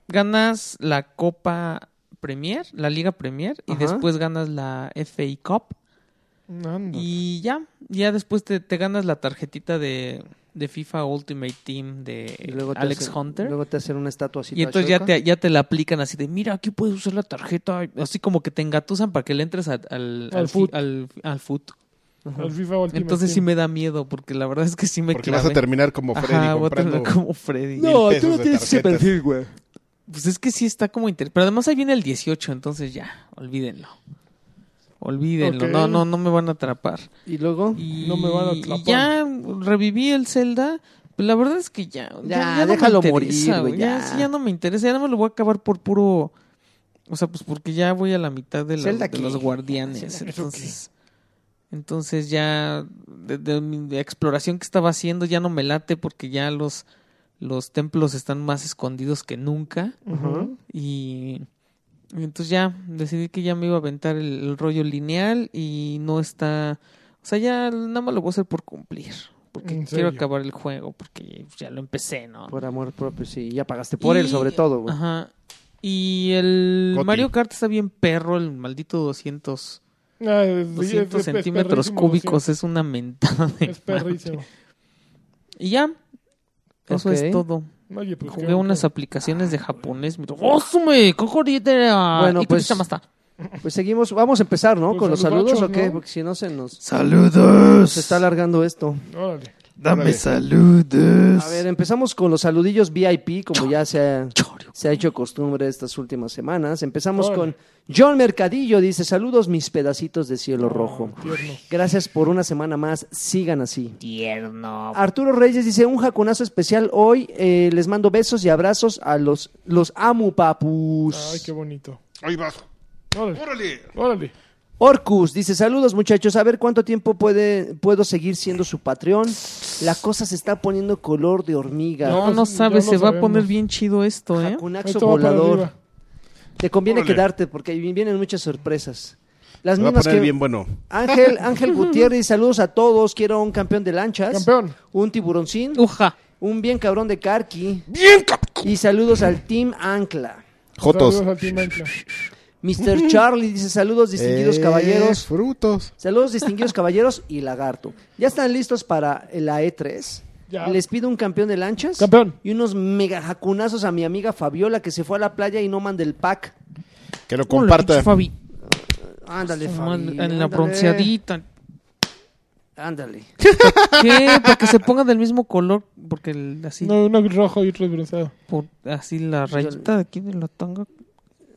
Ganas la Copa Premier, la Liga Premier, y después ganas la FA Cup. Y ya, ya después te, te ganas la tarjetita de, de FIFA Ultimate Team de luego Alex hacen- Hunter. Luego te hacen una estatua así. y entonces ya te, ya te la aplican así de, mira, aquí puedes usar la tarjeta. Así como que te engatusan para que le entres al, al, Al al, fi- foot. al- al foot. El FIFA Ultimate Entonces sí me da miedo, porque la verdad es que sí me Porque vas a terminar como Freddy Ajá, voy a comprando... terminar como Freddy. No, tú no tienes ese perfil, güey. Pues es que sí está como interesante. Pero además ahí viene el 18, entonces ya, olvídenlo. Olvídenlo, no, no, no me van a atrapar. Y luego. Y, No me van a y atrapar. ya reviví el Zelda. Pero la verdad es que ya. Ya, no me déjalo interesa, morir, güey, Ya, ya. sí, ya no me interesa. Ya no me lo voy a acabar por puro. O sea, pues porque ya voy a la mitad de, la- ¿Zelda de los guardianes. ¿Eso Entonces. Entonces ya. De, de mi exploración que estaba haciendo ya no me late porque ya los. Los templos están más escondidos que nunca. Ujú. Y y entonces ya decidí que ya me iba a aventar el, el rollo lineal y no está... O sea, ya nada más lo voy a hacer por cumplir. Porque ¿En quiero acabar el juego, porque ya lo empecé, ¿no? Por amor propio, sí. Ya pagaste por él, sobre todo, güey. Ajá. Y el Goti. Mario Kart está bien perro, el maldito 200, Ah, es- 200 es- es- es centímetros cúbicos. Es una mentada de Es perrísimo. madre. Y ya. Eso es todo. Oye, pues Jugué unas aplicaciones de japonés. Mira, ¡Osume! ¡Cocorita! Bueno, ¿Y qué pues-? Pues seguimos. Vamos a empezar, ¿no? Pues Con los saludos, ¿o qué? ¿no? Porque si no se nos. Saludos. Se está alargando esto. Órale. Dame Órale. saludos. A ver, empezamos con los saludillos VIP, como ya se ha, se ha hecho costumbre estas últimas semanas. Empezamos Órale. con John Mercadillo, dice, saludos mis pedacitos de cielo Oh, rojo. tierno. Gracias por una semana más, sigan así. Tierno. Arturo Reyes dice, un jacunazo especial hoy, eh, les mando besos y abrazos a los, los amo papus. Ay, qué bonito. Ahí vas. Órale. ¡Órale! Órale. Orcus dice, saludos muchachos, a ver cuánto tiempo puede, puedo seguir siendo su Patreon. La cosa se está poniendo color de hormiga. No, no sabes, se va a poner bien chido esto, ¿eh? Jacunaxo volador. Te conviene Órale. quedarte porque ahí vienen muchas sorpresas. Las Se va a mismas poner que bien bueno. Ángel, Ángel Gutiérrez, saludos a todos. Quiero un campeón de lanchas, Campeón. un tiburoncín, Uja. un bien cabrón de Karki ¡Bien, cap- y saludos al Team Ancla. Jotos. Saludos al Team Ancla. Mr. Charlie dice saludos distinguidos Eh, caballeros. Frutos. Saludos distinguidos caballeros y lagarto. ¿Ya están listos para la E3? Ya. Les pido un campeón de lanchas. Campeón. Y unos mega jacunazos a mi amiga Fabiola que se fue a la playa y no manda el pack. Que lo Hola, comparta. pinche Fabi. Ándale, En Fabi. la ándale. bronceadita. Ándale. ¿Qué? Para que se pongan del mismo color. Porque el- así, No, uno rojo y otro bronceado. por- así la rayita de aquí de la tanga.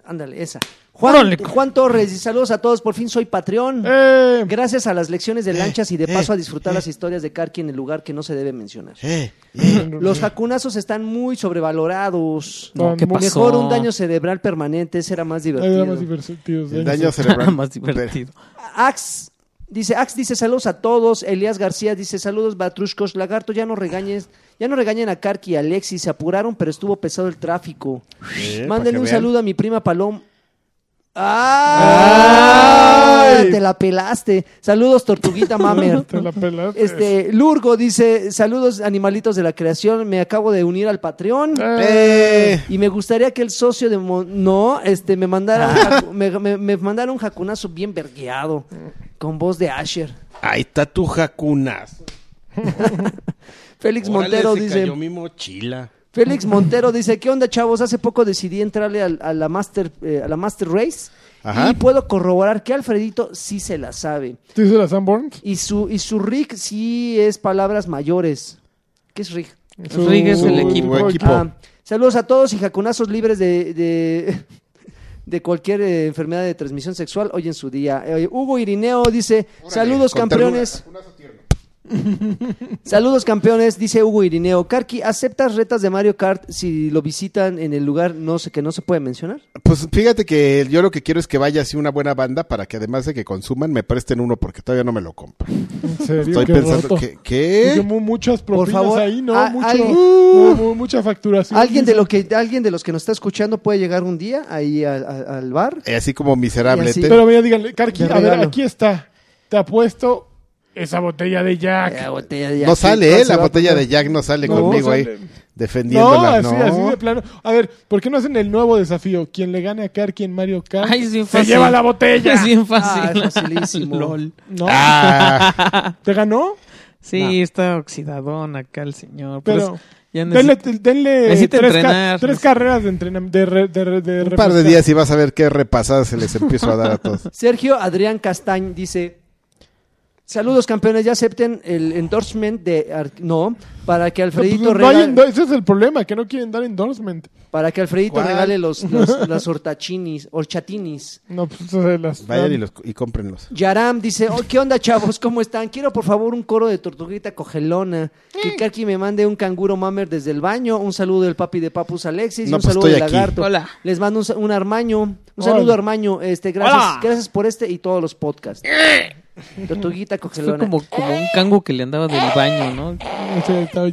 Ándale, esa. Juan, Torres, y saludos a todos. Por fin soy Patreon. ¡Eh! Gracias a las lecciones de lanchas y de eh, paso a disfrutar las historias de Karki en el lugar que no se debe mencionar. Eh, Los jacunazos están muy sobrevalorados. No, ¿qué pasó? Mejor un daño cerebral permanente, ese era más divertido. era más divertido. el daño cerebral. Más divertido. Ax dice, Ax dice saludos a todos. Elías García dice saludos Batrushkos. Lagarto, ya no regañes, ya no regañen a Karki y a Alexis, se apuraron, pero estuvo pesado el tráfico. Eh, Mándenle un vean. saludo a mi prima Palom. ¡Ah! Ay. Te la pelaste. Saludos, Tortuguita Mamer. Te la pelaste. Este, Lurgo dice, saludos animalitos de la creación, me acabo de unir al Patreon. Eh, Y me gustaría que el socio de Mon- no, este, me mandara un jacu- me, me- me mandara un jacunazo bien vergueado, con voz de Asher. ahí está tu jacunas. Félix Órale, Montero se dice, cayó mi mochila. Félix Montero dice, ¿qué onda chavos? Hace poco decidí entrarle a, la Master, eh, a la Master Race Ajá. y puedo corroborar que Alfredito sí se la sabe. ¿Tú dices la Sanborns? Y su, y su rig sí es palabras mayores. ¿Qué es rig? Rig es el equipo. equipo. Ah, saludos a todos y jacunazos libres de, de, de cualquier eh, enfermedad de transmisión sexual hoy en su día. Eh, Hugo Irineo dice, saludos campeones. Saludos campeones, dice Hugo Irineo. Karki, ¿aceptas retas de Mario Kart si lo visitan en el lugar no sé que no se puede mencionar? Pues fíjate que yo lo que quiero es que vaya así una buena banda para que además de que consuman me presten uno porque todavía no me lo compro. ¿En serio? Estoy Qué pensando roto. que ¿qué? mu- muchas propinas favor, ahí, ¿no? a- Mucho, alguien- mu- mu- mucha facturación. ¿Alguien de, lo que, alguien de los que nos está escuchando puede llegar un día ahí a- a- al bar? Eh, Así como miserable. Y así. Ten- Pero mira, díganle, Karki, De a ver, regalo. aquí está. Te apuesto esa botella de Jack. La botella de no Jack, sale, ¿cuál ¿eh? La botella de Jack no sale No, conmigo sale. ahí No, defendiéndola. así, no. así de plano. A ver, ¿por qué no hacen el nuevo desafío? Quien le gane a Karki en Mario Kart Ay, es bien se fácil. lleva la botella. Es bien Ah, fácil. es facilísimo. Lol. ¿No? Ah, ¿Te ganó? Sí, No. está oxidadón acá el señor. Pero, ya denle, denle tres, ca- carreras de entrenamiento. De, re- de, re- de un par de días y vas a ver qué repasadas se les empiezo a dar a todos. Sergio Adrián Castañ dice: Saludos campeones, ya acepten el endorsement de Ar- no para que No, pues, Alfredito no regale, ese es el problema, que no quieren dar endorsement. para que Alfredito ¿Cuál? regale los, los- las hortachinis, horchatinis. No, pues las Vayan y, los, y cómprenlos. Yaram dice, oh, ¿qué onda chavos? ¿Cómo están? Quiero por favor un coro de tortuguita cogelona. Que Karki me mande un canguro mamer desde el baño. Un saludo del papi de Papus Alexis y No, un pues, saludo estoy de aquí. Lagarto. Hola. Les mando un, armaño. Un Hola. saludo Armaño. Este, gracias, Hola. gracias por este y todos los podcasts. Tortuguita Fue cogelona. como, como un cango que le andaba del baño, ¿no?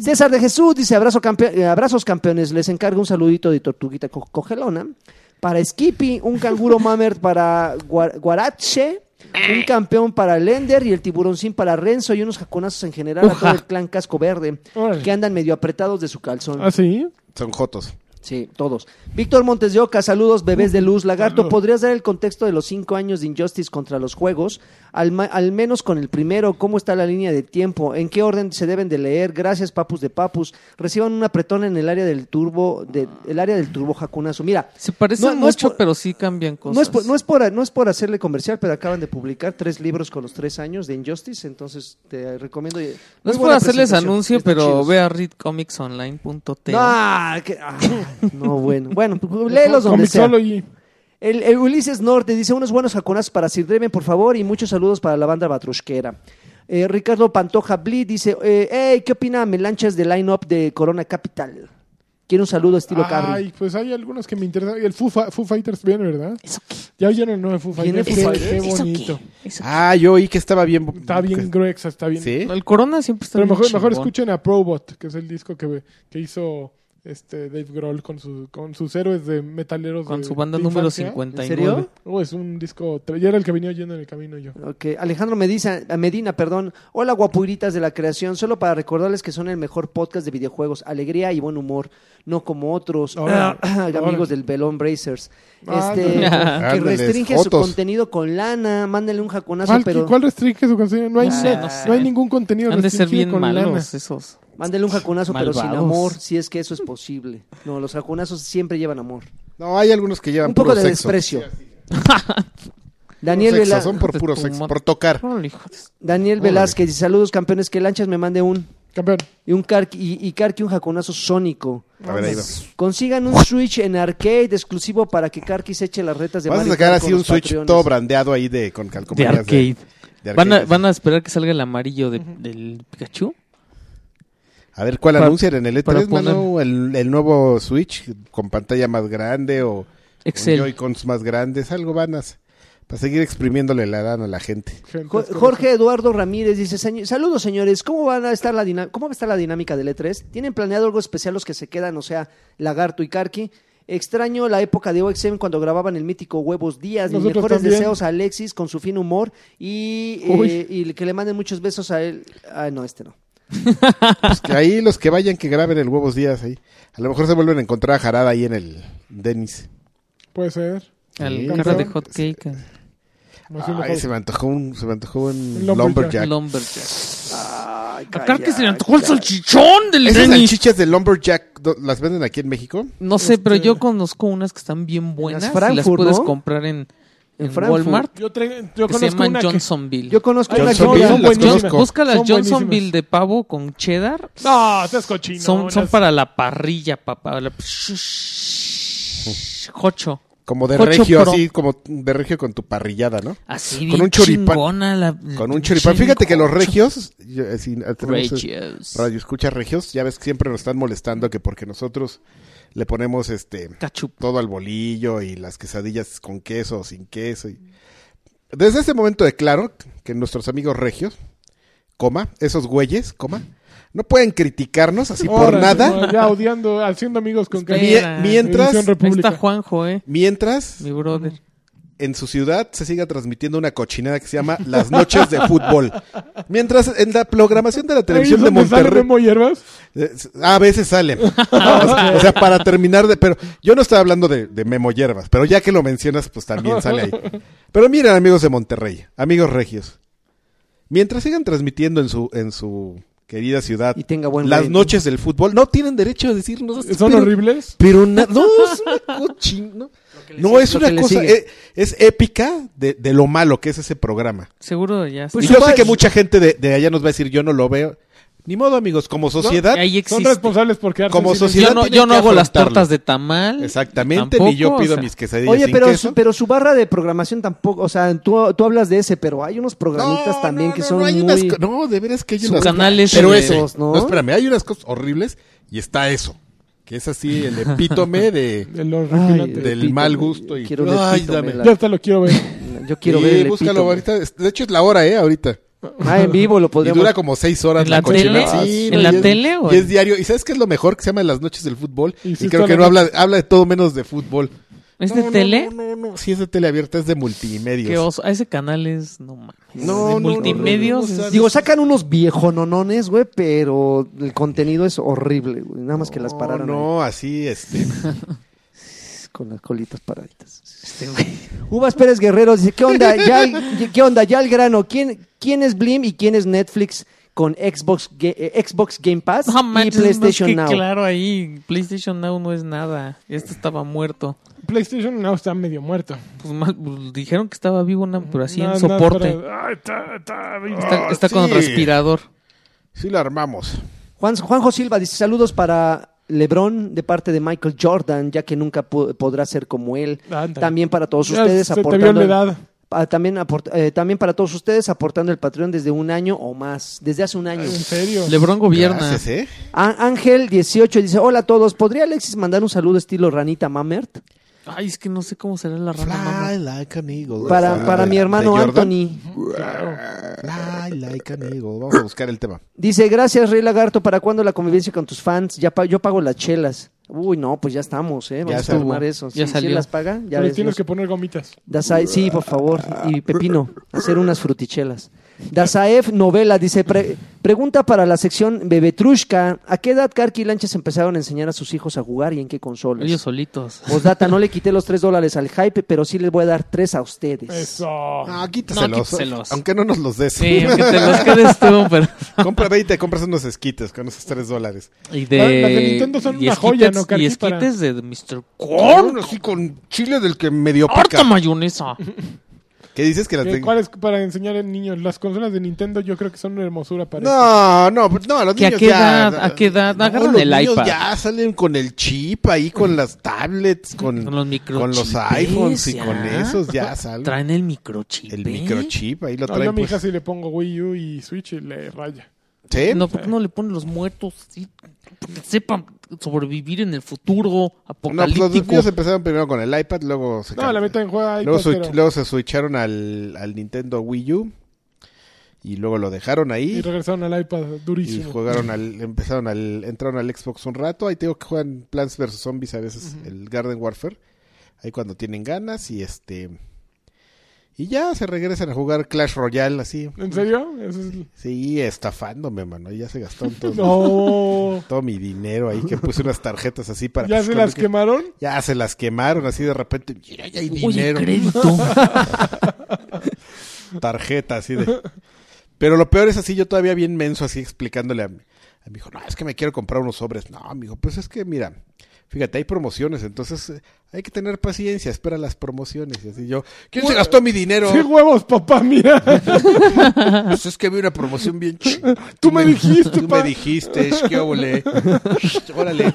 César de Jesús dice abrazo campe- eh, abrazos campeones, les encargo un saludito de tortuguita co- cogelona. Para Skippy, un canguro mamer para Gua- Guarache, un campeón para Lender y el tiburoncín para Renzo y unos jaconazos en general a todo el clan casco verde que andan medio apretados de su calzón. ¿Ah, sí? Son jotos. Sí, todos. Víctor Montes de Oca, saludos, bebés de luz. Lagarto. ¿podrías dar el contexto de los cinco años de Injustice contra los juegos? Al, ma- al menos con el primero, ¿cómo está la línea de tiempo? ¿En qué orden se deben de leer? Gracias, papus de papus. Reciban un apretón en el área del turbo, de, el área del turbo jacunazo. Mira, Se parecen No, no es mucho, por- pero sí cambian cosas. no es, por, no, es por, no es por hacerle comercial, pero acaban de publicar tres libros con los tres años de Injustice, entonces te recomiendo. No es por hacerles anuncio, pero ve a readcomicsonline.te. No, que- ah, no, bueno. Bueno, pues, léelos donde sea. El, el Ulises Norte dice unos buenos jaconazos para Sir Dreven, por favor, y muchos saludos para la banda batrusquera. Eh, Ricardo Pantoja Bleed dice, eh, hey, ¿qué opina Melanchas del line-up de Corona Capital? Quiero un saludo estilo Cabri. Ay, pues hay algunos que me interesan. El Foo, Fighters viene, ¿verdad? ¿Eso qué? Ya oyeron el nuevo Foo ¿Viene Fighters. Foo Qué- Fighters? Qué ¿Eso bonito. qué? ¿Eso qué? Ah, yo oí que estaba bien. Está bien gruexa, está bien. ¿Sí? El Corona siempre está Pero bien mejor, mejor escuchen a Probot, que es el disco que, que hizo este Dave Grohl con, su, con sus héroes de metaleros. Con de- su banda de número infancia. 59. ¿En serio? Oh, es un disco. Ya era el que venía oyendo en el camino yo. Ok, Alejandro Medina, Medina, perdón. Hola, guapuritas de la creación. Solo para recordarles que son el mejor podcast de videojuegos. Alegría y buen humor. No como otros amigos del Belón Bracers. Ah, Este, ándale. que restringe su contenido con lana. Mándenle un jaconazo, ¿Cuál, pero. ¿Cuál restringe su contenido? No hay, Ah, no, no sé. no hay ningún contenido Han de ser restringido bien con lana. malos esos. Mándele un jaconazo, pero sin amor, si es que eso es posible. No, los jaconazos siempre llevan amor. No, hay algunos que llevan Un poco puro de sexo. desprecio. Daniel, son por puro sexo, por tocar. Daniel. Velázquez saludos campeones, que lanchas me mande un Campeón. y un Karki, y, y Karki un jaconazo sónico. A ver, ahí va. Consigan un Switch en arcade exclusivo para que Karki se eche las retas de Vas a Mario sacar Kart así con un los Switch Patreones. todo brandeado ahí de con De calcomanías arcade. de ¿Van a, arcade. ¿Van a esperar que salga el amarillo de- del Pikachu? A ver cuál Para- anuncian en el para E3, mano, el, el nuevo Switch con pantalla más grande o Excel. con Joy-Cons más grandes, algo van a para seguir exprimiéndole la lana a la gente. Jorge Eduardo Ramírez dice, "Señ- saludos señores, ¿cómo van a estar la dina- cómo va a estar la dinámica del E3? ¿Tienen planeado algo especial los que se quedan, o sea, Lagarto y Karki? Extraño la época de OXM cuando grababan el mítico Huevos Días. Mis mejores también. deseos a Alexis con su fino humor y, eh, y que le manden muchos besos a él. Ah, no, este no. Pues que ahí los que vayan que graben el Huevos Días ahí. A lo mejor se vuelven a encontrar a Jarada ahí en el Denis. Puede ser. Al Sí. cara de hot cake. No sé, Ay, mejor. se me antojó un, se me antojó un lumberjack. lumberjack. Acá que se le calla, antojó el salchichón del Esas salchichas de lumberjack ¿do- las venden aquí en México. No sé, pero Este- yo conozco unas que están bien buenas. y las puedes ¿no? comprar en, En Frankfurt. Walmart. Yo, tra- yo Que se conozco llaman una que... Johnsonville. Yo conozco Ay, una las que Johnsonville, son las. Busca las Son Johnsonville de pavo con cheddar. No, seas cochino. son, son las- para la parrilla, papá. La- Jocho. Como de regio, Pro. así como de regio con tu parrillada, ¿no? Así Con un choripán. la- Con un choripán. Fíjate que los regios, yo, eh, si, eh, eh, Regios. radio escucha regios, ya ves que siempre nos están molestando que porque nosotros le ponemos este Cachup. todo al bolillo y las quesadillas con queso o sin queso. y- Desde ese momento declaro que nuestros amigos regios, coma, esos güeyes, coma, no pueden criticarnos así por nada, no, Ya odiando, haciendo amigos con Espera. cariño. Mie- mientras, Edición Ahí República. está Juanjo, eh. mientras Mi brother. en su ciudad se siga transmitiendo una cochinada que se llama Las Noches de Fútbol. Mientras en la programación de la televisión de donde sale Monterrey... Memo Hierbas. Eh, A veces salen. o sea, para terminar de... Pero yo no estaba hablando de, de Memo Hierbas, pero ya que lo mencionas, pues también sale ahí. Pero miren, amigos de Monterrey, amigos regios. Mientras sigan transmitiendo en su, en su querida ciudad Y tenga buen las noches del fútbol, no tienen derecho a decirnos... Son pero- horribles. Pero na- no, es una cochina. No, No, es lo que una le cosa, eh, es, épica de, de lo malo que es ese programa. Seguro ya. Pues y yo sé suba- que mucha gente de, de allá nos va a decir, yo no lo veo. Ni modo, amigos, como sociedad, Ahí Son responsables por quedarse Como sociedad- Yo no, yo hago las tortas de tamal. exactamente, Tampoco, ni yo pido o sea. mis quesadillas Oye, sin pero, queso. su, pero su barra de programación tampoco, o sea, tú, tú hablas de ese, pero hay unos programitas No, también no, que no, son no, hay muy... unas no, de veras que hay Su unas canal es Pero de- esos, ¿no? ¿no? espérame, hay unas cosas horribles y está eso. Que es así el epítome de, De los Ay, refilantes. del epítome, mal gusto y- Quiero Ay, epítome, dame. la- Ya hasta lo quiero ver. Yo quiero Sí, ver el búscalo epítome. ahorita. De hecho, es la hora, ¿eh? Ahorita. Ah, en vivo lo Y podríamos... dura como seis horas ¿En la tele? Sí, ¿En no, la y es- tele o Y es diario. ¿Y sabes qué es lo mejor? Que se llama Las Noches del Fútbol. Y Y, creo que no habla, habla de todo menos de fútbol. ¿Es No, de no, tele? No, no, no. Sí, es de tele abierta, es de multimedios. Qué oso. A ese canal es. No mames. No, de no, multimedios. no, no, no, es- Digo, sacan unos viejononones, güey, pero el contenido es horrible, güey. Nada más que las pararon No, no, así, este. Con las colitas paraditas. este, güey. Uvas Pérez Guerrero dice, ¿qué onda? Ya, ¿Qué onda? Ya al grano. ¿Quién, ¿Quién es Blim y quién es Netflix con Xbox, eh, Xbox Game Pass No y es PlayStation que Now? claro ahí. PlayStation Now no es nada. Este estaba muerto. PlayStation Now está medio muerto. Pues, mal- pues, dijeron que estaba vivo, na- pero así en soporte. Ah, está, está bien. Está, Ah, está con sí. respirador. Sí, la armamos. Juan, Juanjo Silva dice, saludos para LeBron de parte de Michael Jordan, ya que nunca po- podrá ser como él. También para todos Ya ustedes se te vio aportando... la edad. Ah, también, aport- eh, también para todos ustedes aportando el Patreon desde un año o más, desde hace un año. En serio. Lebron gobierna. Gracias, ¿eh? Á- Ángel 18 dice, hola a todos, ¿podría Alexis mandar un saludo estilo Ranita Mamert? Ay, es que no sé cómo será la rana. like an eagle. Para, para de- mi hermano. Anthony. Fly like an eagle. Vamos a buscar el tema. Dice, gracias Rey Lagarto, ¿para cuándo la convivencia con tus fans? Ya pa- yo pago las chelas. Uy, no, pues ya estamos, ¿eh? Vamos Ya a tomar eso. Ya Sí, salió. ¿sí las paga? Ya ves, tienes los- que poner gomitas. Sí, por favor. Y Pepino, hacer unas frutichelas. Dazaev Novela dice, pre- pregunta para la sección Bebetrushka, ¿a qué edad Karki y Lanches empezaron a enseñar a sus hijos a jugar y en qué consolas? Ellos solitos. Postdata, no le quité los tres dólares al hype, pero sí les voy a dar tres a ustedes. Eso. Ah, quítaselos. No, quítaselos. Aunque no nos los des. Sí, aunque te los quedes tú, pero... Compra 20, compras unos esquites con esos 3 dólares. Y Las- las de Nintendo son y una joya, ¿no, Y Karki, para- esquites de Mr. Corn, así con chile del que medio ¡Harta pica. mayonesa! ¿Qué dices que las ¿Qué- de... ¿Cuál es para enseñar a niños? Las consolas de Nintendo yo creo que son una hermosura para eso. No, no, no, los ¿Que a qué ya... edad? ¿A qué edad? No, Agarran los el niños iPad. ya salen con el chip ahí, con las tablets, con, Con los microchips. con los iPhones y ya. con esos ya salen. Traen el microchip. El ¿eh? microchip, ahí lo No, traen. yo a mi pues. hija si le pongo Wii U y Switch y le raya. ¿Sí? No, ¿por qué no le ponen los muertos así? Porque sepan sobrevivir en el futuro No, pues apocalíptico. los niños empezaron primero con el iPad, luego se No, la meta en juego iPad, luego, switch- pero- luego se switcharon al, al Nintendo Wii U y luego lo dejaron y ahí regresaron al iPad y durísimo. jugaron al empezaron al entraron al Xbox un rato, ahí tengo que juegan Plants vs Zombies a veces el Garden Warfare, ahí cuando tienen ganas y este y ya se regresan a jugar Clash Royale así. ¿En serio? Eso es- Sí, estafándome, mano, ya se gastaron todo, No. todo mi dinero ahí que puse unas tarjetas así para ¿Ya se las que- quemaron? Ya se las quemaron así de repente. Ya, ya hay dinero. crédito. Tarjeta así de. Pero lo peor es así, yo todavía bien menso así explicándole a mi, a mi hijo, no, es que me quiero comprar unos sobres. No, amigo, pues es que mira, fíjate, hay promociones, entonces eh, hay que tener paciencia, espera las promociones. Y así yo, ¿quién se gastó mi dinero? Sí, huevos, papá, mira. Pues es que vi una promoción bien chida. Tú me dijiste, Tú pa. me dijiste, es que óvole. Órale.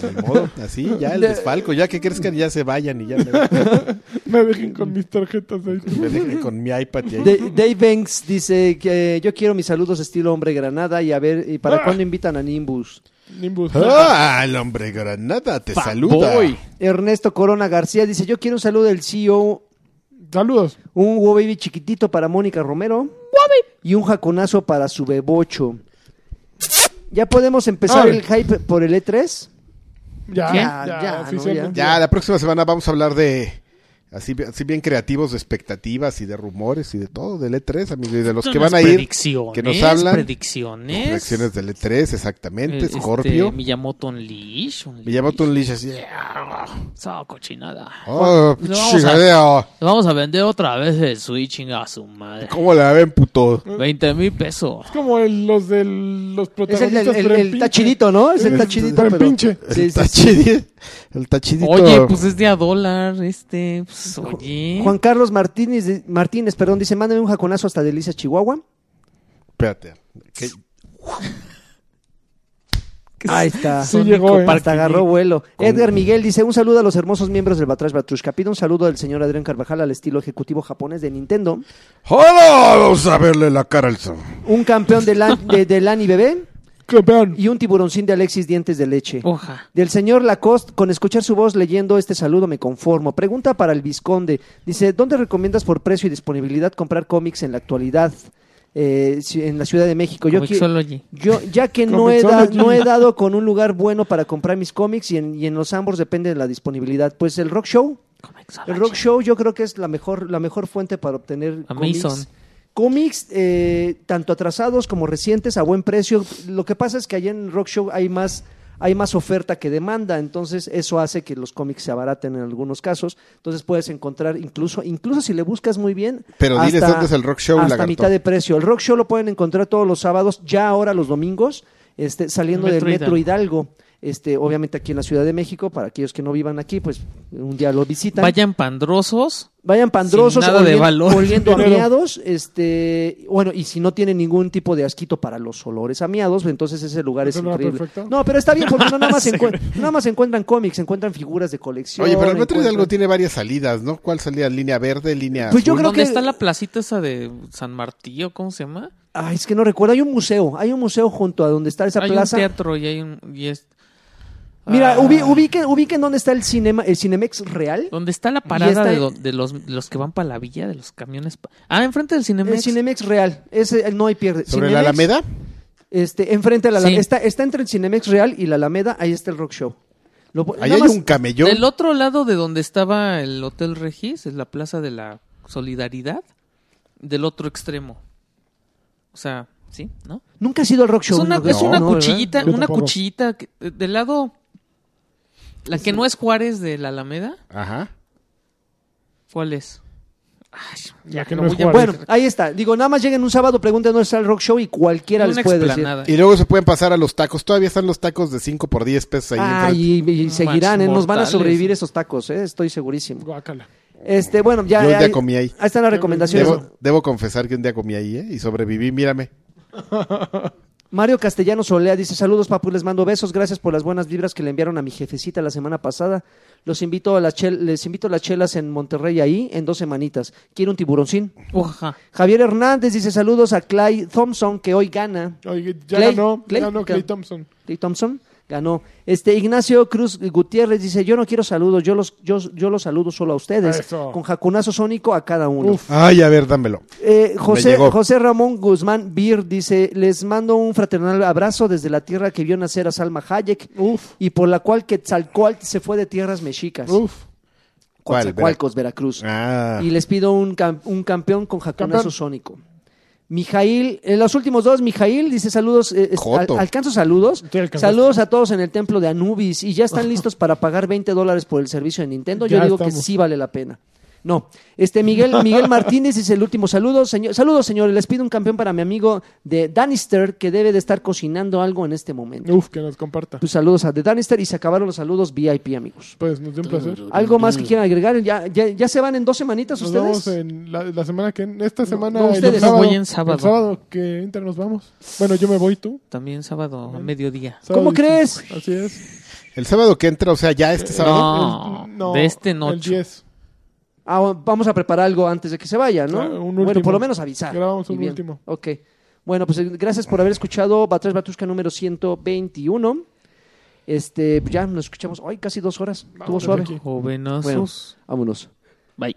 De modo, así, ya el desfalco, ya que crezcan, ya se vayan y ya me, Me dejen con mis tarjetas ahí. me dejen con mi iPad y ahí. Da- Dave Banks dice que yo quiero mis saludos estilo hombre granada y a ver, ¿y para Ah. cuándo invitan a Nimbus? Nimbus. ¡Ah, el hombre granada te saluda! Boy. Ernesto Corona García dice, yo quiero un saludo del CEO, Saludos. un Wow Baby chiquitito para Mónica Romero y un jaconazo para su bebocho. ¿Ya podemos empezar el hype por el E E3? Ya, ya, Ya, ya, oficialmente. Ya, la próxima semana vamos a hablar de... Así, así bien creativos de expectativas y de rumores y de todo del E3, amigo, y de los que van a ir, predicciones, que nos hablan. Predicciones. Reacciones del E3, exactamente, Eh, Scorpio. Este, Miyamoto Unleash. Unleash. Me llamó un Unleash así. Esa cochinada. ¡Oh, vamos a- chingadeo! Vamos a vender otra vez el Switch a su madre. ¿Cómo la ven, puto? 20 mil pesos. Es como el- los de los Es el, protagonistas. el, el- el pinche. tachidito, ¿no? Es el El- tachidito, el pero... pinche. Sí, el, sí, sí. tachidi- el tachidito. Oye, pues es de a dólar, este, pues, oye. Juan Carlos Martínez, Martínez perdón, dice, mándame un jaconazo hasta Delicias, Chihuahua. Espérate. ¿qué? Ahí está. Sí llegó, ¿eh? Hasta agarró vuelo. Edgar Miguel dice, un saludo a los hermosos miembros del Batrash Batrushka. Pido un saludo del señor Adrián Carvajal al estilo ejecutivo japonés de Nintendo. ¡Hola! Vamos a verle la cara al son. Un campeón de, lan, de, de Lani Bebé Campeón. y un tiburoncín de Alexis Dientes de Leche. Oja. Del señor Lacoste, con escuchar su voz leyendo este saludo me conformo. Pregunta para el Visconde. Dice, ¿dónde recomiendas por precio y disponibilidad comprar cómics en la actualidad eh, en la Ciudad de México? Yo, Comixology. yo ya que no he, da- no he dado con un lugar bueno para comprar mis cómics y en, y en los ambos depende de la disponibilidad. Pues el Rock Show. El Rock Show yo creo que es la mejor, la mejor fuente para obtener Amazon. cómics. Cómics eh, tanto atrasados como recientes a buen precio. Lo que pasa es que allá en Rock Show hay más, hay más oferta que demanda, entonces eso hace que los cómics se abaraten en algunos casos. Entonces puedes encontrar incluso, incluso si le buscas muy bien, Pero diles dónde es el Rock Show, hasta lagarto. mitad de precio. El Rock Show lo pueden encontrar todos los sábados, ya ahora los domingos, este, saliendo Metro del Metro Hidalgo. Hidalgo. Este, obviamente aquí en la Ciudad de México, para aquellos que no vivan aquí, pues un día lo visitan. Vayan pandrosos. Vayan pandrosos, Sin nada de oliendo, valor. oliendo a miados, este, bueno, y si no tienen ningún tipo de asquito para los olores a miados, entonces ese lugar es ¿Eso no increíble. perfecto? No, pero está bien porque no nada más, encuent- nada más encuentran cómics, encuentran figuras de colección. Oye, pero el Metro encuentran- Hidalgo tiene varias salidas, ¿no? ¿Cuál salida? ¿Línea verde? ¿Línea Pues yo azul? creo ¿Dónde que- está la placita esa de San Martillo? ¿Cómo se llama? Ay, es que no recuerdo, hay un museo, hay un museo junto a donde está esa hay plaza. un teatro y hay un... Y es... Mira, Ah. ubi- ubiquen, ubiquen dónde está el cinema, el Cinemex real. ¿Dónde está la parada está- de, lo- de los, de los que van para la villa, de los camiones? pa- Ah, enfrente del El Cinemex. Cinemex real. Ese el no hay pierde. ¿Sobre la Cinemex, Alameda? Este, enfrente de la Sí. Alameda. Está, está entre el Cinemex real y la Alameda. Ahí está el rock show. Lo- Ahí hay más- un camellón. Del otro lado de donde estaba el Hotel Regis, es la Plaza de la Solidaridad, del otro extremo. O sea, ¿sí? ¿No? Nunca ha sido el rock show. es una, no, es una no, cuchillita, una cuchillita que- eh, del lado... La que no es Juárez de la Alameda, Ajá. ¿cuál es? Ay, La que no es voy a- Juárez. Bueno, ahí está. Digo, nada más lleguen un sábado, pregunten dónde está el rock show y cualquiera una les puede decir. explanada. Y luego se pueden pasar a los tacos. Todavía están los tacos de 5 por 10 pesos ahí Ah, y, y seguirán, ¿eh? nos van a sobrevivir esos tacos, ¿eh? estoy segurísimo. Guácala. Este, bueno, ya. Yo un día ahí- comí ahí. Ahí están las recomendaciones. Debo, debo confesar que un día comí ahí, ¿eh? Y sobreviví, mírame. Mario Castellano Solea dice, saludos papu, les mando besos, gracias por las buenas vibras que le enviaron a mi jefecita la semana pasada. Los invito a las chel- les invito a las chelas en Monterrey ahí en dos semanitas. Quiero un tiburoncín. Ujaja. Javier Hernández dice saludos a Clay Thompson que hoy gana. Oye, ya Clay, ganó, Clay, ganó. Clay Thompson. Clay Thompson ganó. Este Ignacio Cruz Gutiérrez dice yo no quiero saludos, yo los yo, yo los saludo solo a ustedes Eso. con jacunazo sónico a cada uno. Uf. Ay, a ver, dámelo. Eh, José. José Ramón Guzmán Bir dice, les mando un fraternal abrazo desde la tierra que vio nacer a Salma Hayek Uf. y por la cual Quetzalcóatl se fue de tierras mexicas. Uf. Coatzacoalcos, Veracruz. Ah. Y les pido un, cam- un campeón con jacunazo Campeón. sónico. Mijail, en los últimos dos, Mijail dice saludos, eh, al- alcanzo saludos. Saludos a todos en el templo de Anubis y ya están listos para pagar 20 dólares por el servicio de Nintendo. Yo Ya digo que sí vale la pena. No, este Miguel, Miguel Martínez dice el último saludo. Señor, saludos, señores. Les pido un campeón para mi amigo de Danister que debe de estar cocinando algo en este momento. Uf, que nos comparta. Pues saludos a The Danister y se acabaron los saludos VIP, amigos. Pues nos dio un placer. ¿Algo más que quieran agregar? ¿Ya, ya, ya se van en dos semanitas Nos ustedes? vemos en la, la semana que esta semana no, el ustedes. sábado, Voy en sábado. El sábado que Inter nos vamos. Bueno, yo me voy tú. También sábado a mediodía. Sábado ¿Cómo crees? Así es. El sábado que entra, o sea, ya este sábado. No, El- no, de este El noche. 10. Ah, vamos a preparar algo antes de que se vaya, ¿no? Un bueno, por lo menos avisar. Grabamos un último. Ok. Bueno, pues eh, gracias por haber escuchado Batrás Batushka número 121. Este, ya nos escuchamos hoy casi dos horas. Estuvo suave. aquí. Jovenasos. Bueno, vámonos. Bye.